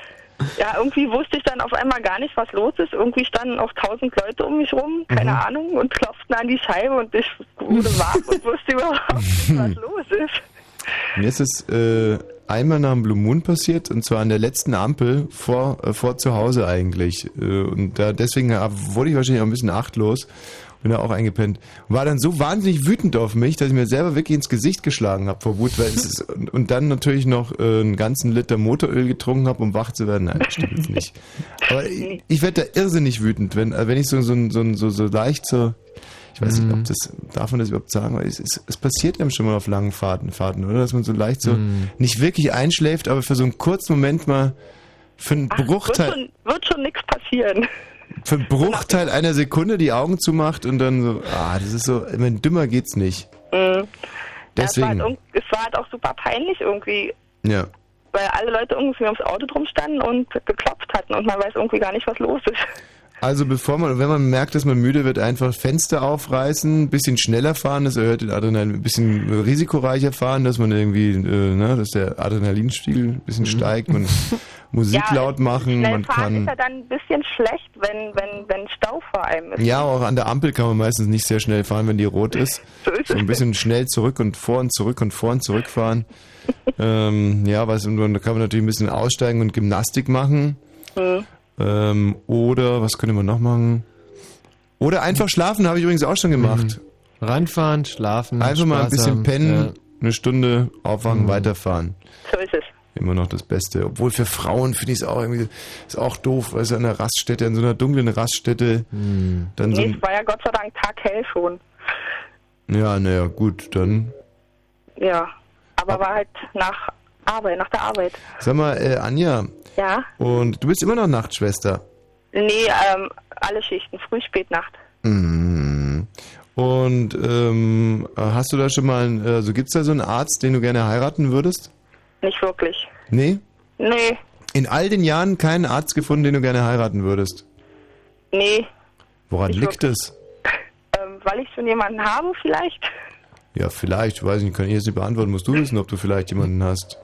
Ja, irgendwie wusste ich dann auf einmal gar nicht, was los ist. Irgendwie standen auch tausend Leute um mich rum, keine Mhm. Ahnung, und klopften an die Scheibe und ich wurde wach und <laughs> wusste überhaupt nicht, was los ist. Mir ist es äh, einmal nach dem Blue Moon passiert und zwar an der letzten Ampel vor, äh, vor zu Hause eigentlich. Äh, und da deswegen äh, wurde ich wahrscheinlich auch ein bisschen achtlos. Bin da auch eingepennt. Und war dann so wahnsinnig wütend auf mich, dass ich mir selber wirklich ins Gesicht geschlagen habe vor Wut, weil es ist, und, und dann natürlich noch äh, einen ganzen Liter Motoröl getrunken habe, um wach zu werden. Nein, das stimmt jetzt nicht. Aber <laughs> ich, ich werde da irrsinnig wütend, wenn, äh, wenn ich so, so, so, so, so leicht so, ich weiß nicht, ob das, darf man das überhaupt sagen, weil es, es, es passiert einem schon mal auf langen Fahrten, Fahrten, oder? Dass man so leicht so, Mhm. nicht wirklich einschläft, aber für so einen kurzen Moment mal, für einen Wird Bruchteil, schon, wird schon nichts passieren. Für einen Bruchteil einer Sekunde die Augen zumacht und dann so, ah, das ist so, meine, dümmer geht's nicht. Mhm. Ja, es, war halt, Deswegen, irg- es war halt auch super peinlich irgendwie, ja. weil alle Leute irgendwie ums Auto drum standen und geklopft hatten und man weiß irgendwie gar nicht, was los ist. Also bevor man, wenn man merkt, dass man müde wird, einfach Fenster aufreißen, ein bisschen schneller fahren, das erhöht den Adrenalin, ein bisschen risikoreicher fahren, dass man irgendwie, äh, ne, dass der Adrenalinspiegel ein bisschen steigt, man <laughs> Musik Ja, laut machen, Schnell man fahren kann. ist ja dann ein bisschen schlecht, wenn, wenn, wenn Stau vor einem ist. Ja, auch an der Ampel kann man meistens nicht sehr schnell fahren, wenn die rot ist. <laughs> So ist So ein bisschen schnell zurück und vor und zurück und vor und zurück fahren. <laughs> ähm, ja, was, und dann kann man natürlich ein bisschen aussteigen und Gymnastik machen. Mhm. Ähm, oder, was könnte man noch machen? Oder einfach schlafen, habe ich übrigens auch schon gemacht. Ranfahren, schlafen. Einfach mal ein Spaß bisschen haben, pennen, ja. eine Stunde aufwachen, Mhm. weiterfahren. So ist es. Immer noch das Beste. Obwohl für Frauen finde ich es auch irgendwie, ist auch doof, weil es an einer Raststätte, an so einer dunklen Raststätte, Mhm. dann so Nee, ein, es war ja Gott sei Dank taghell schon. ja, naja, gut, dann Ja. Aber war halt nach Arbeit, nach der Arbeit. Sag mal, äh, Anja, Ja. und du bist immer noch Nachtschwester. Nee, ähm, alle Schichten, Früh, Spät, Nacht. Mhm. Und ähm, hast du da schon mal, einen, also gibt's da so einen Arzt, den du gerne heiraten würdest? Nicht wirklich. Nee? Nee, In all den Jahren keinen Arzt gefunden, den du gerne heiraten würdest? nee, Woran Nicht liegt es? ähm, weil ich schon jemanden habe vielleicht. Ja, vielleicht, weiß ich nicht, kann ich jetzt nicht beantworten. Musst du wissen, ob du vielleicht jemanden hast.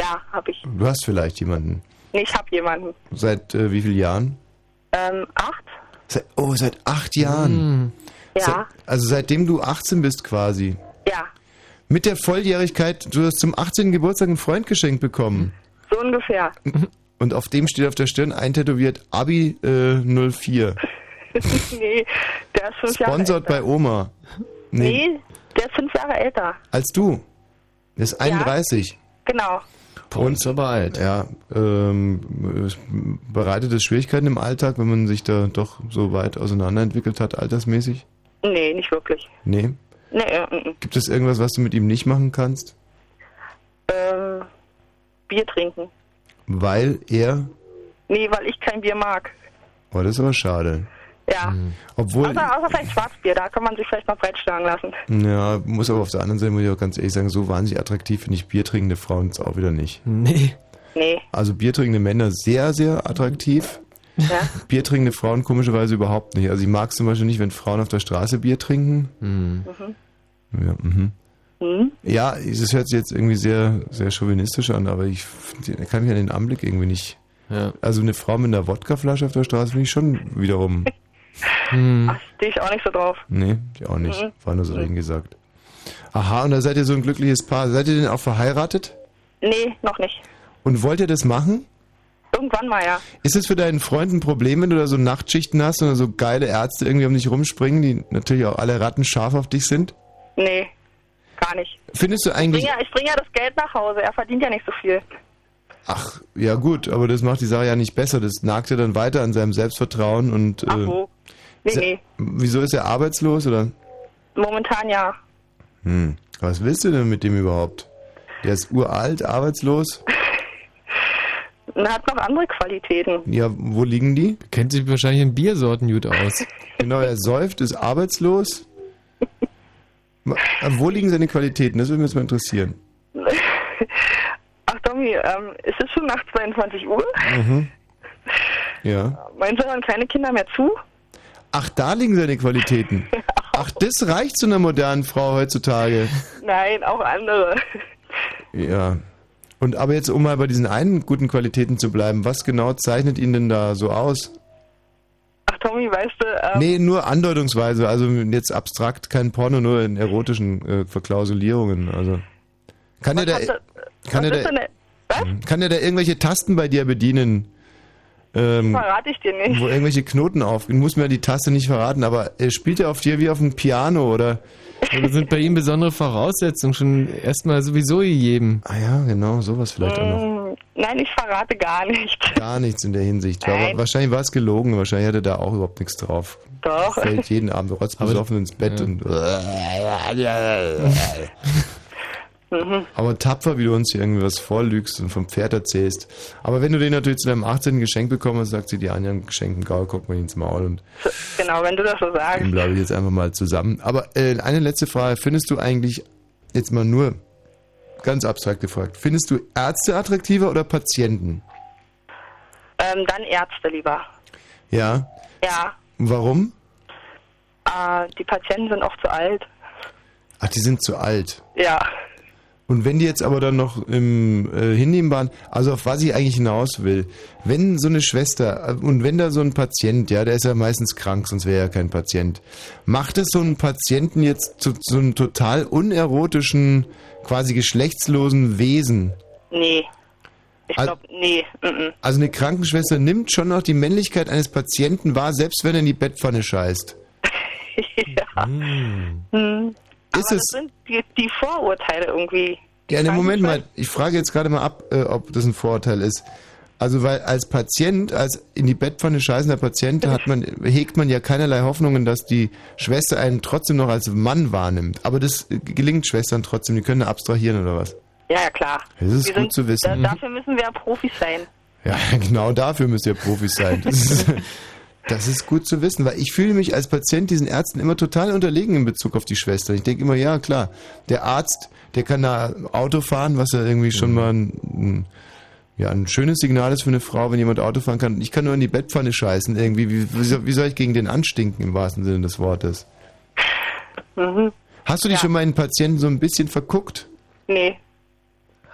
Ja, habe ich. Du hast vielleicht jemanden. Nee, ich habe jemanden. Seit äh, wie vielen Jahren? Ähm, acht? Seit, oh, seit acht Jahren. Ja. Seit, also seitdem du 18 bist quasi. Ja, Mit der Volljährigkeit, du hast zum 18. Geburtstag einen Freund geschenkt bekommen. so ungefähr. <laughs> Und auf dem steht auf der Stirn eintätowiert Abi äh, 04. <laughs> nee, der ist fünf Jahre Sponsored bei Oma. Nee, Nee, der ist fünf Jahre älter. als du. Der ist 31. Genau. Und so alt. Ja, ähm, es bereitet es Schwierigkeiten im Alltag, wenn man sich da doch so weit auseinanderentwickelt hat, altersmäßig? Nee, nicht wirklich. Nee. Nee, äh, äh, Gibt es irgendwas, was du mit ihm nicht machen kannst? ähm, Bier trinken. Weil er. Nee, weil ich kein Bier mag. Oh, das ist aber schade. Ja. Obwohl. Außer, außer vielleicht Schwarzbier, da kann man sich vielleicht mal breitschlagen lassen. Ja, muss aber auf der anderen Seite, muss ich auch ganz ehrlich sagen, so wahnsinnig attraktiv finde ich biertrinkende Frauen jetzt auch wieder nicht. Nee. Nee. Also biertrinkende Männer sehr, sehr attraktiv. Ja. Biertrinkende Frauen komischerweise überhaupt nicht. Also ich mag es zum Beispiel nicht, wenn Frauen auf der Straße Bier trinken. Mhm. Ja, mhm. Mhm. ja, es hört sich jetzt irgendwie sehr, sehr chauvinistisch an, aber ich kann mich an den Anblick irgendwie nicht. Also eine Frau mit einer Wodkaflasche auf der Straße finde ich schon wiederum. <laughs> Ach, stehe ich auch nicht so drauf. Nee, ich auch nicht. Mhm. War nur so dahingesagt. Aha, und da seid ihr so ein glückliches Paar. Seid ihr denn auch verheiratet? Nee, noch nicht. Und wollt ihr das machen? Irgendwann mal, ja. Ist es für deinen Freund ein Problem, wenn du da so Nachtschichten hast und da so geile Ärzte irgendwie um dich rumspringen, die natürlich auch alle Ratten scharf auf dich sind? Nee, gar nicht. Findest du Ich bringe eigentlich. ja, ich ja das Geld nach Hause, er verdient ja nicht so viel. Ach, ja gut, aber das macht die Sache ja nicht besser. Das nagt ja dann weiter an seinem Selbstvertrauen und. Ach wo. Nee, nee. Wieso ist er arbeitslos oder? Momentan ja. Hm. Was willst du denn mit dem überhaupt? Der ist uralt, arbeitslos. <laughs> Er hat noch andere Qualitäten. Ja, wo liegen die? Kennt sich wahrscheinlich in Biersorten gut aus. <laughs> Genau, er säuft, ist arbeitslos. Äh, Wo liegen seine Qualitäten? Das würde mich jetzt mal interessieren. <laughs> Ach Tommy, ähm, ist es schon nach 22 Uhr? Mhm. Ja. Meinen Sie dann keine Kinder mehr zu? Ach, da liegen seine Qualitäten. Ach, das reicht zu einer modernen Frau heutzutage. Nein, auch andere. Ja. Und aber jetzt, um mal bei diesen einen guten Qualitäten zu bleiben, was genau zeichnet ihn denn da so aus? Ach Tommy, weißt du, ähm, Nee, nur andeutungsweise, also jetzt abstrakt, kein Porno, nur in erotischen äh, Verklausulierungen. Also kann er da, kann was er ist da, denn, was? kann er da irgendwelche Tasten bei dir bedienen? Ähm, Verrate ich dir nicht. Wo irgendwelche Knoten aufgehen. Muss mir die Taste nicht verraten, aber er spielt er auf dir wie auf dem Piano oder? Oder sind bei ihm besondere Voraussetzungen schon erstmal sowieso gegeben? Ah ja, genau, sowas vielleicht auch noch. Mm, Nein, ich verrate gar nicht. Gar nichts in der Hinsicht. Nein. wahrscheinlich war es gelogen, wahrscheinlich hatte er da auch überhaupt nichts drauf. Doch. Fällt jeden Abend rotzbesoffen ins Bett und. <laughs> <laughs> Mhm. Aber tapfer, wie du uns hier irgendwie was vorlügst und vom Pferd erzählst. Aber wenn du den natürlich zu deinem 18. Geschenk bekommen hast, sagt sie die Anja, ein geschenkten Gaul, guck mal ins Maul und <laughs> Genau, wenn du das so sagst. den bleibe ich jetzt einfach mal zusammen. Aber äh, eine letzte Frage, findest du eigentlich, jetzt mal nur ganz abstrakt gefragt, findest du Ärzte attraktiver oder Patienten? Ähm, dann Ärzte lieber. Ja. Ja, Warum? äh, die Patienten sind oft zu alt. Ach, die sind zu alt. Ja. Und wenn die jetzt aber dann noch im äh, hinnehmbaren, also auf was ich eigentlich hinaus will, wenn so eine Schwester äh, und wenn da so ein Patient, ja, der ist ja meistens krank, sonst wäre er ja kein Patient, macht es so einen Patienten jetzt zu so einem total unerotischen, quasi geschlechtslosen Wesen? Nee. Ich glaube, nee. Mm. Also eine Krankenschwester nimmt schon noch die Männlichkeit eines Patienten wahr, selbst wenn er in die Bettpfanne scheißt. <laughs> ja. Hm. Ist es- das sind die, die Vorurteile irgendwie. Ja, ne, Moment mal. Ich frage jetzt gerade mal ab, äh, ob das ein Vorurteil ist. Also, weil als Patient, als in die Bettpfanne scheißender Patient, hat man, hegt man ja keinerlei Hoffnungen, dass die Schwester einen trotzdem noch als Mann wahrnimmt. Aber das äh, gelingt Schwestern trotzdem, die können abstrahieren oder was? Ja, ja, klar. Das ist Wir gut sind, zu wissen. Da, dafür müssen wir ja Profis sein. Ja, <laughs> genau dafür müsst ihr Profis sein. Das <laughs> ist, <laughs> Das ist gut zu wissen, weil ich fühle mich als Patient diesen Ärzten immer total unterlegen in Bezug auf die Schwester. Ich denke immer, ja klar, der Arzt, der kann da Auto fahren, was ja irgendwie schon mal ein, ein, ja, ein schönes Signal ist für eine Frau, wenn jemand Auto fahren kann. Ich kann nur in die Bettpfanne scheißen irgendwie. Wie, wie, soll, ich gegen den anstinken im wahrsten Sinne des Wortes? Mhm. Hast du dich schon mal einen Patienten so ein bisschen verguckt? Nee,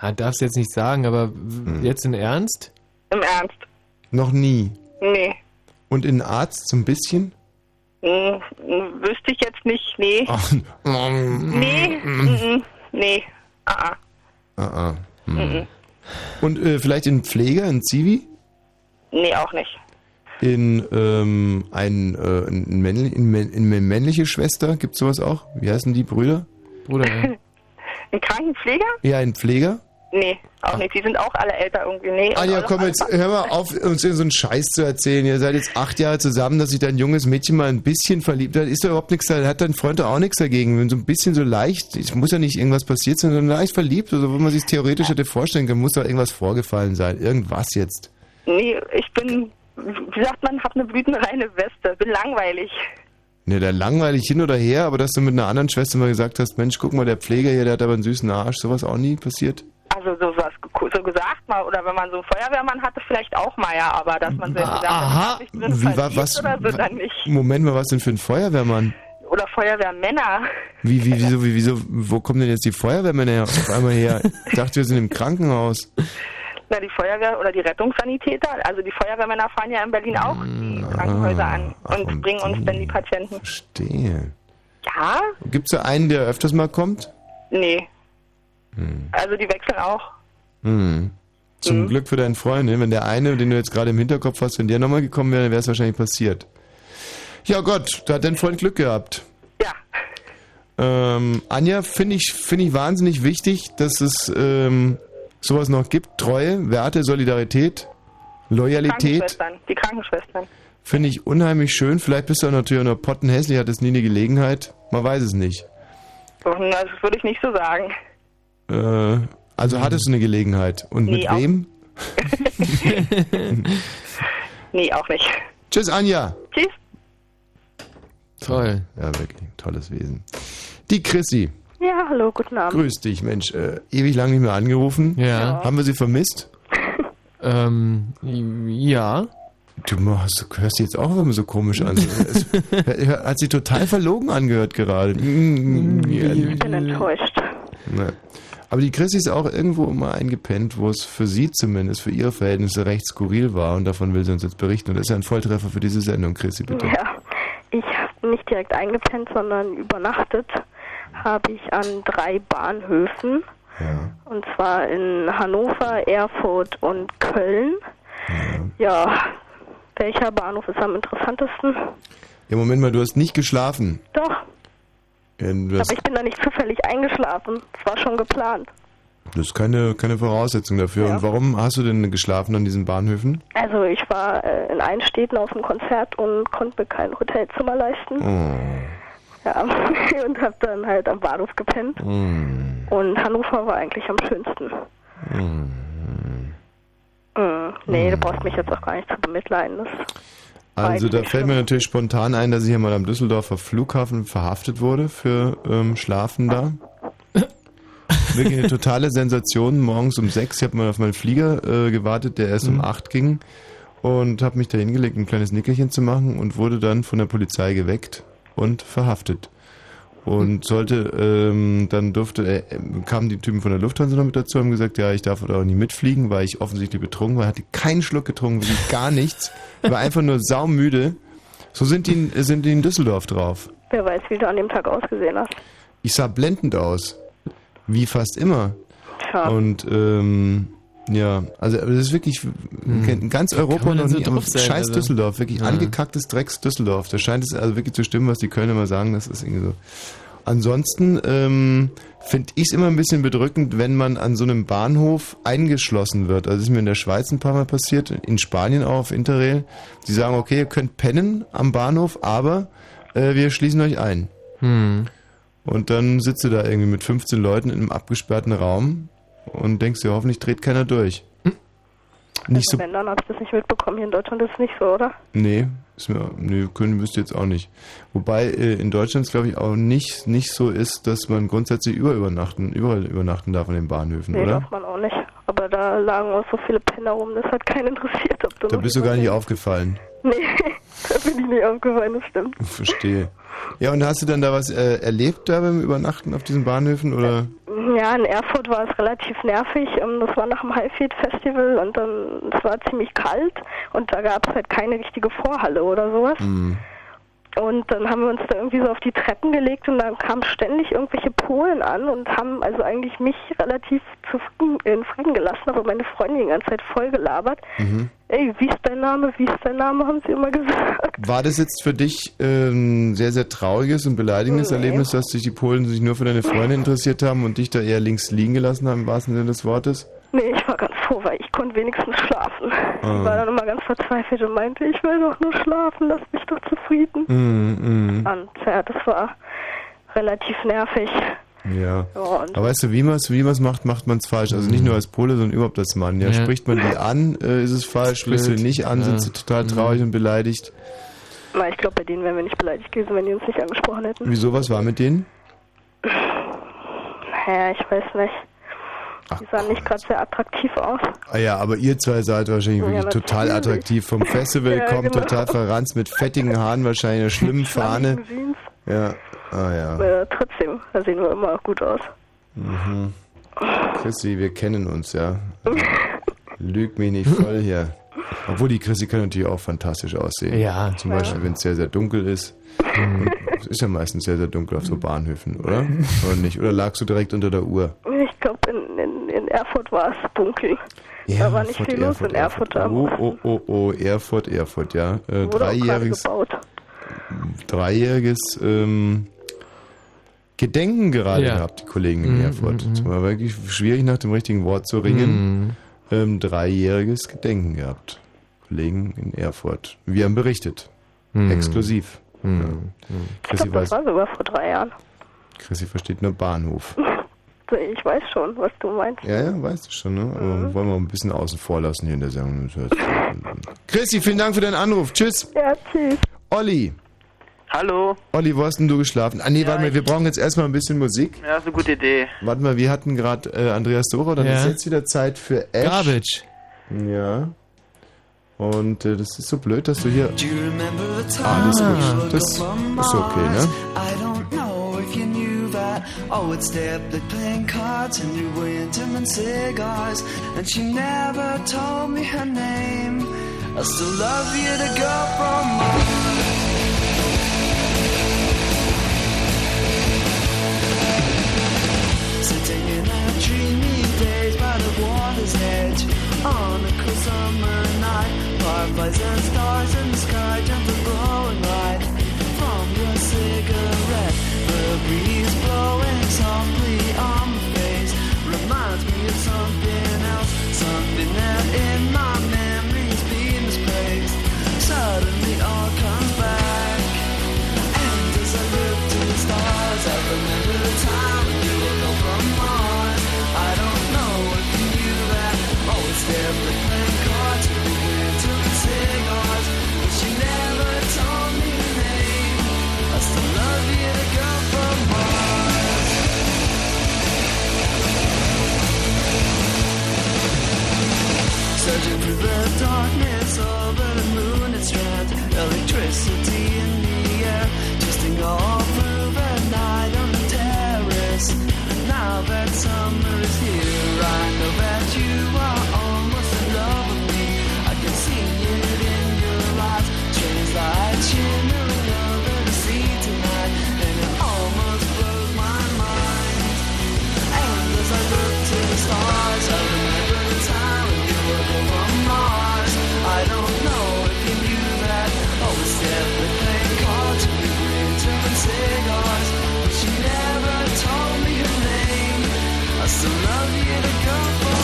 Ah, darfst du jetzt nicht sagen, aber w- jetzt in Ernst? im Ernst. Noch nie. Nee. Und in Arzt so ein bisschen? Hm, hm, wüsste ich jetzt nicht, nee. Ach, Nee, nee. Ah, ah. Ah, ah. Hm. Und äh, vielleicht in Pfleger, in Zivi? Nee, auch nicht. In ähm, ein, äh, in, männli in, in eine männliche Schwester, gibt's sowas auch? Wie heißen die Brüder? Bruder, <laughs> Ein Krankenpfleger? Ja, ein Pfleger? Nee, auch nicht. Die sind auch alle älter irgendwie. Nee. Anja, komm jetzt, hör mal auf, uns so einen Scheiß zu erzählen. Ihr seid jetzt acht Jahre zusammen, dass sich dein junges Mädchen mal ein bisschen verliebt hat. Ist da überhaupt nichts, da hat dein Freund doch auch nichts dagegen. Wenn so ein bisschen so leicht, es muss ja nicht irgendwas passiert sein, sondern leicht verliebt, also wo man sich theoretisch hätte vorstellen können, muss da irgendwas vorgefallen sein. Irgendwas jetzt. Nee, ich bin, wie sagt man, hab eine blütenreine Weste. Bin langweilig. Ne, da langweilig hin oder her, aber dass du mit einer anderen Schwester mal gesagt hast, Mensch, guck mal, der Pfleger hier, der hat aber einen süßen Arsch, sowas auch nie passiert? Also so was so gesagt mal, oder wenn man so einen Feuerwehrmann hatte, vielleicht auch mal, ja, aber dass man so gesagt Aha. hat, sich drin Wie, wa- verliebt was, oder so dann nicht. Moment mal, was denn für ein Feuerwehrmann? Oder Feuerwehrmänner. Wie, wie, wieso, wie, wieso, wo kommen denn jetzt die Feuerwehrmänner auf einmal her? Ich dachte, wir sind im Krankenhaus. Na, die Feuerwehr oder die Rettungssanitäter, also die Feuerwehrmänner fahren ja in Berlin auch die Krankenhäuser an und bringen uns dann die Patienten. Verstehe. Ja? Gibt's da einen, der öfters mal kommt? Nee. Hm. Also die wechseln auch. Hm. Zum Mhm. Glück für deinen Freund, ne? wenn der eine, den du jetzt gerade im Hinterkopf hast, wenn der nochmal gekommen wäre, dann wäre es wahrscheinlich passiert. Ja Gott, da hat dein Freund Glück gehabt. Ja. Ähm, Anja, finde ich, finde ich wahnsinnig wichtig, dass es ähm, sowas noch gibt. Treue, Werte, Solidarität, Loyalität. Krankenschwestern. Die Krankenschwestern. Finde ich unheimlich schön. Vielleicht bist du auch natürlich noch pottenhässlich, hattest nie eine Gelegenheit. Man weiß es nicht. So, na, Das würde ich nicht so sagen. Äh, also hattest du eine Gelegenheit. Und Nee, mit auch- wem? <laughs> Nee, auch nicht. Tschüss, Anja. Tschüss. Toll. Ja, wirklich. Tolles Wesen. Die Chrissy. Ja, hallo, guten Abend. Grüß dich, Mensch. Äh, ewig lang nicht mehr angerufen. Ja. Haben wir sie vermisst? <laughs> ähm, ja. Du machst, du hörst dich jetzt auch immer so komisch an. <laughs> Es hat sich total verlogen angehört gerade. Mm, Ich bin enttäuscht. Ne. Aber die Chrissy ist auch irgendwo mal eingepennt, wo es für sie zumindest, für ihre Verhältnisse recht skurril war und davon will sie uns jetzt berichten. Und das ist ja ein Volltreffer für diese Sendung, Chrissy, bitte. Ja, ich habe nicht direkt eingepennt, sondern übernachtet habe ich an drei Bahnhöfen. Und zwar in Hannover, Erfurt und Köln. Ja, welcher Bahnhof ist am interessantesten? Ja, Moment mal, du hast nicht geschlafen. Doch, Ja, aber ich bin da nicht zufällig eingeschlafen. Es war schon geplant. das ist keine, keine Voraussetzung dafür. Und warum hast du denn geschlafen an diesen Bahnhöfen? Also ich war äh, in allen Städten auf dem Konzert und konnte mir kein Hotelzimmer leisten. Oh. Ja, <laughs> und habe dann halt am Bahnhof gepennt. Mm. Und Hannover war eigentlich am schönsten. Mm. Mhm. Nee, du brauchst mich jetzt auch gar nicht zu bemitleiden. Das Also da fällt mir natürlich spontan ein, dass ich hier mal am Düsseldorfer Flughafen verhaftet wurde für ähm, Schlafen da. Wirklich eine totale Sensation. Morgens um sechs, ich habe mal auf meinen Flieger äh, gewartet, der erst um acht ging und habe mich da hingelegt, ein kleines Nickerchen zu machen und wurde dann von der Polizei geweckt und verhaftet. Und sollte, ähm, dann durfte, äh, kamen die Typen von der Lufthansa noch mit dazu, haben gesagt, ja, ich darf auch nicht mitfliegen, weil ich offensichtlich betrunken war, hatte keinen Schluck getrunken, wirklich gar nichts, war einfach nur saumüde. So sind die, in- sind die in Düsseldorf drauf. Wer weiß, wie du an dem Tag ausgesehen hast. Ich sah blendend aus. Wie fast immer. Tja. Und ähm, ja, also das ist wirklich in ganz Europa noch so nie, aber sein, scheiß also? Düsseldorf, wirklich Ja. angekacktes Drecks Düsseldorf. Da scheint es also wirklich zu stimmen, was die Kölner immer sagen, das ist irgendwie so. Ansonsten ähm, finde ich es immer ein bisschen bedrückend, wenn man an so einem Bahnhof eingeschlossen wird. Also das ist mir in der Schweiz ein paar Mal passiert, in Spanien auch auf Interrail. Die sagen, okay, ihr könnt pennen am Bahnhof, aber äh, wir schließen euch ein. Hm. Und dann sitzt du da irgendwie mit 15 Leuten in einem abgesperrten Raum und denkst dir, hoffentlich dreht keiner durch. Nicht also so. wenn, dann habe ich das nicht mitbekommen. Hier in Deutschland ist es nicht so, oder? Nee, ist mir, nee, können wüsste jetzt auch nicht. Wobei äh, in Deutschland glaube ich auch nicht, nicht so ist, dass man grundsätzlich überall übernachten, überall übernachten darf an den Bahnhöfen, Nee, oder? darf man auch nicht. Aber da lagen auch so viele Penner rum, das hat keinen <laughs> interessiert, ob du Da bist du gar nicht aufgefallen. Nee, <laughs> da bin ich nicht aufgefallen, das stimmt. Verstehe. Ja, und hast du dann da was äh, erlebt da beim Übernachten auf diesen Bahnhöfen oder? Ja, in Erfurt war es relativ nervig. Ähm, Das war nach dem Highfield Festival und dann, es war ziemlich kalt und da gab es halt keine richtige Vorhalle oder sowas. Hm. Und dann haben wir uns da irgendwie so auf die Treppen gelegt und dann kamen ständig irgendwelche Polen an und haben also eigentlich mich relativ zufrieden, in Frieden gelassen, aber meine Freundin die ganze Zeit voll gelabert. Mhm. Ey, wie ist dein Name, wie ist dein Name, haben sie immer gesagt. War das jetzt für dich ähm, sehr, sehr trauriges und beleidigendes Nee. Erlebnis, dass sich die Polen sich nur für deine Freunde interessiert haben und dich da eher links liegen gelassen haben, im wahrsten Sinne des Wortes? Nee, ich war ganz froh, weil ich konnte wenigstens schlafen. Ah. Ich war dann immer ganz verzweifelt und meinte, ich will doch nur schlafen, lass mich doch zufrieden. Mhm, mhm. Und ja, das war relativ nervig. Ja. Ja, Aber weißt du, wie man es wie man's macht, macht man es falsch. Also nicht nur als Pole, sondern überhaupt als Mann. Ja, Ja. Spricht man die an, äh, ist es falsch. Sprichst du blöd. die nicht an, sind Ja. sie total Mhm. traurig und beleidigt. Na, ich glaube, bei denen wären wir nicht beleidigt gewesen, wenn die uns nicht angesprochen hätten. Wieso, was war mit denen? Naja, ich weiß nicht. Die sahen nicht gerade sehr attraktiv aus. Ah ja, aber ihr zwei seid wahrscheinlich Ja, wirklich total attraktiv. Vom Festival <laughs> Ja, kommt, genau. total verranzt, mit fettigen Haaren wahrscheinlich, einer schlimmen Fahne. Ja, ah ja. Äh, trotzdem, da sehen wir immer gut aus. Mhm. <laughs> Chrissy, wir kennen uns, ja. <laughs> Lüg mich nicht voll hier. Obwohl die Chrissy kann natürlich auch fantastisch aussehen. Ja. Zum Beispiel, wenn es sehr, sehr dunkel ist. Es ist ja meistens sehr, sehr dunkel auf so Bahnhöfen, oder? Oder nicht? Oder lagst du direkt unter der Uhr? Ich glaube, Erfurt war es dunkel. da war nicht viel los in Erfurt. da Oh, oh, oh, oh, Erfurt, Erfurt, ja. Äh, dreijähriges, gebaut. dreijähriges ähm, Gedenken gerade Ja. gehabt, die Kollegen in Mhm, Erfurt. mhm, Es war wirklich schwierig, nach dem richtigen Wort zu ringen. Ähm, dreijähriges Gedenken gehabt. Kollegen in Erfurt. Wir haben berichtet. Mhm. Exklusiv. Ja. Ich glaube, das weiß, war sogar vor drei Jahren. Chrissy versteht nur Bahnhof. <laughs> So, Ich weiß schon, was du meinst. Ja, ja, weißt du schon, ne? Aber Mhm. wollen wir ein bisschen außen vor lassen hier in der Sendung. Chrissy, vielen Dank für deinen Anruf. Tschüss. Ja, tschüss. Olli. Hallo. Olli, wo hast denn du geschlafen? Ah, nee, warte mal, wir brauchen jetzt erstmal ein bisschen Musik. Ja, ist eine gute Idee. Warte mal, wir hatten gerade äh, Andreas Dora, dann Ja. ist jetzt wieder Zeit für Ash. Garbage. Ja. Und äh, das ist so blöd, dass du hier... Do you remember the time Ah, das ist gut. Das ist okay, ne? Oh, that. I would stay up late playing cards and you were cigars. And she never told me her name. I still love you, the girl from Mars. Sitting in our dreamy days by the water's edge On a cool summer night Fireflies and stars in the sky Gentle glowing light From your cigarette something else, something that in my surging through the darkness over the moon. It's red electricity in the air, twisting all through the night on the terrace. Now that summer is here, I know that you are almost in love with me. I can see it in your eyes, strange light. still love you to go for.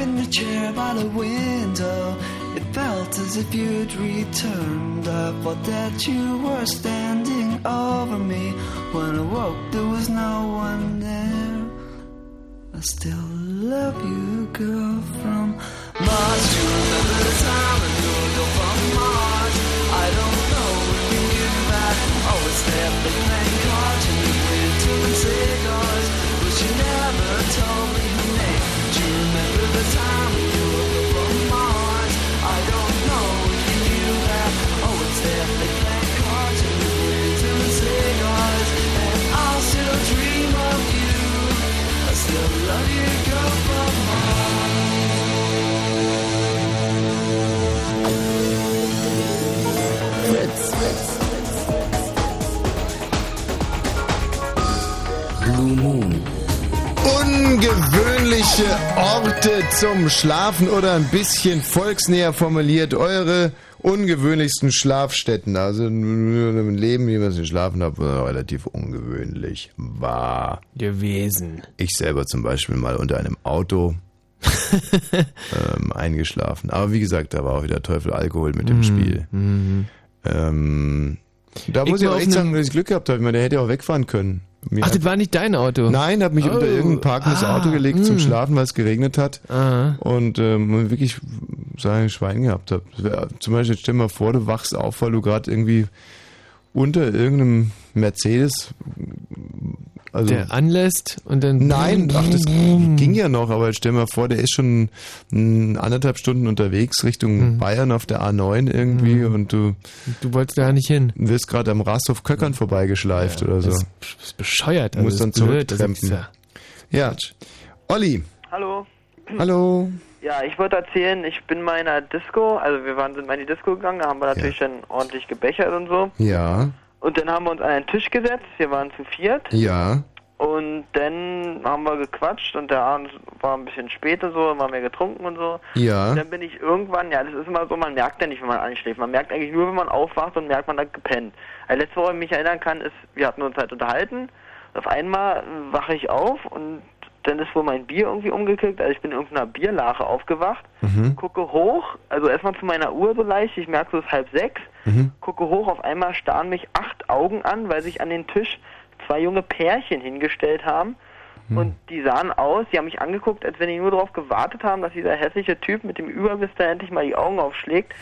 in the chair by the window. It felt as if you'd returned. I thought that you were standing over me. When I woke, there was no one there. I still love you, girl, from Mars. Do You remember the time I you were girl from Mars? I don't know if you knew that. Always there, but thank God you knew we were doing cigars. The time Ungewöhnliche Orte zum Schlafen oder ein bisschen volksnäher formuliert eure ungewöhnlichsten Schlafstätten. Also im Leben, wie man sie schlafen hat, war relativ ungewöhnlich war. Gewesen. Ich selber zum Beispiel mal unter einem Auto <laughs> ähm, eingeschlafen. Aber wie gesagt, da war auch wieder Teufel Alkohol mit dem Mhm, Spiel. mhm. Ähm, da Ich muss ich auch echt sagen, dass ich Glück gehabt habe. Ich meine, Der hätte auch wegfahren können. Ach, das war nicht dein Auto? Nein, hab mich Oh. unter irgendein parkendes Ah, Auto gelegt zum mm. Schlafen, weil es geregnet hat. Aha. Und ähm, wirklich sein Schwein gehabt habe. Zum Beispiel, stell dir mal vor, du wachst auf, weil du gerade irgendwie unter irgendeinem Mercedes. Also, der anlässt und dann. Nein, ach, das ging ja noch, aber stell dir mal vor, der ist schon anderthalb Stunden unterwegs Richtung Bayern auf der A9 irgendwie und du. Du wolltest da nicht hin. Wirst gerade am Rasthof Köckern vorbeigeschleift oder so. das ist bescheuert, also Musst dann ist blöd, das ist zurücktrempen. Ja. Olli. Hallo. Hallo. Ja, ich wollte erzählen, ich bin mal in einer Disco, also wir waren, sind mal in die Disco gegangen, da haben wir natürlich dann ordentlich gebechert und so. Ja. Und dann haben wir uns an einen Tisch gesetzt, wir waren zu viert. Ja. Und dann haben wir gequatscht und der Abend war ein bisschen später so, haben wir getrunken und so. Ja. Und dann bin ich irgendwann, ja, das ist immer so, man merkt ja nicht, wenn man einschläft. Man merkt eigentlich nur, wenn man aufwacht und merkt, man hat gepennt. Also letzte Woche, ich mich erinnern kann, ist, wir hatten uns halt unterhalten. Und auf einmal wache ich auf und dann ist wohl mein Bier irgendwie umgekickt. Also ich bin in irgendeiner Bierlache aufgewacht, Mhm. gucke hoch, also erstmal zu meiner Uhr so leicht, ich merke so, es ist halb sechs, Mhm. gucke hoch, auf einmal starren mich acht Augen an, weil sich an den Tisch zwei junge Pärchen hingestellt haben. Und die sahen aus, die haben mich angeguckt, als wenn die nur darauf gewartet haben, dass dieser hässliche Typ mit dem Überbiss da endlich mal die Augen aufschlägt.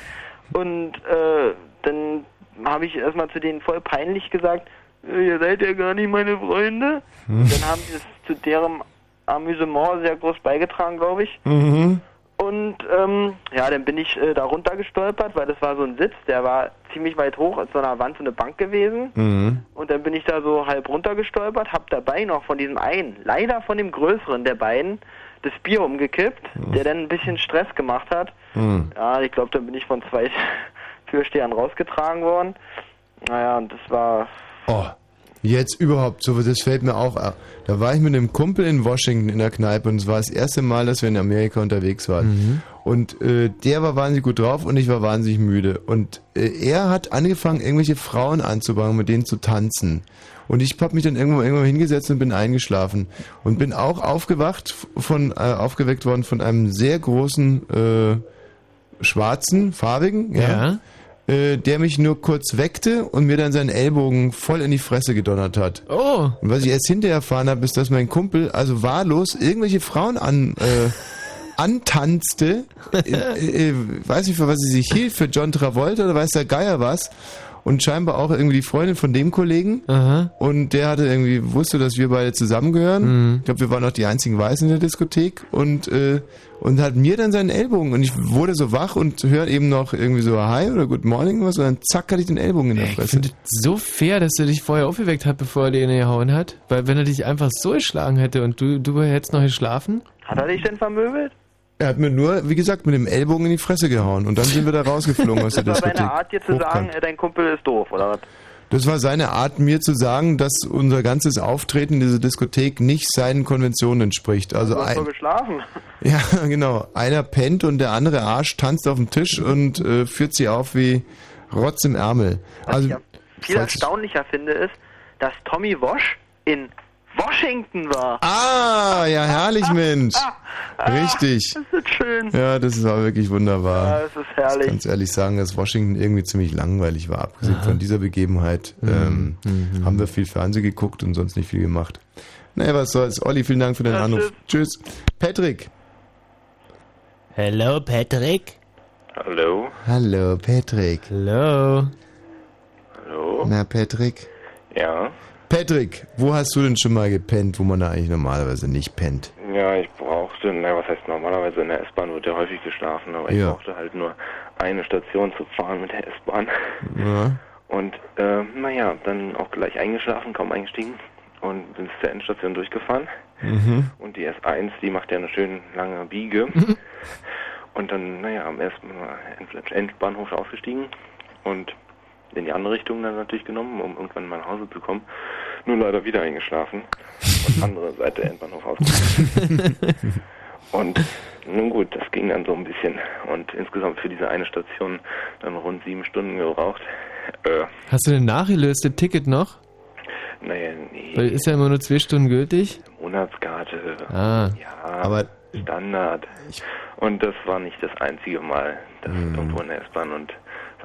Und äh, dann habe ich erstmal zu denen voll peinlich gesagt, "Äh, ihr seid ja gar nicht meine Freunde. Und dann haben sie es zu deren Amüsement sehr groß beigetragen, glaube ich. Mhm. Und ähm, ja, dann bin ich äh, da runtergestolpert, weil das war so ein Sitz, der war ziemlich weit hoch, als so einer Wand so eine Bank gewesen. Mhm. Und dann bin ich da so halb runtergestolpert, hab dabei noch von diesem einen, leider von dem größeren der beiden, das Bier umgekippt, der dann ein bisschen Stress gemacht hat. Mhm. Ja, ich glaube, dann bin ich von zwei <laughs> Türstehern rausgetragen worden. Naja, und das war Oh, jetzt überhaupt, so das fällt mir auch. ab. Da war ich mit einem Kumpel in Washington in der Kneipe und es war das erste Mal, dass wir in Amerika unterwegs waren. Und äh, der war wahnsinnig gut drauf und ich war wahnsinnig müde. Und äh, er hat angefangen, irgendwelche Frauen anzubauen, mit denen zu tanzen. Und ich habe mich dann irgendwo, irgendwo hingesetzt und bin eingeschlafen. Und bin auch aufgewacht, von, äh, aufgeweckt worden von einem sehr großen, äh, schwarzen, farbigen, ja. Äh, der mich nur kurz weckte und mir dann seinen Ellbogen voll in die Fresse gedonnert hat. Oh. Und was ich erst hinterher erfahren habe, ist, dass mein Kumpel also wahllos irgendwelche Frauen an, äh, <laughs> antanzte. äh, äh, weiß nicht, für was sie sich hielt, für John Travolta oder weiß der Geier was. Und scheinbar auch irgendwie die Freundin von dem Kollegen. Und der hatte irgendwie, wusste, dass wir beide zusammengehören. Ich glaube, wir waren auch die einzigen Weißen in der Diskothek. Und, äh, und hat mir dann seinen Ellbogen. Und ich wurde so wach und höre eben noch irgendwie so Hi oder Good Morning was. Und dann zack, hatte ich den Ellbogen in der Ich Fresse. finde es so fair, dass er dich vorher aufgeweckt hat, bevor er dir gehauen hat. Weil wenn er dich einfach so geschlagen hätte und du, du hättest noch geschlafen. Hat er dich denn vermöbelt? Er hat mir nur, wie gesagt, mit dem Ellbogen in die Fresse gehauen. Und dann sind wir da rausgeflogen aus der Das war seine Art, dir zu sagen, äh, dein Kumpel ist doof, oder was? Das war seine Art, mir zu sagen, dass unser ganzes Auftreten in dieser Diskothek nicht seinen Konventionen entspricht. Also du hast ein, geschlafen. <laughs> ja, genau. Einer pennt und der andere Arsch tanzt auf dem Tisch und äh, führt sie auf wie Rotz im Ärmel. Also Viel erstaunlicher finde ist, dass Tommy Wosch in Washington war. Ah, ja, herrlich, Mensch. <laughs> Richtig. Das ist schön. Ja, das ist auch wirklich wunderbar. Ja, das ist herrlich. Ich kann ganz ehrlich sagen, dass Washington irgendwie ziemlich langweilig war. Abgesehen von dieser Begebenheit ähm, Mhm. haben wir viel Fernsehen geguckt und sonst nicht viel gemacht. Naja, was soll's. Olli, vielen Dank für deinen Ja, Anruf. Tschüss. Patrick. Hello, Patrick. Hallo. Hallo, Patrick. Hallo. Hallo. Na, Patrick. Ja. Patrick, wo hast du denn schon mal gepennt, wo man da eigentlich normalerweise nicht pennt? Ja, ich brauchte, na was heißt normalerweise in der S-Bahn wird ja häufig geschlafen, aber ich Ja. brauchte halt nur eine Station zu fahren mit der S-Bahn. Ja. Und äh, naja, dann auch gleich eingeschlafen, kaum eingestiegen und bin zur Endstation durchgefahren. Mhm. Und die S1, die macht ja eine schön lange Biege. Und dann, naja, am ersten Endbahnhof ausgestiegen und in die andere Richtung dann natürlich genommen, um irgendwann mal nach Hause zu kommen. Nur leider wieder eingeschlafen und <laughs> andere Seite Endbahnhof ausgestiegen. <laughs> und nun gut, das ging dann so ein bisschen. Und insgesamt für diese eine Station dann rund sieben Stunden gebraucht. Äh, Hast du denn nachgelöste Ticket noch? naja, nee, Weil ist ja immer nur zwei Stunden gültig. Monatskarte. Ah. Ja, aber Standard. Und das war nicht das einzige Mal, das Mhm. irgendwo in der S-Bahn. Und das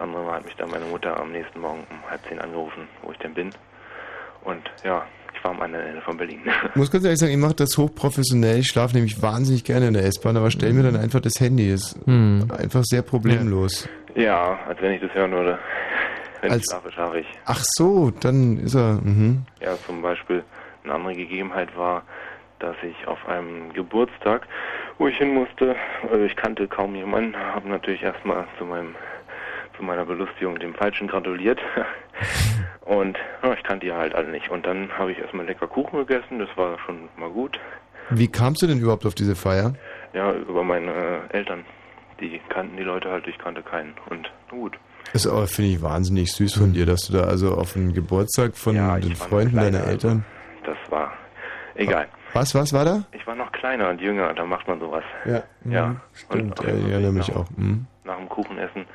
andere Mal hat mich dann meine Mutter am nächsten Morgen um halb zehn angerufen, wo ich denn bin. Und ja, ich war am anderen Ende von Berlin. Ich muss ganz ehrlich sagen, ich mache das hochprofessionell. Ich schlafe nämlich wahnsinnig gerne in der S-Bahn, aber stell mir dann einfach das Handy. Ist Hm. einfach sehr problemlos. ja, als wenn ich das hören würde. Wenn Als- ich schlafe, schlafe ich. Ach so, dann ist er. Mhm. Ja, zum Beispiel eine andere Gegebenheit war, dass ich auf einem Geburtstag, wo ich hin musste, also ich kannte kaum jemanden, habe natürlich erstmal zu meinem zu meiner Belustigung dem Falschen gratuliert. <laughs> Und ja, ich kannte die halt alle nicht. Und dann habe ich erstmal lecker Kuchen gegessen, das war schon mal gut. Wie kamst du denn überhaupt auf diese Feier? Ja, über meine äh, Eltern. Die kannten die Leute halt, ich kannte keinen. Und gut. Das ist aber, finde ich, wahnsinnig süß von dir, dass du da also auf einen Geburtstag von den war noch Freunden kleiner, deiner also. Eltern. Das war egal. Was, was war da? Ich war noch kleiner und jünger, da macht man sowas. Ja. Ja. Mhm, Stimmt, ja, ich erinnere mich auch. Mhm. nach dem Kuchenessen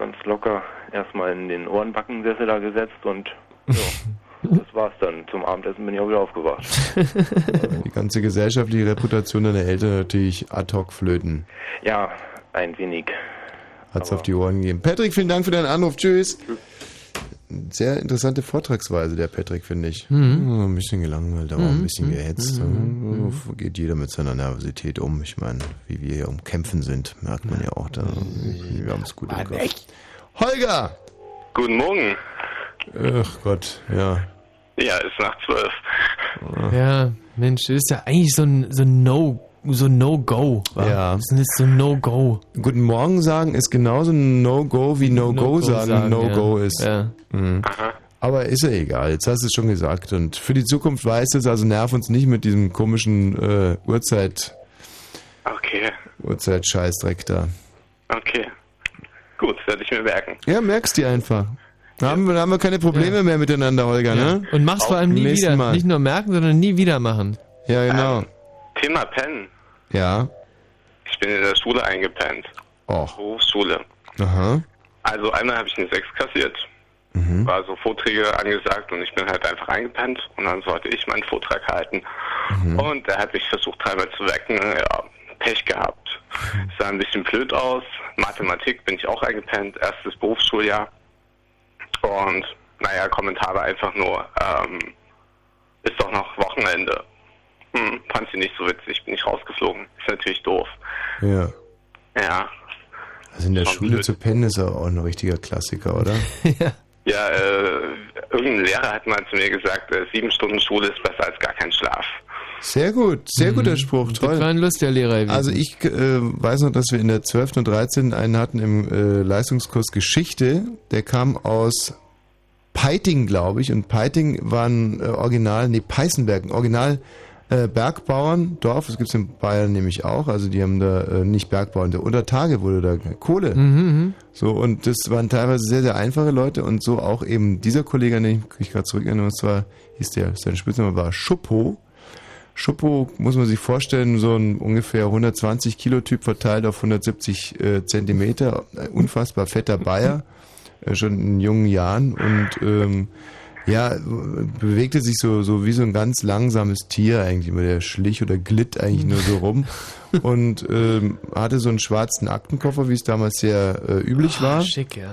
ganz locker erstmal in den Ohrenbackensessel da gesetzt und <laughs> ja, das war's dann. Zum Abendessen bin ich auch wieder aufgewacht. <laughs> Die ganze gesellschaftliche Reputation deiner Eltern natürlich ad hoc flöten. Ja, ein wenig. Hat's auf die Ohren gegeben. Patrick, vielen Dank für deinen Anruf. Tschüss. Sehr interessante Vortragsweise, der Patrick, finde ich. Mhm. So Ein bisschen gelangweilt, aber auch ein bisschen Mhm. gehetzt. Mhm. So geht jeder mit seiner Nervosität um. Ich meine, wie wir hier um Kämpfen sind, merkt man ja auch. Da, wir haben es gut im Griff. Holger! Guten Morgen. Ach Gott, ja. Ja, ist nach zwölf. Ja, Mensch, das ist ja eigentlich so ein, so ein No, so ein No-Go. Ja. Das ist so ein No-Go. Guten Morgen sagen ist genauso ein No-Go wie No-Go No-Go sagen, sagen, No-Go ja. ist. Ja. Mhm. Aber ist ja egal, jetzt hast du es schon gesagt. Und für die Zukunft weißt du es, also nerv uns nicht mit diesem komischen äh, Uhrzeit, Okay, Uhrzeit-Scheißdreck da. okay. Gut, werde ich mir merken. Ja, merkst dir einfach. Da haben wir, da haben wir keine Probleme mehr miteinander, Holger, ne? Und mach's vor allem nie wieder. Mal. Nicht nur merken, sondern nie wieder machen. Ja, genau. Thema Pennen. Ja. Ich bin in der Schule eingepennt. Och. Berufsschule. Aha. Also einmal habe ich eine 6 kassiert. War so Vorträge angesagt und ich bin halt einfach eingepennt und dann sollte ich meinen Vortrag halten. Und er hat mich versucht dreimal zu wecken. Ja, Pech gehabt. Sah ein bisschen blöd aus. Mathematik bin ich auch eingepennt. Erstes Berufsschuljahr. Und naja, Kommentare einfach nur, ähm, ist doch noch Wochenende. Hm, fand sie nicht so witzig, bin ich rausgeflogen. Ist natürlich doof. Ja. Ja. Also in der Schule zu pennen ist auch ein richtiger Klassiker, oder? <laughs> Ja, äh, irgendein Lehrer hat mal zu mir gesagt, äh, sieben Stunden Schule ist besser als gar kein Schlaf. Sehr gut, sehr guter Spruch, toll. Das war ein lustiger Lehrer. gewesen. Also ich äh, weiß noch, dass wir in der 12. und 13. einen hatten im äh, Leistungskurs Geschichte. Der kam aus Peiting, glaube ich. Und Peiting war ein äh, Original, nee, Peißenberg, ein Original äh, Bergbauerndorf. Das gibt's in Bayern nämlich auch. Also die haben da äh, nicht Bergbauern, unter Tage wurde da Kohle. Mhm, So, und das waren teilweise sehr, sehr einfache Leute und so auch eben dieser Kollege, an den ich mich gerade zurückerinnere, und zwar hieß der, sein Spitzname war Schuppo. Schuppo muss man sich vorstellen, so ein ungefähr 120 Kilo Typ verteilt auf 170 äh, Zentimeter, unfassbar fetter Bayer, äh, schon in jungen Jahren und ähm, Ja, bewegte sich so, so wie so ein ganz langsames Tier eigentlich immer. Der schlich oder glitt eigentlich nur so rum <laughs> und ähm, hatte so einen schwarzen Aktenkoffer, wie es damals sehr äh, üblich war. Schick, ja.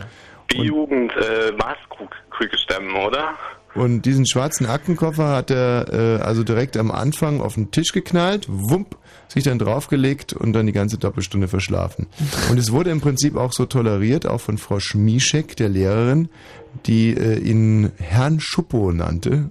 Die Jugend äh, Maßkrüge stemmen, oder? Und diesen schwarzen Aktenkoffer hat er äh, also direkt am Anfang auf den Tisch geknallt, wump, sich dann draufgelegt und dann die ganze Doppelstunde verschlafen. Und es wurde im Prinzip auch so toleriert, auch von Frau Schmischek, der Lehrerin, die äh, ihn Herrn Schuppo nannte.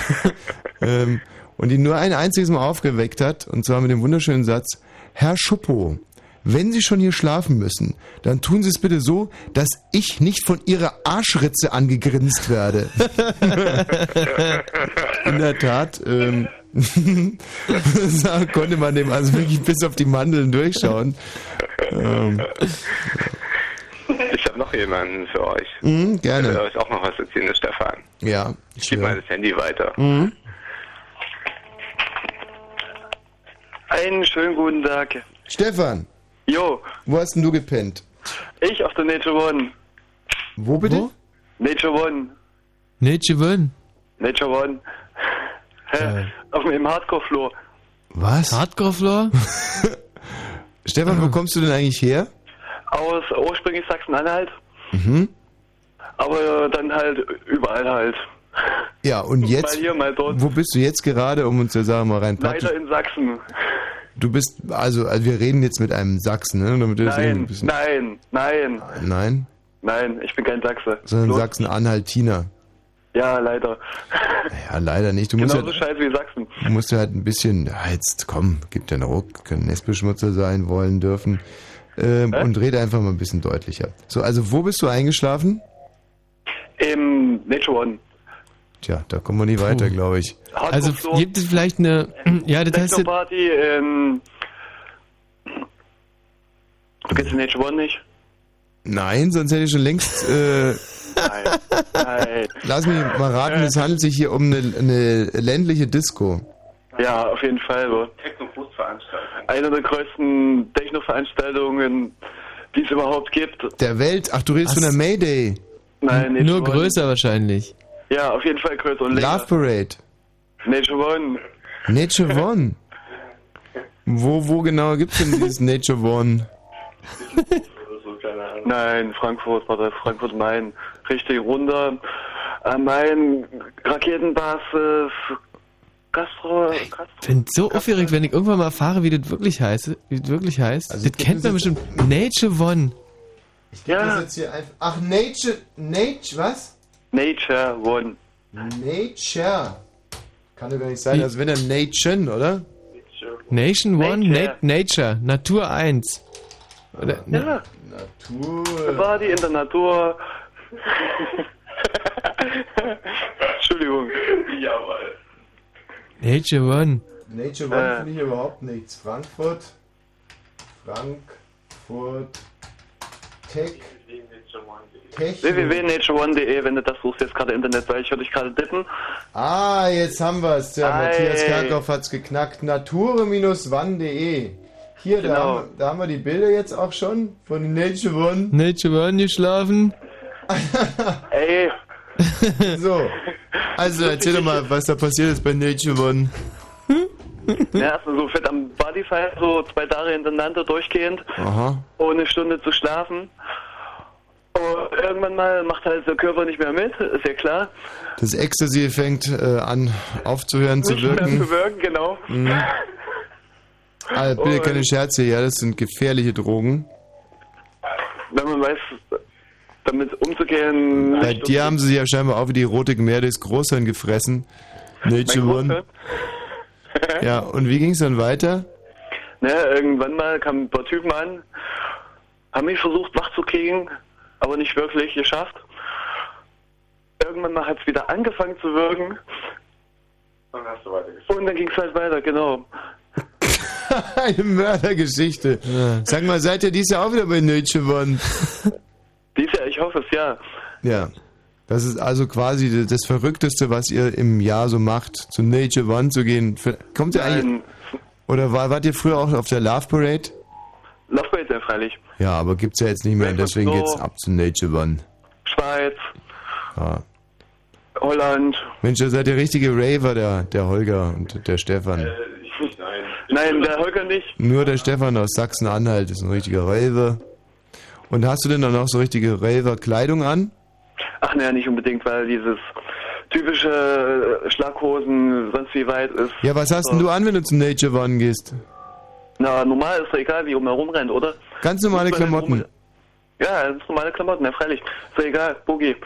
<laughs> ähm, und ihn nur ein einziges Mal aufgeweckt hat, und zwar mit dem wunderschönen Satz, Herr Schuppo, wenn Sie schon hier schlafen müssen, dann tun Sie es bitte so, dass ich nicht von Ihrer Arschritze angegrinst werde. <laughs> In der Tat, ähm, da <laughs> konnte man dem also wirklich bis auf die Mandeln durchschauen. Ähm, Ich habe noch jemanden für euch. Mhm, gerne. Ich will euch auch noch was erzählen, der Stefan. ja, Ich gebe mal das Handy weiter. Mhm. Einen schönen guten Tag. Stefan, Jo, wo hast denn du gepennt? ich auf der Nature One. Wo bitte? Nature One. Nature One. Nature One. Hä? Auf dem Hardcore-Floor. Was? Hardcore-Floor? <laughs> Stefan, wo kommst du denn eigentlich her? Aus ursprünglich Sachsen-Anhalt, Mhm. aber dann halt überall halt. <laughs> Ja, und jetzt, Mal hier, mal dort. wo bist du jetzt gerade, um uns der Sache mal rein. Leider in Sachsen. Du bist, also, also wir reden jetzt mit einem Sachsen, ne? Damit du das irgendwie ein Nein, nein, nein, Nein, nein, ich bin kein Sachse. sondern Sachsen-Anhaltiner. Ja, leider. Ja, leider nicht. Du musst, Genauso halt, scheiße wie Sachsen. du musst ja halt ein bisschen, ja, jetzt komm, gib dir einen Ruck, können Nestbeschmutzer sein, wollen, dürfen. Ähm, und rede einfach mal ein bisschen deutlicher. So, also wo bist du eingeschlafen? Im Nature One. Tja, da kommen wir nie weiter, glaube ich. Also gibt es vielleicht eine... <clears throat> Ja, das heißt... In... Du kennst den Nature One nicht? Nein, sonst hätte ich schon längst. Äh, Nein, nein. lass mich mal raten, es handelt sich hier um eine, eine ländliche Disco. Ja, auf jeden Fall. Eine der größten Techno-Veranstaltungen, die es überhaupt gibt. Der Welt, ach, du redest Was? von der Mayday. Nein, Nature Nur One. größer wahrscheinlich. Ja, auf jeden Fall größer und Love länger. Parade. Nature One. Nature One. Wo, wo genau gibt's denn dieses <laughs> Nature One? Nein, Frankfurt, warte, Frankfurt Main. Richtig runter. Am Main, Raketenbasis, Gastro, Gastro. Ich bin so aufgeregt, wenn ich irgendwann mal erfahre, wie das wirklich heißt. Wie das wirklich heißt. Also das kennt man bestimmt. Nature One. Ja, Ach, Nature, Nature, was? Nature One. Nature. Kann doch gar nicht sein, als wenn er Nation, oder? Nation One, Nature. Na Nature, Natur 1. Oder, Ja, Natur. Party in der Natur. <laughs> Entschuldigung. Jawohl. Nature One. Nature One finde ich überhaupt nichts. Frankfurt. Frankfurt. Tech. Www.natureone.de, wenn du das suchst, jetzt gerade Internet, weil ich höre dich gerade dippen. Ah, jetzt haben wir es. Der Ei. Matthias Kerkhoff hat's geknackt. Nature-wann.de. Hier, da, Genau. haben, da haben wir die Bilder jetzt auch schon von Nature One. Nature One geschlafen. Ey, <laughs> So. Also erzähl doch mal, was da passiert ist bei Nature One. ja, erstmal so fett am Bodyfire, so zwei Tage hintereinander durchgehend, Aha. ohne eine Stunde zu schlafen. Und irgendwann mal macht halt der Körper nicht mehr mit, ist ja klar. Das Ecstasy fängt äh, an aufzuhören zu nicht mehr wirken. zu wirken, genau. Mhm. Also, bitte Und- keine Scherze, ja, das sind gefährliche Drogen. Wenn man weiß, damit umzugehen. Bei nicht dir haben sie sich ja scheinbar auch wie die rote Gemälde des Großhirn gefressen. Nature Mein One. <laughs> Ja, und wie ging es dann weiter? Ne, irgendwann mal kamen ein paar Typen an, haben mich versucht wach zu kriegen, aber nicht wirklich geschafft. Irgendwann mal hat es wieder angefangen zu wirken Dann hast du weitergeschrieben. und dann ging es halt weiter, genau. <laughs> Eine Mördergeschichte. Sag mal, seid ihr dies Jahr auch wieder bei Nature One? Dies Jahr, ich hoffe es, ja. Ja. Das ist also quasi das Verrückteste, was ihr im Jahr so macht, zu Nature One zu gehen. Kommt ihr eigentlich. Oder war, wart ihr früher auch auf der Love Parade? Love Parade ja freilich. Ja, aber gibt's ja jetzt nicht mehr, deswegen so. geht's ab zu Nature One. Schweiz Ja. Holland. Mensch, ihr seid der richtige Raver, der, der Holger und der Stefan. Nein. Nein, der Holger nicht. Nur der Stefan aus Sachsen-Anhalt ist ein richtiger Raver. Und hast du denn dann auch so richtige Raver-Kleidung an? Ach naja, nicht unbedingt, weil dieses typische äh, Schlaghosen sonst wie weit ist. Ja, was hast denn du an, wenn du zum Nature One gehst? Na, normal ist doch egal, wie um herumrennt, oder? Ganz normale Klamotten. rum- Ja, ist normale Klamotten, ja freilich. Ist doch egal, Boogie.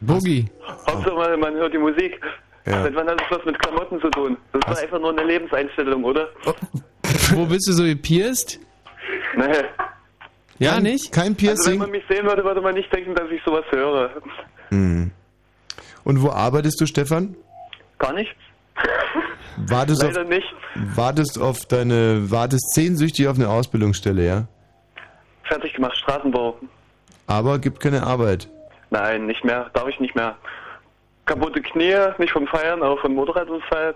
Boogie. Hauptsache man, man hört die Musik. Ja. Seit wann hat das was mit Klamotten zu tun? Das ist doch einfach nur eine Lebenseinstellung, oder? <laughs> Wo bist du so gepierst? Nee. Ja, nicht? Kein Also wenn man mich sehen würde, würde man nicht denken, dass ich sowas höre. Hm. Und wo arbeitest du, Stefan? Gar nicht. <laughs> Wartest Leider auf, nicht. wartest auf deine, wartest sehnsüchtig auf eine Ausbildungsstelle, ja? Fertig gemacht, Straßenbau. Aber gibt keine Arbeit. Nein, nicht mehr. Darf ich nicht mehr. Kaputte Knie, nicht vom Feiern, aber vom Motorradunfall.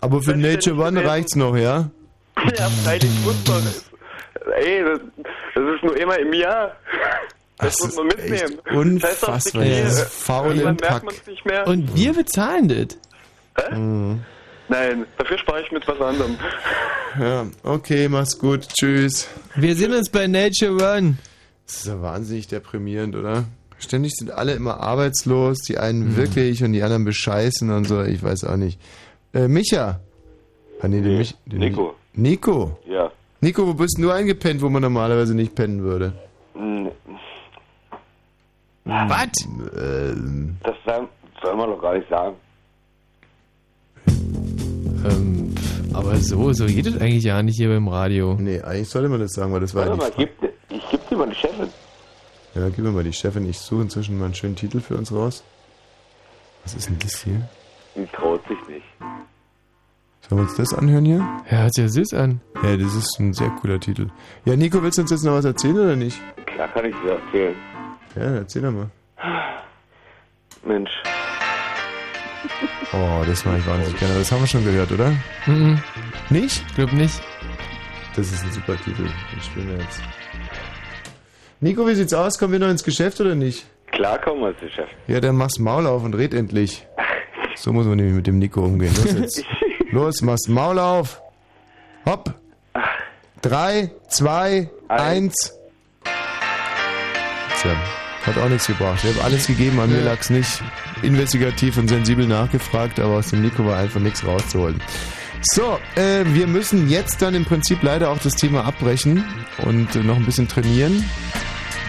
Aber für Nature One reicht's noch, ja? <laughs> Ja, freilich muss man. Ey, das, das ist nur immer im Jahr. Das muss man mitnehmen. Unfassbar, Das heißt, das Pack. merkt man es nicht mehr. Und wir bezahlen das. Mhm. Nein, dafür spare ich mit was anderem. Ja, okay, mach's gut. Tschüss. Wir sind uns bei Nature One. Das ist ja wahnsinnig deprimierend, oder? Ständig sind alle immer arbeitslos, die einen Mhm. wirklich und die anderen bescheißen und so, ich weiß auch nicht. Äh, Micha. Ah, nee, den Mich, den Nico. Nico. Ja. Nico, wo bist denn du eingepennt, wo man normalerweise nicht pennen würde? Hm, Was? Ähm, Das soll, soll man doch gar nicht sagen. Ähm, aber so, so geht es eigentlich ja nicht hier beim Radio. Nee, eigentlich sollte man das sagen, weil das war Warte mal, gib, ich geb dir mal die Chefin. Ja, gib mir mal die Chefin. Ich suche inzwischen mal einen schönen Titel für uns raus. Was ist denn das hier? Die traut sich. Sollen wir uns das anhören hier? Ja, hört sich ja süß an. Ja, das ist ein sehr cooler Titel. Ja, Nico, willst du uns jetzt noch was erzählen oder nicht? Klar kann ich dir erzählen. Ja, erzähl doch mal. Mensch. Oh, das mache ich wahnsinnig gerne. Das haben wir schon gehört, oder? Mhm. Nicht? Glaub nicht. Das ist ein super Titel. Den spielen wir jetzt. Nico, wie sieht's aus? Kommen wir noch ins Geschäft oder nicht? Klar kommen wir zu Chef. Ja, dann mach's Maul auf und red endlich. <laughs> So muss man nämlich mit dem Nico umgehen. <laughs> Los jetzt. Los, mach's Maul auf. Hopp. Drei, zwei, eins. Tja, hat auch nichts gebracht. Ich habe alles gegeben, an mir lag's nicht. Investigativ und sensibel nachgefragt, aber aus dem Nico war einfach nichts rauszuholen. So, äh, wir müssen jetzt dann im Prinzip leider auch das Thema abbrechen und äh, noch ein bisschen trainieren.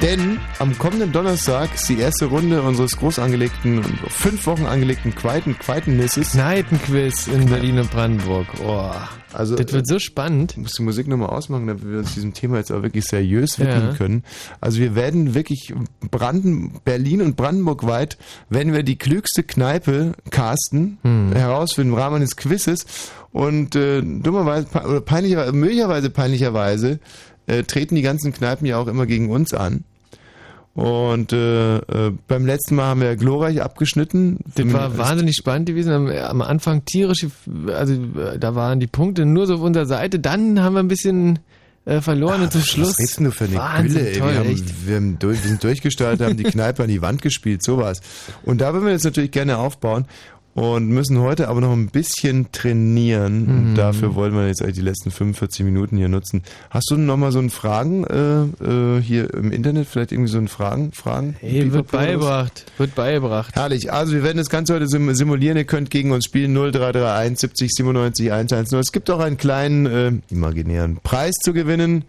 Denn am kommenden Donnerstag ist die erste Runde unseres groß angelegten, fünf Wochen angelegten Quaiten, Quaitennisses. Kneipenquiz in Berlin und Brandenburg. Oh, also, das wird so spannend. Ich muss die Musik nochmal ausmachen, damit wir uns diesem Thema jetzt auch wirklich seriös widmen Ja. können. Also wir werden wirklich Branden, Berlin und Brandenburg weit, werden wir die klügste Kneipe casten, Hm. herausfinden im Rahmen eines Quizzes und äh, dummerweise, oder peinlicherweise, möglicherweise peinlicherweise, äh, treten die ganzen Kneipen ja auch immer gegen uns an. Und äh, äh, beim letzten Mal haben wir glorreich abgeschnitten. Das war wahnsinnig spannend gewesen. Am, am Anfang tierisch, also äh, da waren die Punkte nur so auf unserer Seite. Dann haben wir ein bisschen äh, verloren und zum Schluss. Was redest du für eine Wahnsinn, Gülle, ey? toll, wir, haben, wir, haben durch, wir sind durchgestartet, haben die Kneipe an die Wand gespielt, sowas. Und da wollen wir jetzt natürlich gerne aufbauen und müssen heute aber noch ein bisschen trainieren. Mhm. Und dafür wollen wir jetzt eigentlich die letzten 45 Minuten hier nutzen. Hast du nochmal so einen Fragen äh, äh, hier im Internet, vielleicht irgendwie so einen Fragen? Fragen? Hey, wird beigebracht. Wird beigebracht. Herrlich. Also wir werden das Ganze heute sim- simulieren. Ihr könnt gegen uns spielen 0331 70 97 110. Es gibt auch einen kleinen äh, imaginären Preis zu gewinnen.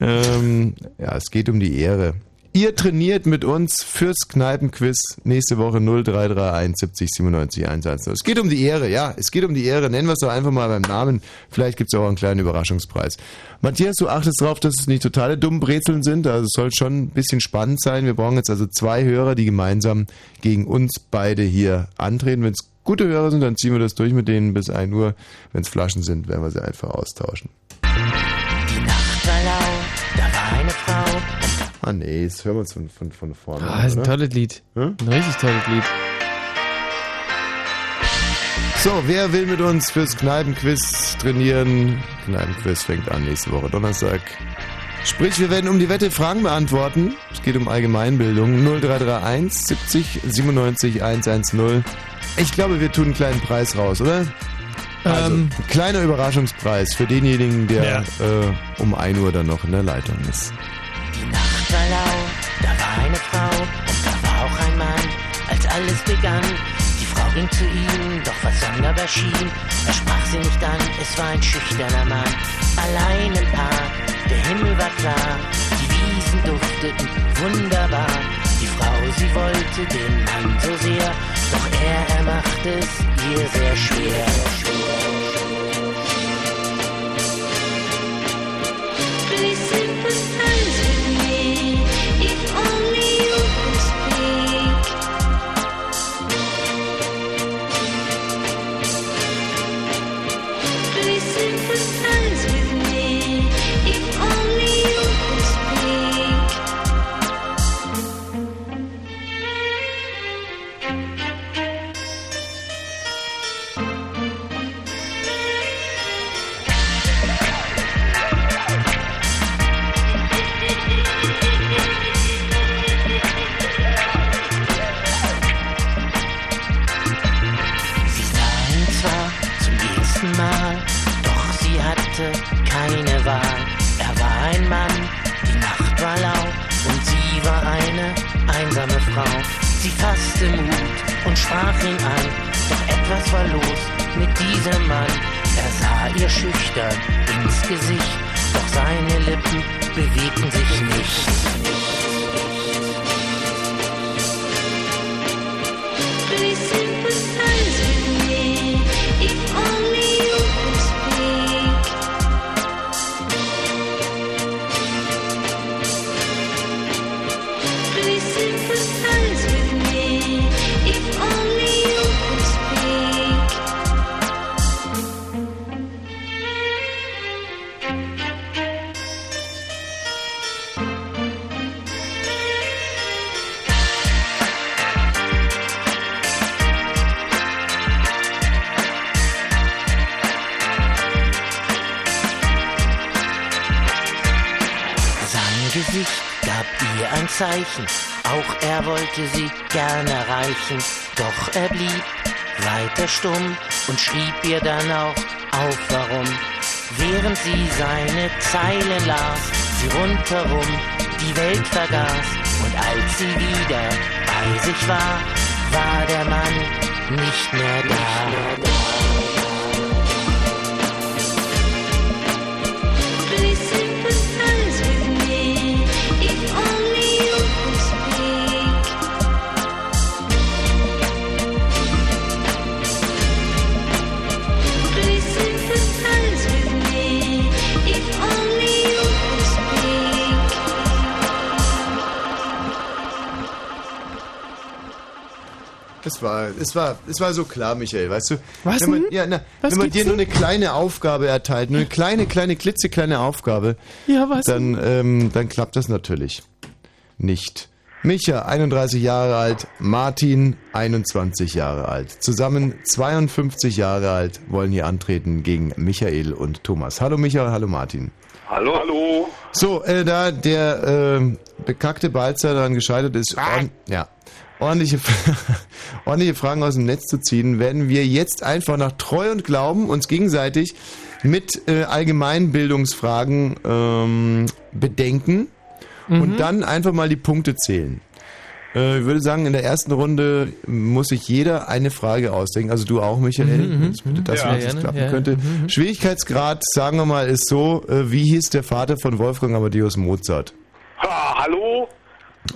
Ähm, ja, es geht um die Ehre. Ihr trainiert mit uns fürs Kneipenquiz nächste Woche 0331 70 97 110. Es geht um die Ehre, ja, es geht um die Ehre. Nennen wir es doch einfach mal beim Namen. Vielleicht gibt es auch einen kleinen Überraschungspreis. Matthias, du achtest darauf, dass es nicht totale Dummbrezeln sind. Also es soll schon ein bisschen spannend sein. Wir brauchen jetzt also zwei Hörer, die gemeinsam gegen uns beide hier antreten. Wenn es gute Hörer sind, dann ziehen wir das durch mit denen bis 1 Uhr. Wenn es Flaschen sind, werden wir sie einfach austauschen. war eine Frau. Ah nee, das hören wir uns von, von, von vorne Ah, ist ein oder? tolles Lied. Hm? Ein richtig tolles Lied. So, wer will mit uns fürs Kneipenquiz trainieren? Kneipenquiz fängt an nächste Woche Donnerstag. Sprich, wir werden um die Wette Fragen beantworten. Es geht um Allgemeinbildung. 0331 70 97 110. Ich glaube, wir tun einen kleinen Preis raus, oder? Also, Ähm. ein kleiner Überraschungspreis für denjenigen, der äh, um 1 Uhr dann noch in der Leitung ist. Alles begann, die Frau ging zu ihm, doch was sonderbar schien. Er sprach sie nicht an, es war ein schüchterner Mann. Allein im Park, der Himmel war klar, die Wiesen dufteten wunderbar. Die Frau, sie wollte den Mann so sehr, doch er, er machte es ihr sehr schwer. Please Frau. Sie fasste Mut und sprach ihn an, doch etwas war los mit diesem Mann. Er sah ihr schüchtern ins Gesicht, doch seine Lippen bewegten sich nicht. Please Zeichen, auch er wollte sie gern erreichen, doch er blieb weiter stumm und schrieb ihr dann auch auf, warum. Während sie seine Zeilen las, sie rundherum die Welt vergaß und als sie wieder bei sich war, war der Mann nicht mehr da. Please Es war, es war, es war so klar, Michael, weißt du? Was wenn man, denn? ja, na, Was wenn man dir nur eine kleine Aufgabe erteilt, nur eine kleine, kleine, klitzekleine Aufgabe, Ja, was dann, ähm, dann klappt das natürlich nicht. Micha, 31 Jahre alt, Martin, 21 Jahre alt. Zusammen 52 Jahre alt, wollen hier antreten gegen Michael und Thomas. Hallo Micha, hallo Martin. Hallo. Hallo. So, äh, da der äh, bekackte Balzer daran gescheitert ist, ordn ja, ordentliche, <laughs> ordentliche Fragen aus dem Netz zu ziehen, werden wir jetzt einfach nach Treu und Glauben uns gegenseitig mit äh, Allgemeinbildungsfragen ähm, bedenken Mhm. und dann einfach mal die Punkte zählen. Äh, ich würde sagen, in der ersten Runde muss sich jeder eine Frage ausdenken. Also du auch, Michael, Mhm, mhm, bitte das ja. Gerne, klappen ja. könnte. Mhm. Schwierigkeitsgrad, sagen wir mal, ist so, äh, wie hieß der Vater von Wolfgang Amadeus Mozart? Ha, hallo?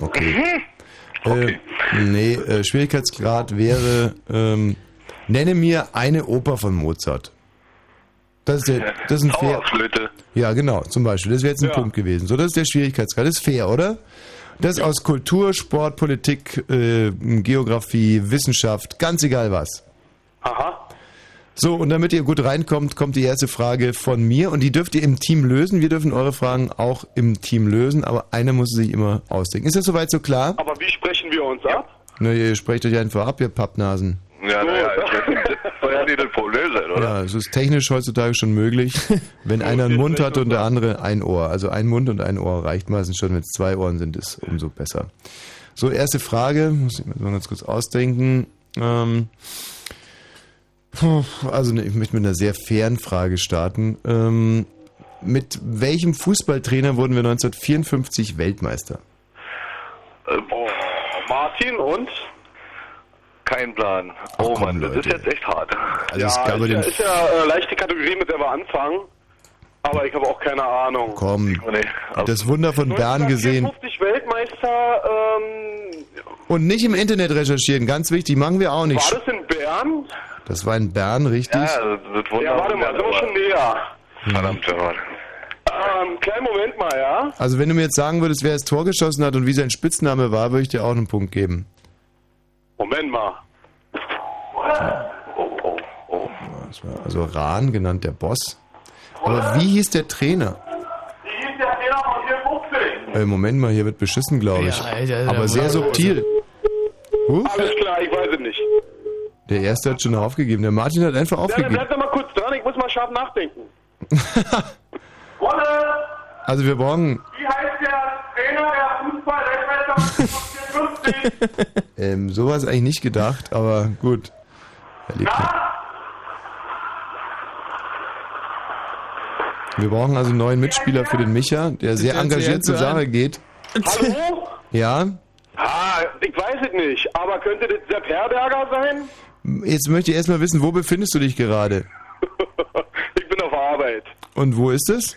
Okay. <laughs> Äh, nee, äh, Schwierigkeitsgrad wäre, ähm, nenne mir eine Oper von Mozart. Das ist, der, das ist ein fair. Ja, genau, zum Beispiel. Das wäre jetzt ein Ja. Punkt gewesen. So, das ist der Schwierigkeitsgrad. Das ist fair, oder? Das ist aus Kultur, Sport, Politik, äh, Geografie, Wissenschaft, ganz egal was. Aha. So, und damit ihr gut reinkommt, kommt die erste Frage von mir und die dürft ihr im Team lösen. Wir dürfen eure Fragen auch im Team lösen, aber einer muss sich immer ausdenken. Ist das soweit so klar? Aber wie sprechen wir uns ab? Na, ihr sprecht euch einfach ab, ihr Pappnasen. Ja, naja, ich weiß nicht. soll ja nicht das Problem sein, oder? Ja, es ist technisch heutzutage schon möglich, <laughs> wenn einer einen Mund hat und der andere ein Ohr. Also ein Mund und ein Ohr reicht meistens schon. Wenn es zwei Ohren sind, ist umso besser. So, erste Frage, muss ich mir mal ganz kurz ausdenken. Ähm, also ich möchte mit einer sehr fairen Frage starten. Ähm, mit welchem Fußballtrainer wurden wir 1954 Weltmeister? Äh, boah, Martin und? Kein Plan. Oh Mann, das ist jetzt echt hart. Also es gab ist, den ja, ist ja äh, leichte Kategorie, mit der wir anfangen. Aber ich habe auch keine Ahnung. Komm, das Wunder von Bern gesehen 50 Weltmeister, ähm, und nicht im Internet recherchieren, ganz wichtig, machen wir auch nicht. war das in Bern? Das war in Bern, richtig? Ja, das, Wunder Ja, warte mal, sind wir schon näher. Verdammt, ja. Ähm, kleinen Moment mal, ja? Also wenn du mir jetzt sagen würdest, wer das Tor geschossen hat und wie sein Spitzname war, würde ich dir auch einen Punkt geben. Moment mal. Das war also Rahn, genannt der Boss. Aber wie hieß der Trainer? Wie hieß der Trainer von 54? Äh, Moment mal, hier wird beschissen, glaube ich. Ja, Alter, Alter, Aber sehr subtil. Alles klar, ich weiß es nicht. Der erste hat schon aufgegeben. Der Martin hat einfach Ja, dann aufgegeben. bleib doch mal kurz dran, ich muss mal scharf nachdenken. <laughs> Wolle, Also wir brauchen wie heißt der Trainer der Fußball-Weltmeisterschaft von 54? <laughs> ähm, sowas eigentlich nicht gedacht, aber gut. Er lebt. Wir brauchen also einen neuen Mitspieler für den Micha, der sehr engagiert zur? Sache geht. Hallo? Ja? Ah, ich weiß es nicht, aber könnte das Sepp Herberger sein? Jetzt möchte ich erstmal wissen, wo befindest du dich gerade? <laughs> Ich bin auf Arbeit. Und wo ist es?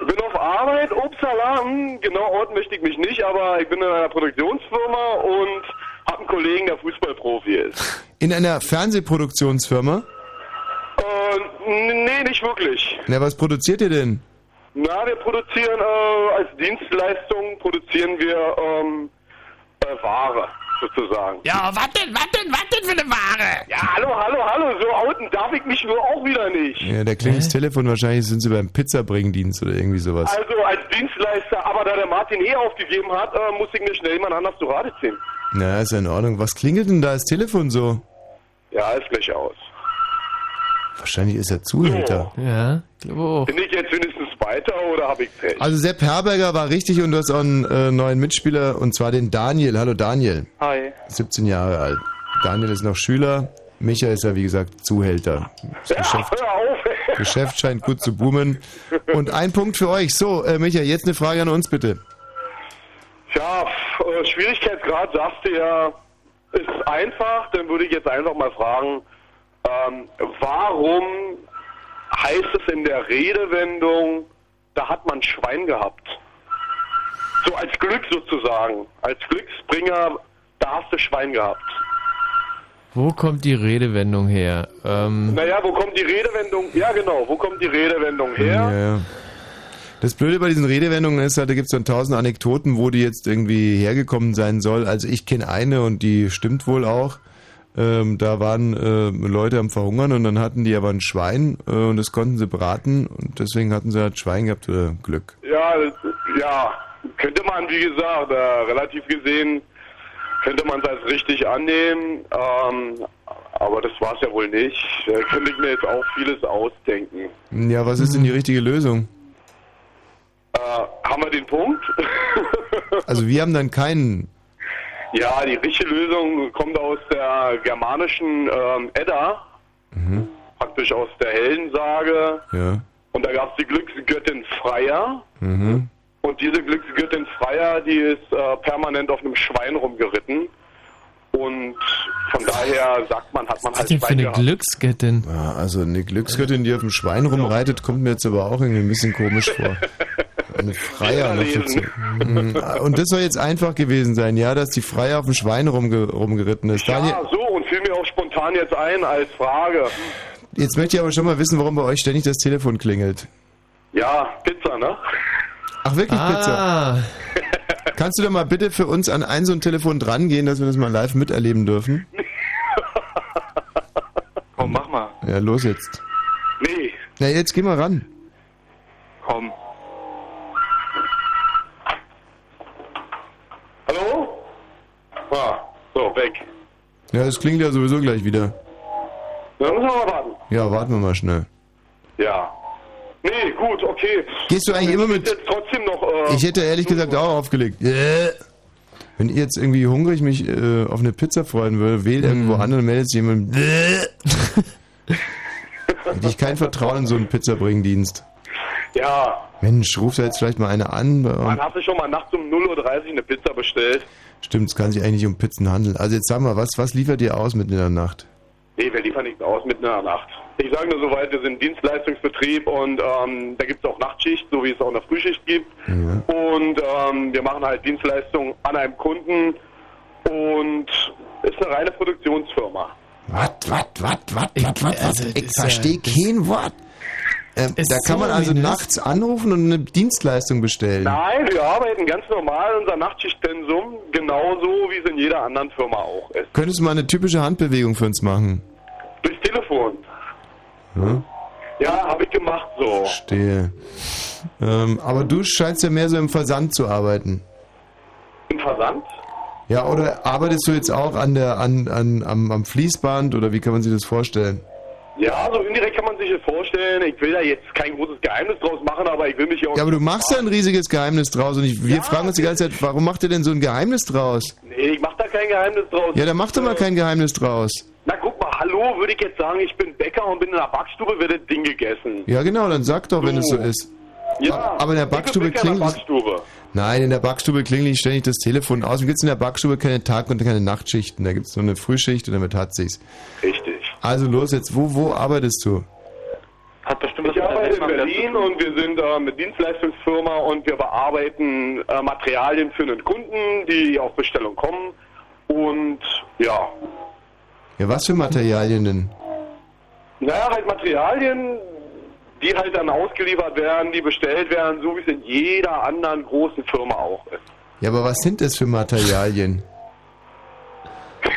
Ich bin auf Arbeit, Upsala, genau Ort möchte ich mich nicht, aber ich bin in einer Produktionsfirma und habe einen Kollegen, der Fußballprofi ist. In einer Fernsehproduktionsfirma? Äh, nee, nicht wirklich. Na, was produziert ihr denn? Na, wir produzieren äh, als Dienstleistung produzieren wir ähm, äh, Ware sozusagen. Ja, was denn, was denn, was denn für eine Ware? Ja, hallo, hallo, hallo, so outen darf ich mich nur auch wieder nicht. Ja, da klingt das Telefon wahrscheinlich, sind sie beim Pizzabringdienst oder irgendwie sowas. Also als Dienstleister, aber da der Martin eh aufgegeben hat, äh, muss ich mir schnell jemand anders zu Rate ziehen. Na, ist ja in Ordnung. Was klingelt denn da das Telefon so? Ja, ist gleich aus. Wahrscheinlich ist er Zuhälter. Ja, glaube auch. Bin ich jetzt wenigstens weiter oder habe ich Pech? Also Sepp Herberger war richtig und du hast auch einen äh, neuen Mitspieler und zwar den Daniel. Hallo Daniel. Hi. 17 Jahre alt. Daniel ist noch Schüler. Micha ist ja wie gesagt Zuhälter. Das Geschäft, Hör auf! Geschäft scheint gut zu boomen. Und ein Punkt für euch. So, äh, Micha, jetzt eine Frage an uns bitte. Tja, äh, Schwierigkeitsgrad sagst du ja, ist einfach. Dann würde ich jetzt einfach mal fragen, ähm, warum heißt es in der Redewendung, da hat man Schwein gehabt? So als Glück sozusagen, als Glücksbringer, da hast du Schwein gehabt. Wo kommt die Redewendung her? Ähm, Naja, wo kommt die Redewendung? Ja, genau, wo kommt die Redewendung her? Ja, ja. Das Blöde bei diesen Redewendungen ist halt, da gibt es dann tausend Anekdoten, wo die jetzt irgendwie hergekommen sein soll. Also ich kenne eine und die stimmt wohl auch. Ähm, da waren äh, Leute am Verhungern und dann hatten die aber ein Schwein äh, und das konnten sie braten und deswegen hatten sie halt Schwein gehabt oder Glück. Ja, das- ja, könnte man, wie gesagt, äh, relativ gesehen, könnte man es als richtig annehmen, ähm, aber das war es ja wohl nicht. Da könnte ich mir jetzt auch vieles ausdenken. Ja, was ist denn die richtige Lösung? Äh, haben wir den Punkt? Also wir haben dann keinen. Ja, die richtige Lösung kommt aus der germanischen ähm, Edda, Mhm. praktisch aus der Heldensage. Ja. Und da gab es die Glücksgöttin Freya. Mhm. Und diese Glücksgöttin Freya, die ist äh, permanent auf einem Schwein rumgeritten. Und von daher sagt man, hat man was halt denn für eine gehabt. Glücksgöttin? Ja, also eine Glücksgöttin, die auf dem Schwein rumreitet, kommt mir jetzt aber auch irgendwie ein bisschen komisch vor. <laughs> Eine Freier noch dazu. Mhm. Und das soll jetzt einfach gewesen sein, ja, dass die Freier auf dem Schwein rumge rumgeritten ist. Daniel, Ja, so, und fiel mir auch spontan jetzt ein als Frage. jetzt möchte ich aber schon mal wissen, warum bei euch ständig das Telefon klingelt. Ja, Pizza, ne? Ach, wirklich Ah. Pizza? <laughs> Kannst du da mal bitte für uns an ein so ein Telefon dran gehen, dass wir das mal live miterleben dürfen? <laughs> Komm, mach mal. Ja, los jetzt. Nee. Na, jetzt geh mal ran. Komm. Hallo? Ah, so, weg. Ja, das klingt ja sowieso gleich wieder. Dann müssen wir mal warten. Ja, warten wir mal schnell. Ja. Nee, gut, okay. Gehst du eigentlich immer mit- Jetzt trotzdem noch. Äh, Ich hätte ehrlich gesagt auch aufgelegt. Äh. Wenn ihr jetzt irgendwie hungrig mich äh, auf eine Pizza freuen würde, wählt irgendwo an und meldet sich jemand. Äh. <laughs> Hätte ich kein Vertrauen in so einen Pizzabringdienst. ja, Mensch, ruft da jetzt vielleicht mal eine an. man hast du schon mal nachts um 0.30 Uhr eine Pizza bestellt? Stimmt, es kann sich eigentlich nicht um Pizzen handeln. Also jetzt sag mal, was, was liefert ihr aus mitten in der Nacht? Nee, wir liefern nichts aus mitten in der Nacht. Ich sage nur soweit, wir sind Dienstleistungsbetrieb und ähm, da gibt es auch Nachtschicht, so wie es auch eine Frühschicht gibt. Und ähm, wir machen halt Dienstleistungen an einem Kunden und ist eine reine Produktionsfirma. Was, was, was, was, was, was? also, Ich ja- verstehe kein Wort. Ähm, da kann so man also ominös. nachts anrufen und eine Dienstleistung bestellen. Nein, wir arbeiten ganz normal unser Nachtschichtpensum, genauso wie es in jeder anderen Firma auch ist. Könntest du mal eine typische Handbewegung für uns machen? Durchs Telefon. Hm? Ja, habe ich gemacht so. Verstehe. Ähm, aber du scheinst ja mehr so im Versand zu arbeiten. Im Versand? Ja, oder arbeitest du jetzt auch an der, an, an, am, am Fließband oder wie kann man sich das vorstellen? Ja, so indirekt kann man sich das vorstellen. Ich will da jetzt kein großes Geheimnis draus machen, aber ich will mich ja auch. Ja, aber du machst ja ein riesiges Geheimnis draus und ich, wir fragen uns die ganze Zeit, warum macht ihr denn so ein Geheimnis draus? Nee, ich mach da kein Geheimnis draus. Ja, dann mach doch mal kein Geheimnis draus. Na guck mal, hallo, würde ich jetzt sagen, ich bin Bäcker und bin in der Backstube, wird das Ding gegessen. Ja, genau, dann sag doch, wenn es so ist. Ja, Aber in der Backstube klingelt. Backstube. Nein, in der Backstube klingelt ständig das Telefon aus. Wie gibt's in der Backstube keine Tag- und keine Nachtschichten? Da gibt's nur eine Frühschicht und damit hat sich's. Richtig. Also los jetzt, wo, wo arbeitest du? Hat bestimmt ich arbeite in Berlin und wir sind äh, eine Dienstleistungsfirma und wir bearbeiten äh, Materialien für einen Kunden, die auf Bestellung kommen. Und ja, Ja, was für Materialien denn? naja, halt Materialien, die halt dann ausgeliefert werden, die bestellt werden, so wie es in jeder anderen großen Firma auch ist. Ja, aber was sind das für Materialien? <laughs>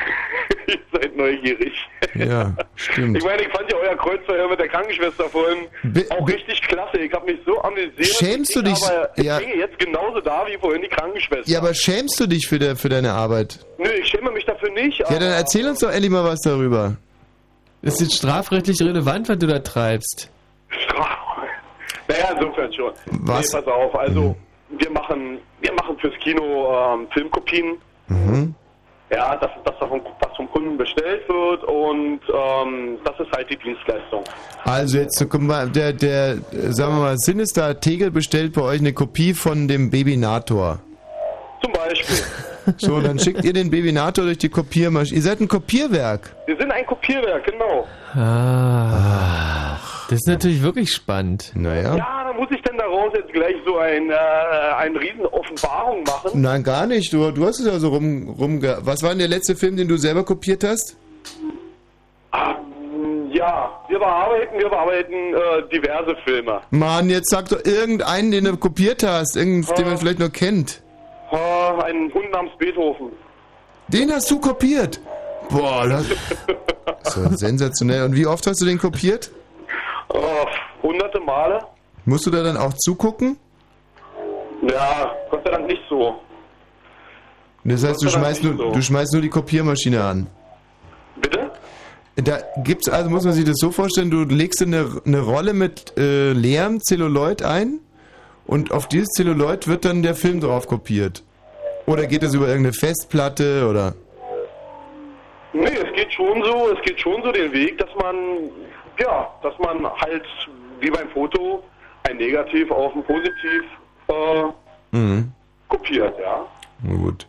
Ihr <laughs> seid neugierig. Ja, stimmt. Ich meine, ich fand ja euer Kreuzverhör mit der Krankenschwester vorhin auch richtig klasse. Ich habe mich so amüsiert. Schämst du Ich dich- Aber ich ja. stehe jetzt genauso da wie vorhin die Krankenschwester. Ja, aber schämst du dich für, der, für deine Arbeit? Nö, ich schäme mich dafür nicht. Ja, dann erzähl uns doch endlich mal was darüber. Das ist jetzt strafrechtlich relevant, was du da treibst. Naja, insofern schon. Was? Nee, pass auf, also wir machen wir machen fürs Kino ähm, Filmkopien. Mhm. Ja, das das vom, was vom Kunden bestellt wird und ähm, das ist halt die Dienstleistung. Also jetzt guck mal, der, der, sagen wir mal, Sinister Tegel bestellt bei euch eine Kopie von dem Babynator. Zum Beispiel. <laughs> So, dann schickt ihr den Babynator durch die Kopiermaschine. Ihr seid ein Kopierwerk. Wir sind ein Kopierwerk, genau. Ah. Das ist natürlich wirklich spannend. Naja. Ja, muss ich denn daraus jetzt gleich so ein, äh, eine riesen Offenbarung machen. Nein, gar nicht. Du, du hast es ja so rum, rumge... Was war denn der letzte Film, den du selber kopiert hast? Ja, wir bearbeiten, wir bearbeiten äh, diverse Filme. Mann, jetzt sag doch irgendeinen, den du kopiert hast. Irgendeinen, den man vielleicht noch kennt. Äh, einen Hund namens Beethoven. Den hast du kopiert? Boah, das <laughs> so sensationell. Und wie oft hast du den kopiert? Äh, hunderte Male. Musst du da dann auch zugucken? Ja, Gott sei Dank nicht so. Das heißt, du schmeißt, nur, so. du schmeißt nur die Kopiermaschine an. Bitte? Da gibt's also, muss man sich das so vorstellen, du legst eine, eine Rolle mit äh, leerem Zelluloid ein und auf dieses Zelluloid wird dann der Film drauf kopiert. Oder geht es über irgendeine Festplatte oder... Nee, es geht schon so, es geht schon so den Weg, dass man, ja, dass man halt, wie beim Foto, ein Negativ auf ein Positiv äh, Mhm. kopiert, ja. Gut.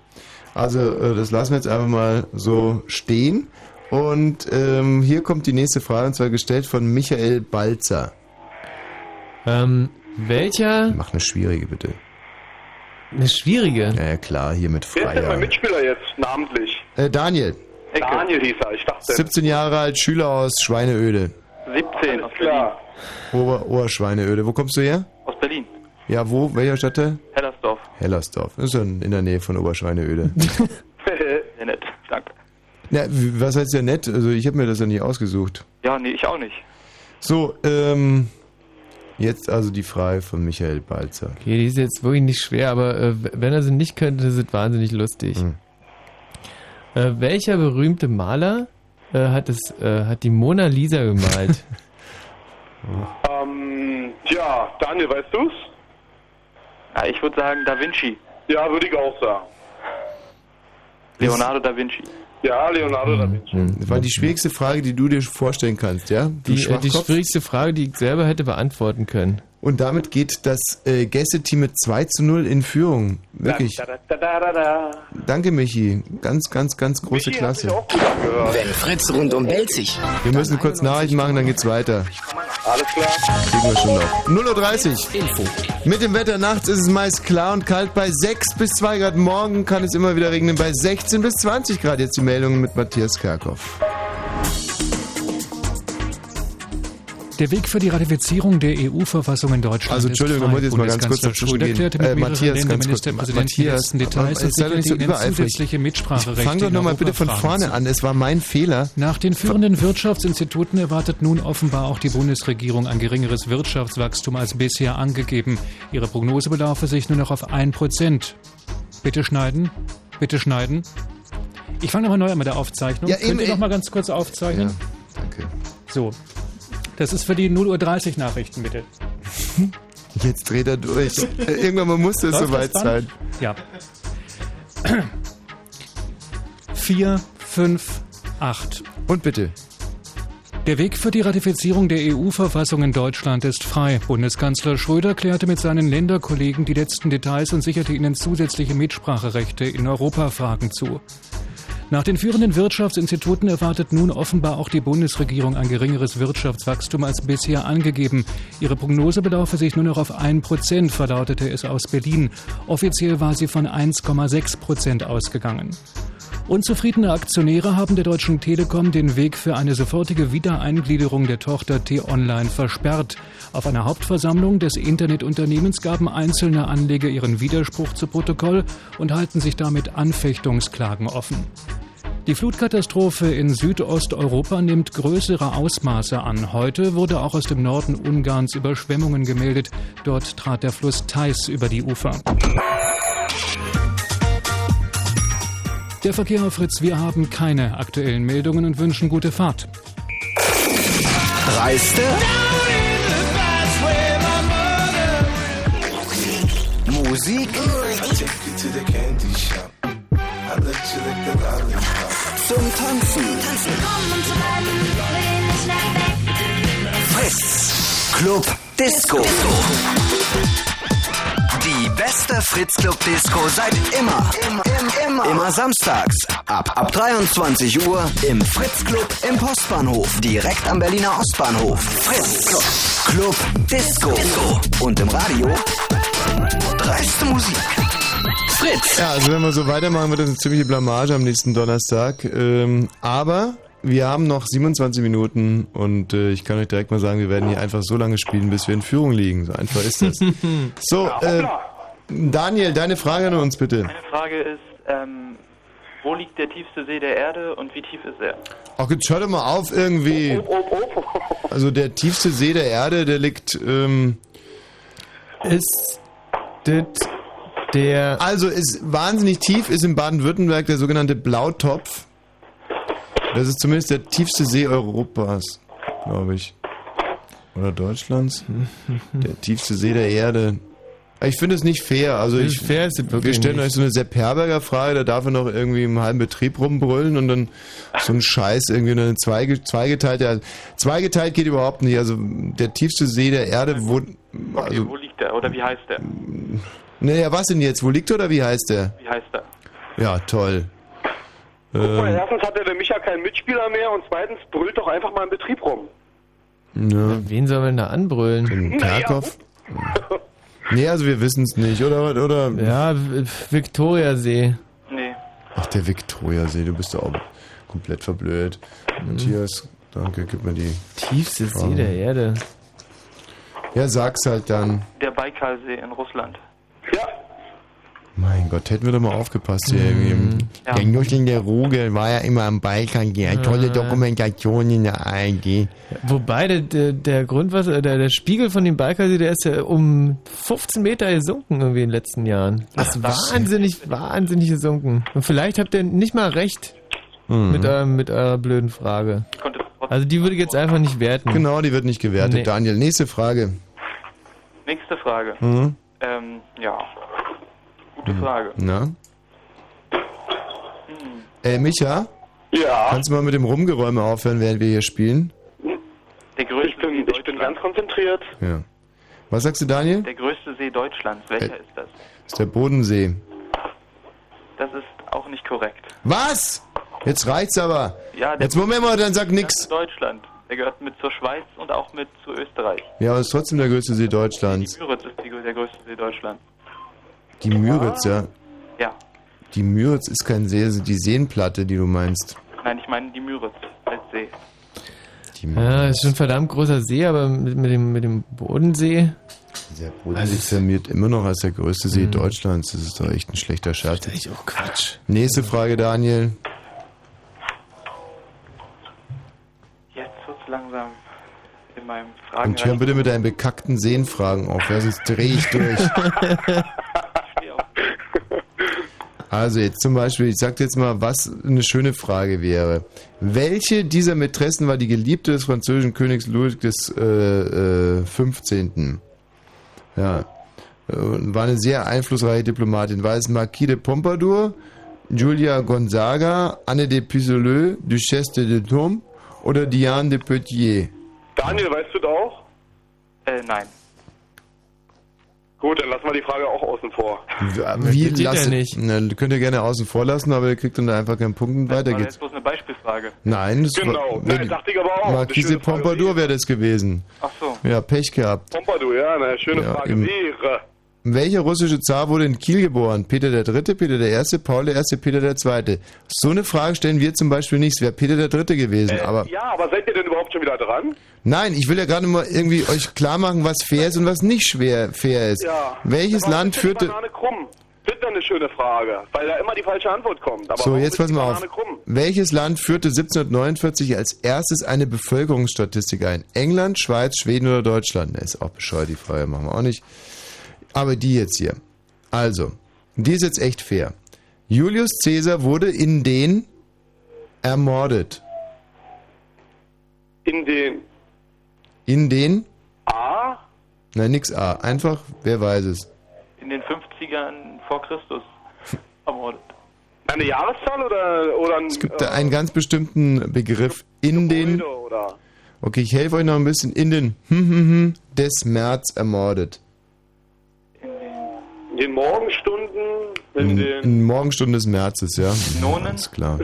Also, äh, das lassen wir jetzt einfach mal so stehen. Und ähm, hier kommt die nächste Frage, und zwar gestellt von Michael Balzer. Ähm, welcher? Mach eine schwierige, bitte. Eine schwierige? Ja, ja klar, hier mit Wer ist denn mein Freier. Mitspieler jetzt, namentlich? Äh, Daniel, Daniel hieß er, ich dachte. 17 Jahre alt, Schüler aus Schweineöde. 17 Alles klar. Ober Oberschweineöde. Wo kommst du her? aus Berlin. Ja, wo? Welcher Stadtteil? Hellersdorf. Hellersdorf. Das ist ja in der Nähe von Oberschweineöde. <laughs> Sehr nett, danke. ja, w- was heißt ja nett? Also ich habe mir das ja nicht ausgesucht. Ja, nee, ich auch nicht. So, ähm, jetzt also die Frage von Michael Balzer. Okay, die ist jetzt wirklich nicht schwer, aber äh, wenn er sie nicht könnte, ist es wahnsinnig lustig. Hm. Äh, welcher berühmte Maler äh, hat es, äh, hat die Mona Lisa gemalt? <laughs> Ähm, ja, Daniel, weißt du's? Ja, ich würde sagen Da Vinci. Ja, würde ich auch sagen. Leonardo da Vinci. Ja, Leonardo da Vinci. Das war die schwierigste Frage, die du dir vorstellen kannst, ja? Du Die, äh, die Schwachkopf. schwierigste Frage, die ich selber hätte beantworten können. Und damit geht das äh, Gästeteam mit 2 zu 0 in Führung. Wirklich. Da, da, da, da, da. Danke, Michi. Ganz, ganz, ganz große Michi sich Klasse. Wenn Fritz rundum Belzig. Wir müssen kurz Nachrichten machen, dann geht's weiter. Alles klar. Kriegen wir schon noch. 0.30 Uhr. Info. Mit dem Wetter nachts ist es meist klar und kalt bei 6 bis 2 Grad. Morgen kann es immer wieder regnen bei 16 bis 20 Grad. Jetzt die Meldungen mit Matthias Kerkhoff. Der Weg für die Ratifizierung der EU-Verfassung in Deutschland Also, Entschuldigung, muss ich jetzt mal ganz kurz dazwischen gehen. klärte mit Äh, Matthias, ganz kurz. Matthias, ersten Details und sei doch nicht so übereifrig. Fang doch nochmal bitte von vorne an. Es war mein Fehler. Nach den führenden Wirtschaftsinstituten erwartet nun offenbar auch die Bundesregierung ein geringeres Wirtschaftswachstum als bisher angegeben. Ihre Prognose belaufe sich nur noch auf 1%. Bitte schneiden, bitte schneiden. Ich fange nochmal neu an mit der Aufzeichnung. Ja, Könnt eben, ihr äh, noch mal ganz kurz aufzeichnen? Danke. So. Das ist für die 0.30 Uhr Nachrichten, bitte. Jetzt dreht er durch. Irgendwann mal musste es soweit sein. Ja. 4, 5, 8. Und bitte. Der Weg für die Ratifizierung der EU-Verfassung in Deutschland ist frei. Bundeskanzler Schröder klärte mit seinen Länderkollegen die letzten Details und sicherte ihnen zusätzliche Mitspracherechte in Europafragen zu. Nach den führenden Wirtschaftsinstituten erwartet nun offenbar auch die Bundesregierung ein geringeres Wirtschaftswachstum als bisher angegeben. Ihre Prognose belaufe sich nur noch auf 1 Prozent, verlautete es aus Berlin. Offiziell war sie von 1,6 Prozent ausgegangen. Unzufriedene Aktionäre haben der Deutschen Telekom den Weg für eine sofortige Wiedereingliederung der Tochter T-Online versperrt. Auf einer Hauptversammlung des Internetunternehmens gaben einzelne Anleger ihren Widerspruch zu Protokoll und halten sich damit Anfechtungsklagen offen. Die Flutkatastrophe in Südosteuropa nimmt größere Ausmaße an. Heute wurde auch aus dem Norden Ungarns Überschwemmungen gemeldet. Dort trat der Fluss Theiß über die Ufer. Der Verkehr auf Fritz, wir haben keine aktuellen Meldungen und wünschen gute Fahrt. Dreiste? Musik? Zum Tanzen? Fritz. Club Disco. Die beste Fritz Club Disco seit immer. Immer, immer. Immer samstags. Ab, ab 23 Uhr im Fritz Club im Postbahnhof. Direkt am Berliner Ostbahnhof. Fritz Club. Club Disco. Und im Radio. Dreiste Musik. Fritz. Ja, also wenn wir so weitermachen, wird das eine ziemliche Blamage am nächsten Donnerstag. Ähm, aber wir haben noch 27 Minuten und äh, ich kann euch direkt mal sagen, wir werden hier einfach so lange spielen, bis wir in Führung liegen. So einfach ist das. <laughs> So, äh, Daniel, deine Frage an uns bitte. Meine Frage ist, ähm, wo liegt der tiefste See der Erde und wie tief ist er? Ach, jetzt hör doch mal auf irgendwie. Also der tiefste See der Erde, der liegt... Ähm, ist das der... Also ist wahnsinnig tief, ist in Baden-Württemberg der sogenannte Blautopf. Das ist zumindest der tiefste See Europas, glaube ich. Oder Deutschlands. <laughs> Der tiefste See der Erde. Ich finde es nicht fair. Also ich, fair ist es wir stellen nicht. euch so eine Sepp Herberger Frage, da darf er noch irgendwie im halben Betrieb rumbrüllen und dann so ein Scheiß, irgendwie eine Zweige, zweigeteilte. Zweigeteilt geht überhaupt nicht. Also der tiefste See der Erde, wo. Okay, Also, wo liegt er oder wie heißt er? naja, was denn jetzt? Wo liegt er oder wie heißt der? Wie heißt er? Ja, toll. Guck mal, Ähm, erstens hat der Micha keinen Mitspieler mehr und zweitens brüllt doch einfach mal im Betrieb rum. ja. Wen soll man da anbrüllen? Den Kerkhoff? <laughs> Nee, also wir wissen es nicht, oder? oder? Ja, Viktoriasee. Nee. Ach, der Viktoriasee, du bist doch auch komplett verblödet. Matthias, danke, gib mir die. Tiefste See Frage. der Erde. Ja, sag's halt dann. Der Baikalsee in Russland. Mein Gott, hätten wir doch mal aufgepasst hier im- Ja. Der Nuschling der Ruge war ja immer am Balkan, die tolle Ah. Dokumentation in der ARD. Wobei der, der, Grundwasser, der, der Spiegel von dem Balkersee, der ist ja um 15 Meter gesunken irgendwie in den letzten Jahren. Das ist was? wahnsinnig, wahnsinnig gesunken. Und vielleicht habt ihr nicht mal recht. Mhm. mit, eurem, mit eurer blöden Frage. Also die würde ich jetzt einfach nicht werten. Genau, die wird nicht gewertet. Nee. Daniel, nächste Frage. Nächste Frage. Mhm. Ähm, ja. Gute Frage. Na? Äh, Micha? Ja. Kannst du mal mit dem Rumgeräume aufhören, während wir hier spielen? Der größte Ich bin, ich bin ganz konzentriert. Ja. Was sagst du, Daniel? Der größte See Deutschlands. Welcher Äh. ist das? Das ist der Bodensee. Das ist auch nicht korrekt. Was? Jetzt reicht's aber. Ja, der Jetzt Moment mal, dann sag nix. Deutschland. Der gehört mit zur Schweiz und auch mit zu Österreich. Ja, aber es ist trotzdem der größte See Deutschlands. Müritz ist die, der größte See Deutschlands. Die Müritz, ja. Ja. Die Müritz ist kein See, es ist die Seenplatte, die du meinst. Nein, ich meine die Müritz als See. Ja, ist schon ein verdammt großer See, aber mit, mit, dem, mit dem Bodensee. Der Bodensee firmiert immer noch als der größte See Deutschlands. Das ist doch echt ein schlechter Scherz. Das ist auch Quatsch. Nächste Frage, Daniel. Jetzt wird's langsam in meinem Und Fragen. hör bitte mit deinen bekackten Seenfragen auf, ja, sonst dreh ich durch. <laughs> Also jetzt zum Beispiel, ich sag dir jetzt mal, was eine schöne Frage wäre. Welche dieser Mätressen war die Geliebte des französischen Königs Louis des äh, äh, 15.? Ja. Äh, und War eine sehr einflussreiche Diplomatin. War es Marquis de Pompadour, Julia Gonzaga, Anne de Pisoleux, Duchesse de Dom oder Diane de Poitiers? Daniel, weißt du das auch? Äh, nein. Gut, dann lassen wir die Frage auch außen vor. Wie geht ja lasse, nicht. Na, könnt ihr gerne außen vor lassen, aber ihr kriegt dann einfach keinen Punkt und weiter War geht's. jetzt bloß eine Beispielfrage. Nein, das Genau, war, Nein, dachte ich aber auch. Marquise Pompadour wäre das gewesen. Ach so. Ja, Pech gehabt. Pompadour, ja, eine schöne Ja, Frage im- wäre. Welcher russische Zar wurde in Kiel geboren? Peter der Dritte, Peter der Erste, Paul der Erste, Peter der Zweite. So eine Frage stellen wir zum Beispiel nicht. Es wäre Peter der Dritte gewesen. aber Ja, aber seid ihr denn überhaupt schon wieder dran? Nein, ich will ja gerade mal irgendwie euch klar machen, was fair ist und was nicht schwer fair ist. Ja. Welches Land ist denn die führte? Banane krumm? Das ist eine schöne Frage, weil da immer die falsche Antwort kommt. Aber So, jetzt pass mal auf. Krumm? Welches Land führte 1749 als erstes eine Bevölkerungsstatistik ein? England, Schweiz, Schweden oder Deutschland? Ne, ist auch bescheuert, die Frage machen wir auch nicht. Aber die jetzt hier. Also, die ist jetzt echt fair. Julius Caesar wurde in den ermordet. In den In den? A? Nein, nix A. Einfach, wer weiß es. In den 50ern vor Christus ermordet. Eine Jahreszahl oder, oder ein, Es gibt da einen ganz bestimmten Begriff. In den. oder? Okay, ich helfe euch noch ein bisschen. In den hm, hm, hm, des März ermordet. in den Morgenstunden, in In, den in Morgenstunden des Märzes, ja. Nonen? Alles klar.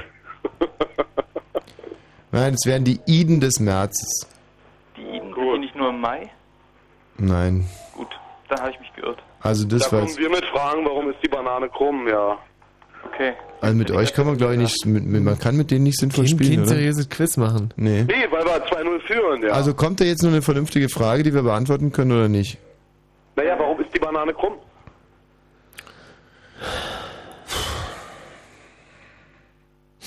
<laughs> Nein, es wären die Iden des Märzes. Die Iden sind die nicht nur im Mai? Nein. Gut, dann habe ich mich geirrt. Also das da war kommen wir mit Fragen, warum ist die Banane krumm, ja. Okay. Also mit euch kann man glaube ich nicht, mit, mit, man kann mit denen nicht sinnvoll Kein, spielen, kein oder? seriöses Quiz machen. Nee. Nee, weil wir 2-0 führen, ja. Also kommt da jetzt noch eine vernünftige Frage, die wir beantworten können oder nicht? naja, warum ist die Banane krumm?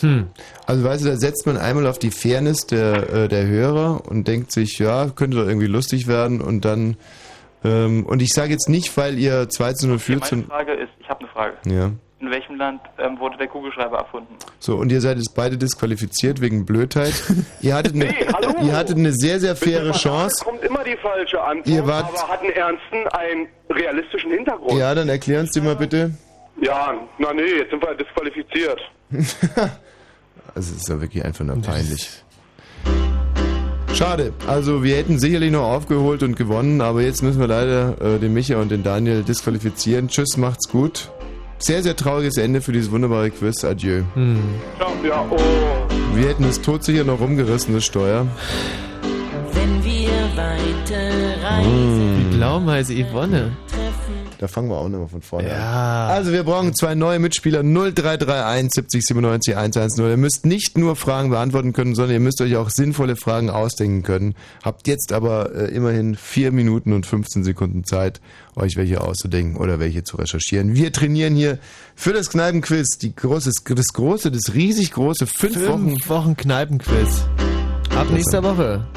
Hm. Also weißt du, da setzt man einmal auf die Fairness der, äh, der Hörer und denkt sich, ja, könnte doch irgendwie lustig werden und dann ähm, und ich sage jetzt nicht, weil ihr 2 zu 0 Okay, führt, meine sondern Frage ist, ich habe eine Frage. ja. In welchem Land ähm, wurde der Kugelschreiber erfunden? So, und ihr seid jetzt beide disqualifiziert wegen Blödheit. <laughs> ihr, hattet eine, Nee, hallo. ihr hattet eine sehr, sehr faire Banane Chance. kommt immer die falsche Antwort, Ihr wart- aber hat einen ernsten, einen realistischen Hintergrund. Ja, dann erklär uns die mal bitte. Ja, na nee, jetzt sind wir disqualifiziert. <laughs> Also, es ist ja wirklich einfach nur peinlich. Schade. Also, wir hätten sicherlich noch aufgeholt und gewonnen, aber jetzt müssen wir leider äh, den Micha und den Daniel disqualifizieren. Tschüss, macht's gut. Sehr, sehr trauriges Ende für dieses wunderbare Quiz. Adieu. Oh. Wir hätten es todsicher noch rumgerissen, das Steuer. Wenn wir weiter reisen, Wie Blaumeise Yvonne. Da fangen wir auch nochmal von vorne an. Also wir brauchen zwei neue Mitspieler 0331 70 97 110. Ihr müsst nicht nur Fragen beantworten können, sondern ihr müsst euch auch sinnvolle Fragen ausdenken können. Habt jetzt aber äh, immerhin 4 Minuten und 15 Sekunden Zeit, euch welche auszudenken oder welche zu recherchieren. Wir trainieren hier für das Kneipenquiz, die große, das große, das riesig große 5 Fünf Wochen, Wochen Kneipenquiz. Ab nächster Woche.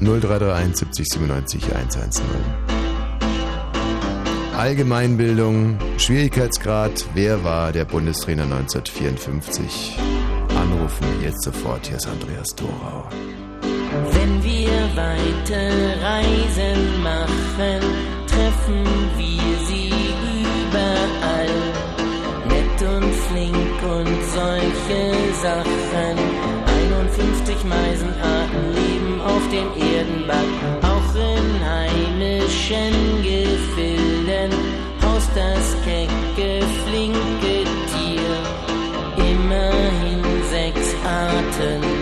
0331 70 97 110. Allgemeinbildung, Schwierigkeitsgrad, wer war der Bundestrainer 1954? Anrufen jetzt sofort. Hier ist Andreas Dorau. Wenn wir weite Reisen machen, treffen wir sie überall. Nett und flink und solche Sachen. 51 Meisenarten leben auf dem Erdenball. Auch in heimischen Gefilden haust das kecke, flinke Tier. Immerhin sechs Arten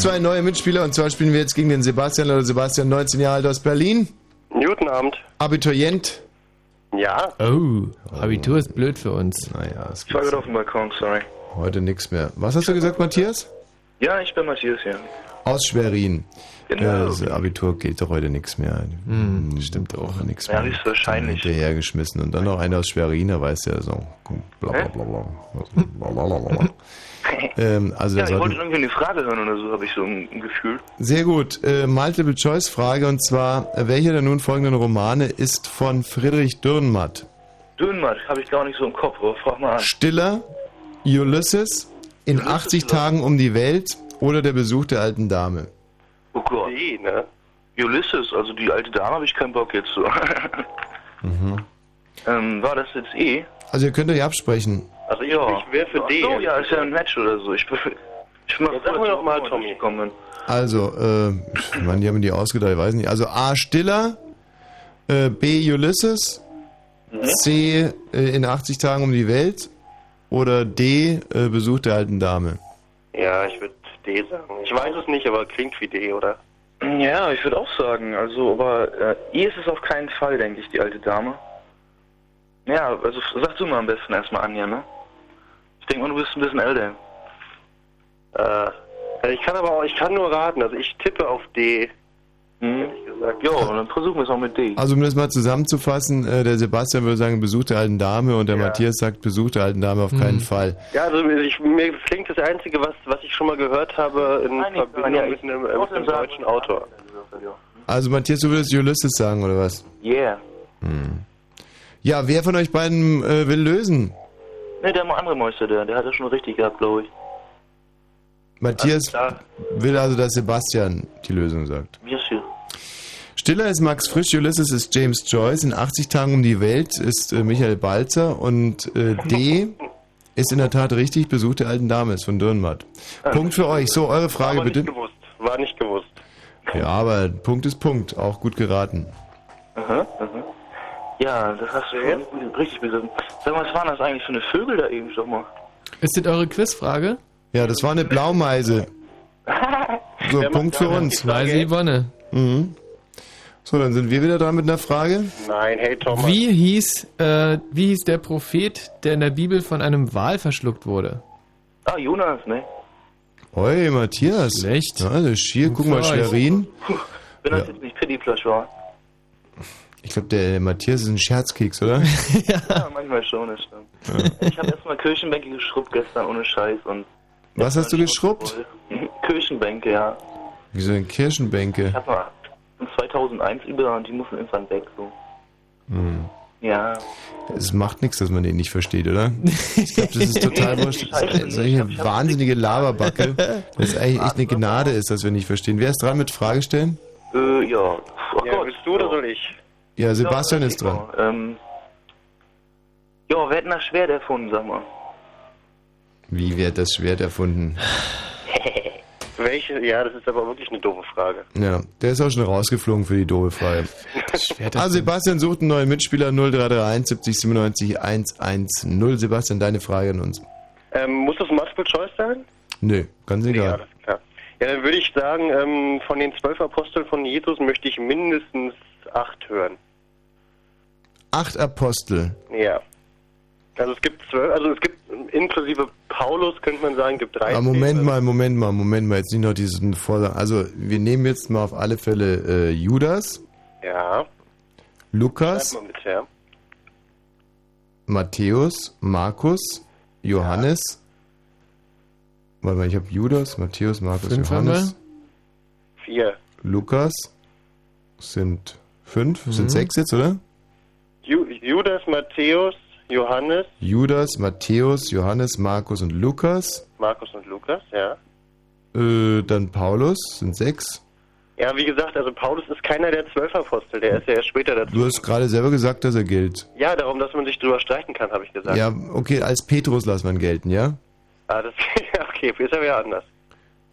zwei neue Mitspieler und zwar spielen wir jetzt gegen den Sebastian oder Sebastian, 19 Jahre alt aus Berlin. Guten Abend. Abiturient. Ja. Oh, Abitur ist blöd für uns. Naja, es Ich war gerade auf dem Balkon, sorry. Heute nichts mehr. Was hast du gesagt, Matthias? Ja, ich bin Matthias, ja. Aus Schwerin. Genau. Ja, das Abitur geht doch heute nichts mehr. Hm, stimmt auch. Nichts Ja, mehr. höchstwahrscheinlich. Hinterhergeschmissen. Und dann noch einer aus Schwerin, da weißt du ja so. Bla bla ähm, also ja, ich wollte irgendwie eine Frage hören oder so, habe ich so ein Gefühl. sehr gut. Äh, Multiple Choice Frage und zwar, äh, welcher der nun folgenden Romane ist von Friedrich Dürrenmatt? Dönmatt habe ich gar nicht so im Kopf, aber frag mal an. Stiller, Ulysses, in 80 Tagen um die Welt oder der Besuch der alten Dame? Oh Gott. ne? Ulysses, also die alte Dame habe ich keinen Bock jetzt so. Mhm. <laughs> ähm, war das jetzt eh? Also ihr könnt euch absprechen. Also ja. Ich wär für Ach D. So, ja, ist ja ein Match oder so. Ich bin, ich bin mal froh, dass mal, ich Tommy. gekommen bin. Also, äh, ich meine, die haben die ausgedacht, ich weiß nicht. Also A. Stiller, Äh, B. Ulysses. Mhm. C. Äh, in 80 Tagen um die Welt. Oder D. Äh, Besuch der alten Dame. Ja, ich würde D sagen. Ich weiß es nicht, aber klingt wie D, oder? Ja, ich würde auch sagen, also, aber äh, I ist es auf keinen Fall, denke ich, die alte Dame. Ja, also sag du mal am besten erstmal Anja, ne? Ich denke mal, du bist ein bisschen älter. Äh, also ich kann aber auch, ich kann nur raten. Also ich tippe auf D. Mhm. Jo, dann versuchen wir es auch mit D. Also um das mal zusammenzufassen, äh, der Sebastian würde sagen Besuch der alten Dame und der Matthias sagt Besuch der alten Dame auf keinen Mhm. Fall. Ja, also ich, mir klingt das Einzige, was, was ich schon mal gehört habe in Nein, Verbindung ja, mit einem, äh, mit einem sagen- deutschen Autor. Also Matthias, du würdest Ulysses sagen, oder was? Yeah. Hm. Ja, wer von euch beiden äh, will lösen? Ne, der andere Mäuster, der, der hat das schon richtig gehabt, glaube ich. Matthias will also, dass Sebastian die Lösung sagt. Ist hier? Stiller ist Max Frisch, Ulysses ist James Joyce, in 80 Tagen um die Welt ist äh, Michael Balzer und äh, <laughs> D ist in der Tat richtig, Besuch der alten Dame ist von Dürrenmatt. Punkt für euch. So, eure Frage bitte. nicht gewusst. War nicht gewusst. Ja, aber Punkt ist Punkt. Auch gut geraten. Aha, aha. Ja, das hast du schon richtig begriffen. Sag mal, was waren das eigentlich für eine Vögel da eben schon mal? Ist das eure Quizfrage? Ja, das war eine Blaumeise. <laughs> So, Punkt für uns. Weise Yvonne. Mhm. So, dann sind wir wieder dran mit einer Frage. Nein, hey Thomas. Wie hieß, äh, wie hieß der Prophet, der in der Bibel von einem Wal verschluckt wurde? Ah, Jonas, ne? Oi, Matthias. Schlecht. Ja, das ist schier. Guck mal. Schwerin. Wenn das Ja. jetzt nicht Pittiplush war. Ich glaube, der Matthias ist ein Scherzkeks, oder? <laughs> Ja, manchmal schon, das stimmt. Ich habe erstmal Kirchenbänke geschrubbt gestern ohne Scheiß und Was hast du geschrubbt? <laughs> Kirchenbänke, ja. Wieso denn Kirschenbänke? Ich hab mal 2001 über und die mussten irgendwann weg, so. Hm. Ja. Es macht nichts, dass man den nicht versteht, oder? <laughs> Ich glaube, das ist total wurscht. Das ist eigentlich eine wahnsinnige Laberbacke, dass es eigentlich echt eine Gnade ist, dass wir nicht verstehen. Wer ist dran mit Frage stellen? Äh, ja. Oh ja, Gott. willst du oder soll ich? Ja, Sebastian Ja, ist dran. Ähm, ja, wer hat denn das Schwert erfunden, sag mal? Wie wird das Schwert erfunden? <laughs> Welche? Ja, das ist aber wirklich eine doofe Frage. Ja, der ist auch schon rausgeflogen für die doofe Frage. <laughs> Also Sebastian sucht einen neuen Mitspieler 0331 70 97 110. Sebastian, deine Frage an uns. Ähm, muss das Multiple Choice sein? Nö, ganz Ja, egal. klar. Ja, dann würde ich sagen, ähm, von den zwölf Aposteln von Jesus möchte ich mindestens acht hören. Acht Apostel. Ja. Also es gibt zwölf, also es gibt inklusive Paulus, könnte man sagen, gibt drei. Ah, Moment mal, Moment mal, Moment mal, jetzt nicht noch diesen Vorder. Also wir nehmen jetzt mal auf alle Fälle äh, Judas, Ja. Lukas, mal mit, ja. Matthäus, Markus, Johannes. Warte mal, ich habe Judas, Matthäus, Markus, Fünf Johannes, Vier. Lukas. Sind fünf, Mhm. sind sechs jetzt, oder? Ju Judas, Matthäus, Johannes, Judas, Matthäus, Johannes, Markus und Lukas. Markus und Lukas, ja. Äh, dann Paulus, sind sechs. Ja, wie gesagt, also Paulus ist keiner der zwölf Apostel, der ist ja erst später dazu. Du hast gerade selber gesagt, dass er gilt. Ja, darum, dass man sich drüber streiten kann, habe ich gesagt. Ja, okay, als Petrus lassen wir ihn gelten, ja? Ah, das, <laughs> ja, okay, ist aber ja anders.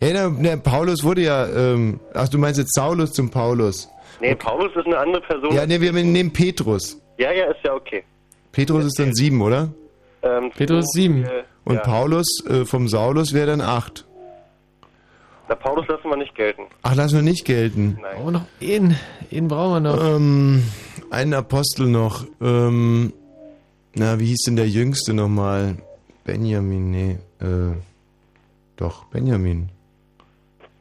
Ja, der, der Paulus wurde ja, ähm, ach, du meinst jetzt Saulus zum Paulus. Nee, Paulus ist eine andere Person. Ja, nee, wir nehmen Petrus. Ja, ja, ist ja okay. Petrus ist dann sieben, oder? Ähm, Petrus ist sieben. Äh, Und ja. Paulus äh, vom Saulus wäre dann acht. Na, Paulus lassen wir nicht gelten. Ach, lassen wir nicht gelten. Nein. Oh, noch einen. Einen brauchen wir noch. Ähm, einen Apostel noch. Ähm, na, wie hieß denn der Jüngste nochmal? Benjamin, nee. Äh, doch, Benjamin.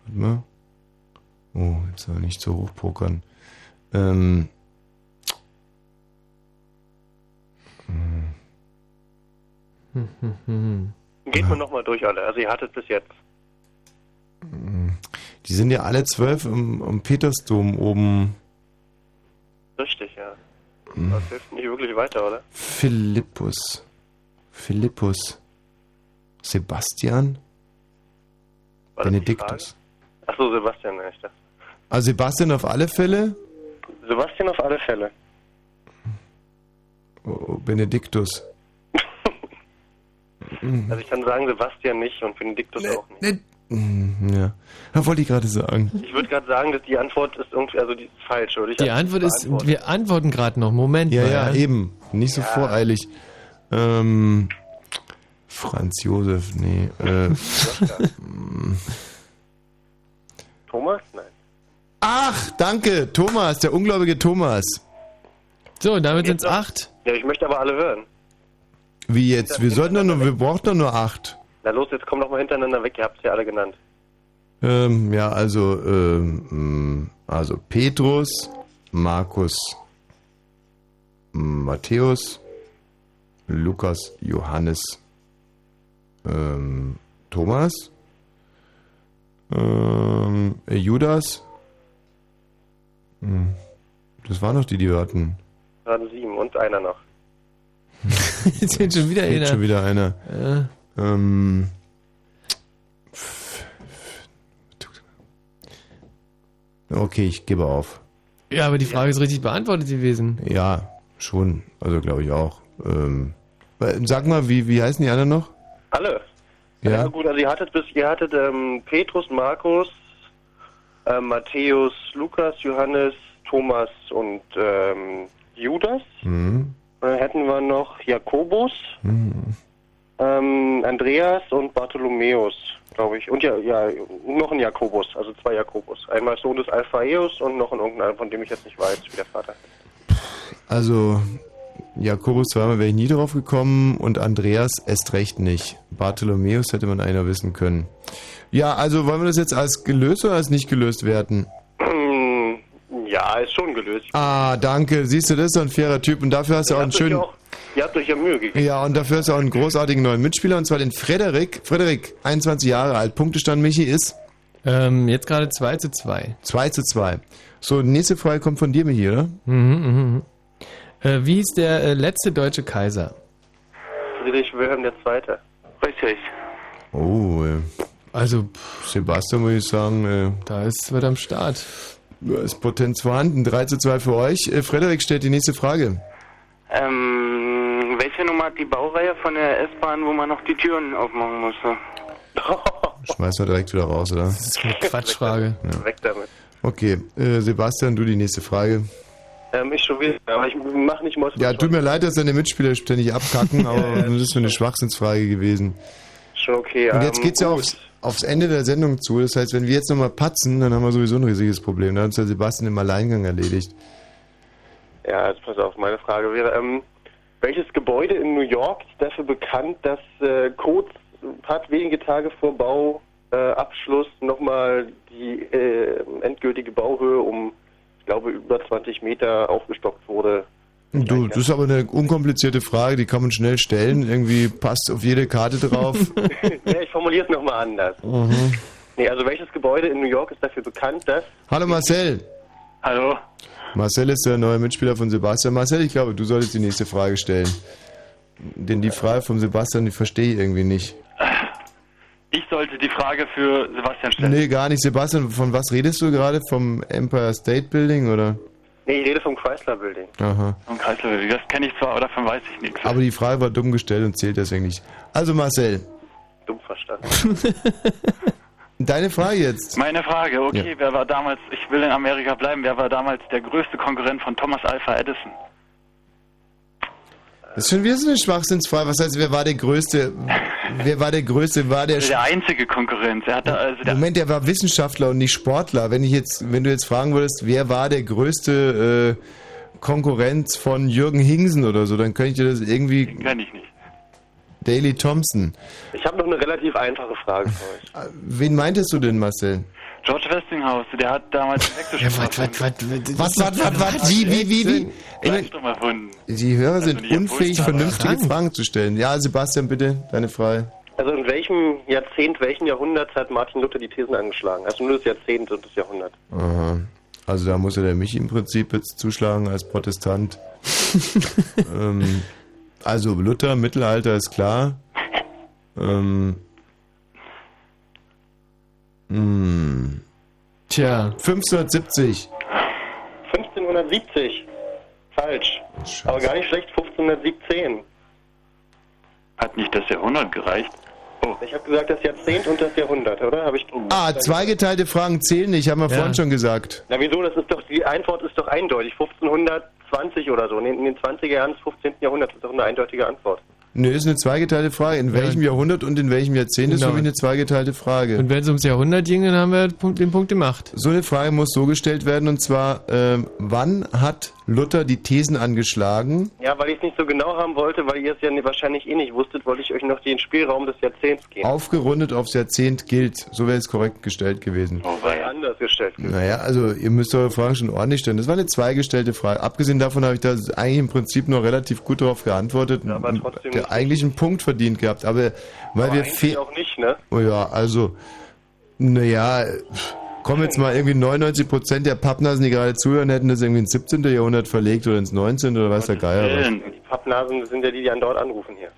Warte mal. Oh, jetzt soll nicht so hochpokern. Ähm. Hm, Geht man nochmal durch alle. Also ihr hattet bis jetzt. Die sind ja alle zwölf im, im Petersdom oben. Richtig, ja. Hm. Das hilft nicht wirklich weiter, oder? Philippus. Philippus. Sebastian? War Benediktus. Achso, Sebastian, ich dachte. Also Sebastian auf alle Fälle. Sebastian auf alle Fälle. Oh, Benediktus. Mhm. Also ich kann sagen Sebastian nicht und Benediktus auch nicht. Ne, Hm, Ja. Da wollte ich gerade sagen. Ich würde gerade sagen, dass die Antwort ist irgendwie, also die ist falsch, würde ich Die Antwort ist, wir antworten gerade noch. Moment Ja, mal. ja, eben. Nicht so Ja. voreilig. Ähm, Franz Josef, nee. Äh. <laughs> Thomas? Nein. Ach, danke, Thomas, der ungläubige Thomas. So, damit Jetzt sind's noch- acht. Ja, ich möchte aber alle hören. Wie jetzt? Wir sollten doch nur, wir brauchen doch nur acht. Na los, jetzt komm doch mal hintereinander weg, ihr habt es ja alle genannt. Ähm, ja, also, ähm, mm, also Petrus, Markus, Matthäus, Lukas, Johannes, ähm, Thomas, ähm, äh, Judas. Hm, Das waren doch die, die wir hatten. Gerade sieben und einer noch. <laughs> Jetzt sind schon wieder einer. schon wieder einer. Ja. Ähm, okay, ich gebe auf. Ja, aber die Frage ist richtig beantwortet gewesen. Ja, schon. Also glaube ich auch. Ähm, sag mal, wie, wie heißen die anderen noch? Alle. Ja. Ja, gut, also ihr hattet bis, ihr hattet ähm, Petrus, Markus, ähm, Matthäus, Lukas, Johannes, Thomas und ähm, Judas. Hm. Dann hätten wir noch Jakobus, Hm. ähm, Andreas und Bartholomäus, glaube ich. Und ja, ja, noch ein Jakobus, also zwei Jakobus. Einmal Sohn des Alphaeus und noch ein irgendeiner, von dem ich jetzt nicht weiß, wie der Vater heißt. Also, Jakobus zweimal wäre ich nie drauf gekommen und Andreas erst recht nicht. Bartholomäus hätte man einer wissen können. Ja, also wollen wir das jetzt als gelöst oder als nicht gelöst werten? Ja, ist schon gelöst. Ah, danke. Siehst du, das ist doch ein fairer Typ und dafür hast du auch einen schönen... auch, ihr habt euch ja Mühe gegeben. Ja, und dafür hast du auch einen großartigen neuen Mitspieler, und zwar den Frederik. Frederik, 21 Jahre alt. Punktestand, Michi, ist? Ähm, jetzt gerade 2 zu 2. 2 zu 2. So, die nächste Frage kommt von dir, Michi, oder? Mhm, mhm. mhm. Äh, wie hieß der äh, letzte deutsche Kaiser? Friedrich Wilhelm II. Richtig. Oh, äh, Also, Sebastian, muss ich sagen, äh, da ist was am Start. Da ist Potenz vorhanden. 3 zu 2 für euch. Äh, Frederik stellt die nächste Frage. Ähm, welche Nummer hat die Baureihe von der S-Bahn, wo man noch die Türen aufmachen musste? <laughs> Schmeiß wir direkt wieder raus, oder? Das ist eine Quatschfrage. Ja. Weg damit. Okay, äh, Sebastian, du die nächste Frage. Ähm, ich schon wieder, aber ich mach nicht mal Ja, tut mir leid, dass deine Mitspieler ständig abkacken, <laughs> aber das ist so eine Schwachsinnsfrage gewesen. Schon okay. Und jetzt ähm, geht's ja aufs, aufs Ende der Sendung zu. Das heißt, wenn wir jetzt nochmal patzen, dann haben wir sowieso ein riesiges Problem. Da hat uns der Sebastian im Alleingang erledigt. Ja, jetzt pass auf, meine Frage wäre, ähm, welches Gebäude in New York ist dafür bekannt, dass äh, kurz, hat wenige Tage vor Bauabschluss äh, nochmal die äh, endgültige Bauhöhe um, ich glaube, über 20 Meter aufgestockt wurde? Du, das ist aber eine unkomplizierte Frage, die kann man schnell stellen. Irgendwie passt auf jede Karte drauf. ja, <laughs> ich formuliere es nochmal anders. mhm. Nee, also welches Gebäude in New York ist dafür bekannt, dass... Hallo Marcel. Hallo. Marcel ist der neue Mitspieler von Sebastian. Marcel, ich glaube, du solltest die nächste Frage stellen. Denn die Frage von Sebastian, die verstehe ich irgendwie nicht. Ich sollte die Frage für Sebastian stellen. Nee, gar nicht. Sebastian, von was redest du gerade? Vom Empire State Building oder? Nee, ich rede vom Chrysler Building. Aha. Vom Kreislauf, das kenne ich zwar, aber davon weiß ich nichts. Aber die Frage war dumm gestellt und zählt deswegen nicht. Also Marcel, Dumm verstanden. <laughs> deine Frage jetzt. Meine Frage, okay, Ja. wer war damals, ich will in Amerika bleiben, wer war damals der größte Konkurrent von Thomas Alpha Edison? Das ist schon wieder so eine Schwachsinnsfrage. Was heißt, wer war der Größte? Wer war der Größte? War der... Also der einzige Konkurrent. Er hatte also der, Moment, der war Wissenschaftler und nicht Sportler. Wenn ich jetzt, wenn du jetzt fragen würdest, wer war der größte äh, Konkurrent von Jürgen Hingsen oder so, dann könnte ich dir das irgendwie... Kenn ich nicht. Daley Thompson. Ich habe noch eine relativ einfache Frage für euch. Wen meintest du denn, Marcel? George Westinghouse, der hat damals elektrische Was, was, was, was, wie, wie, wie, wie? Ich mein, Strom erfunden. die Hörer Also sind unfähig, vernünftige Fragen. Fragen zu stellen. Ja, Sebastian, bitte, deine Frage. Also in welchem Jahrzehnt, welchen Jahrhundert hat Martin Luther die Thesen angeschlagen? Also nur das Jahrzehnt und das Jahrhundert. Aha. Also da muss ja der Michi im Prinzip jetzt zuschlagen als Protestant. <laughs> ähm, also Luther, Mittelalter ist klar. Ähm, hm. Tja. 1570. 1570. Falsch. Aber gar nicht schlecht, 1517. Hat nicht das Jahrhundert gereicht? Ich habe gesagt das Jahrzehnt und das Jahrhundert, oder? Habe ich Ah, zweigeteilte Fragen zählen nicht, haben wir Ja. vorhin schon gesagt. Na wieso? Das ist doch die Antwort ist doch eindeutig. 1520 oder so. In den 20er Jahren des 15. Jahrhunderts ist doch eine eindeutige Antwort. Nö, ist eine zweigeteilte Frage. In welchem Jahrhundert und in welchem Jahrzehnt ist Genau. für mich eine zweigeteilte Frage. Und wenn es ums Jahrhundert ging, dann haben wir den Punkt- gemacht. So eine Frage muss so gestellt werden und zwar, ähm, wann hat Luther die Thesen angeschlagen? Ja, weil ich es nicht so genau haben wollte, weil ihr es ja wahrscheinlich eh nicht wusstet, wollte ich euch noch den Spielraum des Jahrzehnts geben. Aufgerundet aufs Jahrzehnt gilt. So wäre es korrekt gestellt gewesen. Weil anders gestellt. Naja, also ihr müsst eure Fragen schon ordentlich stellen. Das war eine zweigestellte Frage. Abgesehen davon habe ich da eigentlich im Prinzip nur relativ gut darauf geantwortet. Ja, aber trotzdem der. Eigentlich einen Punkt verdient gehabt. Aber weil Aber wir auch nicht, ne? Oh ja, also, naja, kommen jetzt mal irgendwie 99 Prozent der Pappnasen, die gerade zuhören, hätten das irgendwie ins 17. Jahrhundert verlegt oder ins 19. oder weiß der Geier was. Die Pappnasen sind ja die, die andauernd anrufen hier.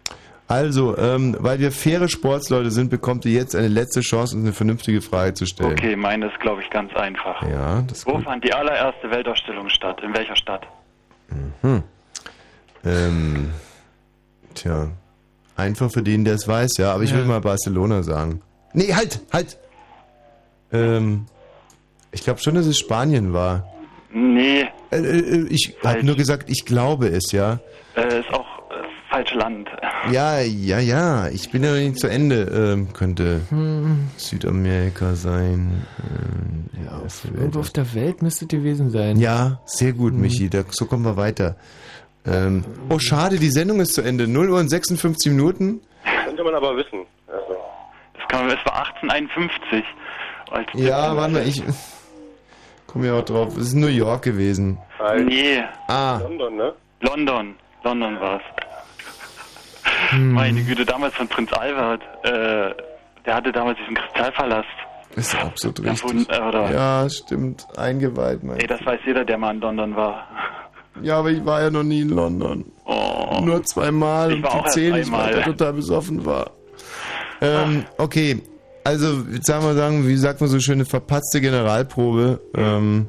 Also, ähm, weil wir faire Sportsleute sind, bekommt ihr jetzt eine letzte Chance, uns eine vernünftige Frage zu stellen. Okay, meine ist, glaube ich, ganz einfach. Ja, das Wo fand die allererste Weltausstellung statt? In welcher Stadt? Hm. Ähm, tja, einfach für den, der es weiß, ja, aber ich will Ja. mal Barcelona sagen. Nee, halt, halt! Ähm, ich glaube schon, dass es Spanien war. Nee, Äh, äh, ich habe nur gesagt, ich glaube es, ja. äh, ist auch äh, falsch Land. <laughs> Ja, ja, ja, ich bin ja noch nicht zu Ende. Ähm, könnte Hm. Südamerika sein. Ähm, ja, erste Welt- Irgendwo auf der Welt müsste es gewesen sein. Ja, sehr gut, Hm. Michi. Da, so kommen wir weiter. Ähm, oh, schade, die Sendung ist zu Ende. 0 Uhr und 56 Minuten. Könnte man aber wissen. Also. Das kann man, es war 1851. Als Ja, warte mal, ich komme ja auch drauf. Es ist New York gewesen. Nee. Ah. London, ne? London. London war es. Meine Güte, damals von Prinz Albert. Äh, der hatte damals diesen Kristallpalast. Ist absolut Ja, richtig. wund- äh, Ja, stimmt. Eingeweiht, mein. Ey, das weiß jeder, der mal in London war. Ja, aber ich war ja noch nie in London. Nur zweimal Ich und war die zehn einmal. der total besoffen war. Ähm, okay. Also, jetzt sagen wir sagen, wie sagt man so schöne verpatzte Generalprobe. Ähm,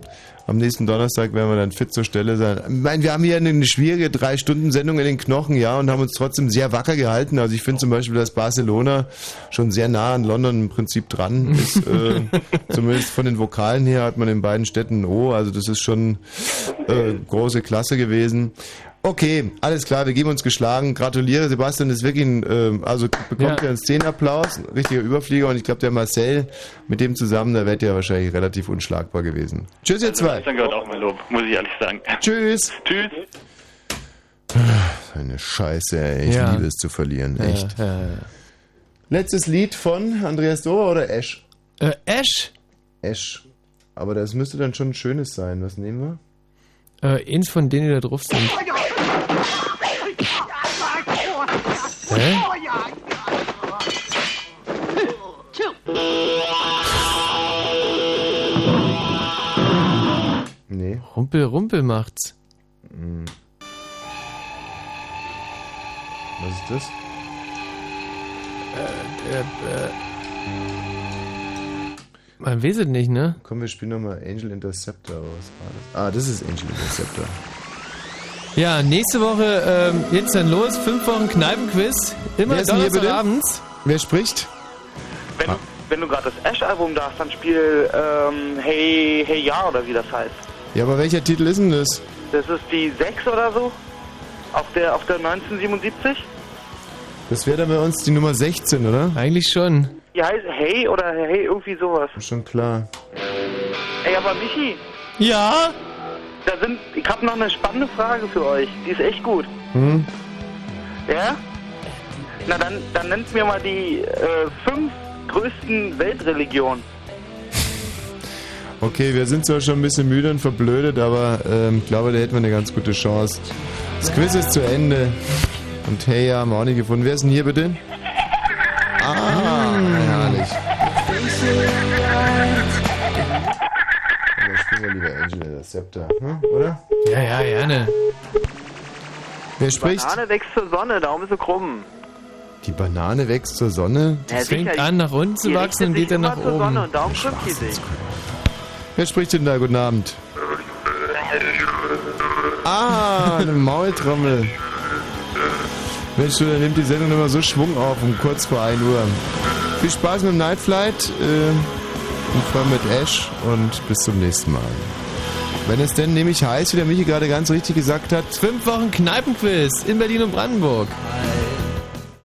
am nächsten Donnerstag werden wir dann fit zur Stelle sein. Ich meine, wir haben hier eine schwierige Drei-Stunden-Sendung in den Knochen, ja, und haben uns trotzdem sehr wacker gehalten. Also ich finde zum Beispiel, dass Barcelona schon sehr nah an London im Prinzip dran ist. <laughs> Äh, zumindest von den Vokalen her hat man in beiden Städten ein O. Also das ist schon äh, große Klasse gewesen. Okay, alles klar, wir geben uns geschlagen. Gratuliere, Sebastian ist wirklich ein, ähm, also bekommt Ja. ja einen Szenenapplaus, ein richtiger Überflieger und ich glaube der Marcel mit dem zusammen, da wärt ihr wahrscheinlich relativ unschlagbar gewesen. Tschüss ihr zwei. Das gehört auch mein Lob, muss ich ehrlich sagen. Tschüss. Tschüss. Eine Scheiße, ey. Ich Ja. liebe es zu verlieren, Ja, echt. ja, ja. Letztes Lied von Andreas Dorer oder Ash? Äh, Ash? Ash. Aber das müsste dann schon ein schönes sein. Was nehmen wir? Äh, eins von denen, die da drauf sind. Hä? Nee. Rumpel, Rumpel macht's. Hm. Was ist das? Äh, äh, man weiß es nicht, ne? Komm, wir spielen nochmal Angel Interceptor. Was war das? Ah, das ist Angel Interceptor. Ja, nächste Woche ähm, geht's dann los. Fünf Wochen Kneipenquiz. Immer Wer ist denn hier bitte? Donnerstagabends. Wer spricht? Wenn, du- wenn du gerade das Ash-Album da hast, dann spiel ähm, Hey, Hey Ja oder wie das heißt. Ja, aber welcher Titel ist denn das? Das ist die 6 oder so? Auf der, auf der 1977? Das wäre dann bei uns die Nummer 16, oder? Eigentlich schon. Die heißt Hey oder Hey, irgendwie sowas. Schon klar. Ey, aber Michi. Ja? Da sind, ich habe noch eine spannende Frage für euch. Die ist echt gut. Hm? Ja? Na dann, dann nennt mir mal die äh, fünf größten Weltreligionen. Okay, wir sind zwar schon ein bisschen müde und verblödet, aber ähm, ich glaube, da hätten wir eine ganz gute Chance. Das Quiz ist zu Ende. Und hey, ja, haben wir auch nicht gefunden. Wer ist denn hier bitte? Ah, herrlich. Angel Interceptor, hm? oder? Ja, ja, gerne. Wer spricht? Banane wächst zur Sonne, darum ist sie krumm. Die Banane wächst zur Sonne. Ja, Es fängt sicher, an, nach unten zu die wachsen und geht dann nach zur Sonne oben. und darum krümmt sich. Wer spricht denn da? Guten Abend. Ah, eine Maultrommel. Mensch, du, dann nimmt die Sendung immer so Schwung auf um kurz vor 1 Uhr. Viel Spaß mit dem Night Flight. Äh, und zwar mit Ash und bis zum nächsten Mal. Wenn es denn nämlich heißt, wie der Michi gerade ganz richtig gesagt hat, Fünf Wochen Kneipenquiz in Berlin und Brandenburg. I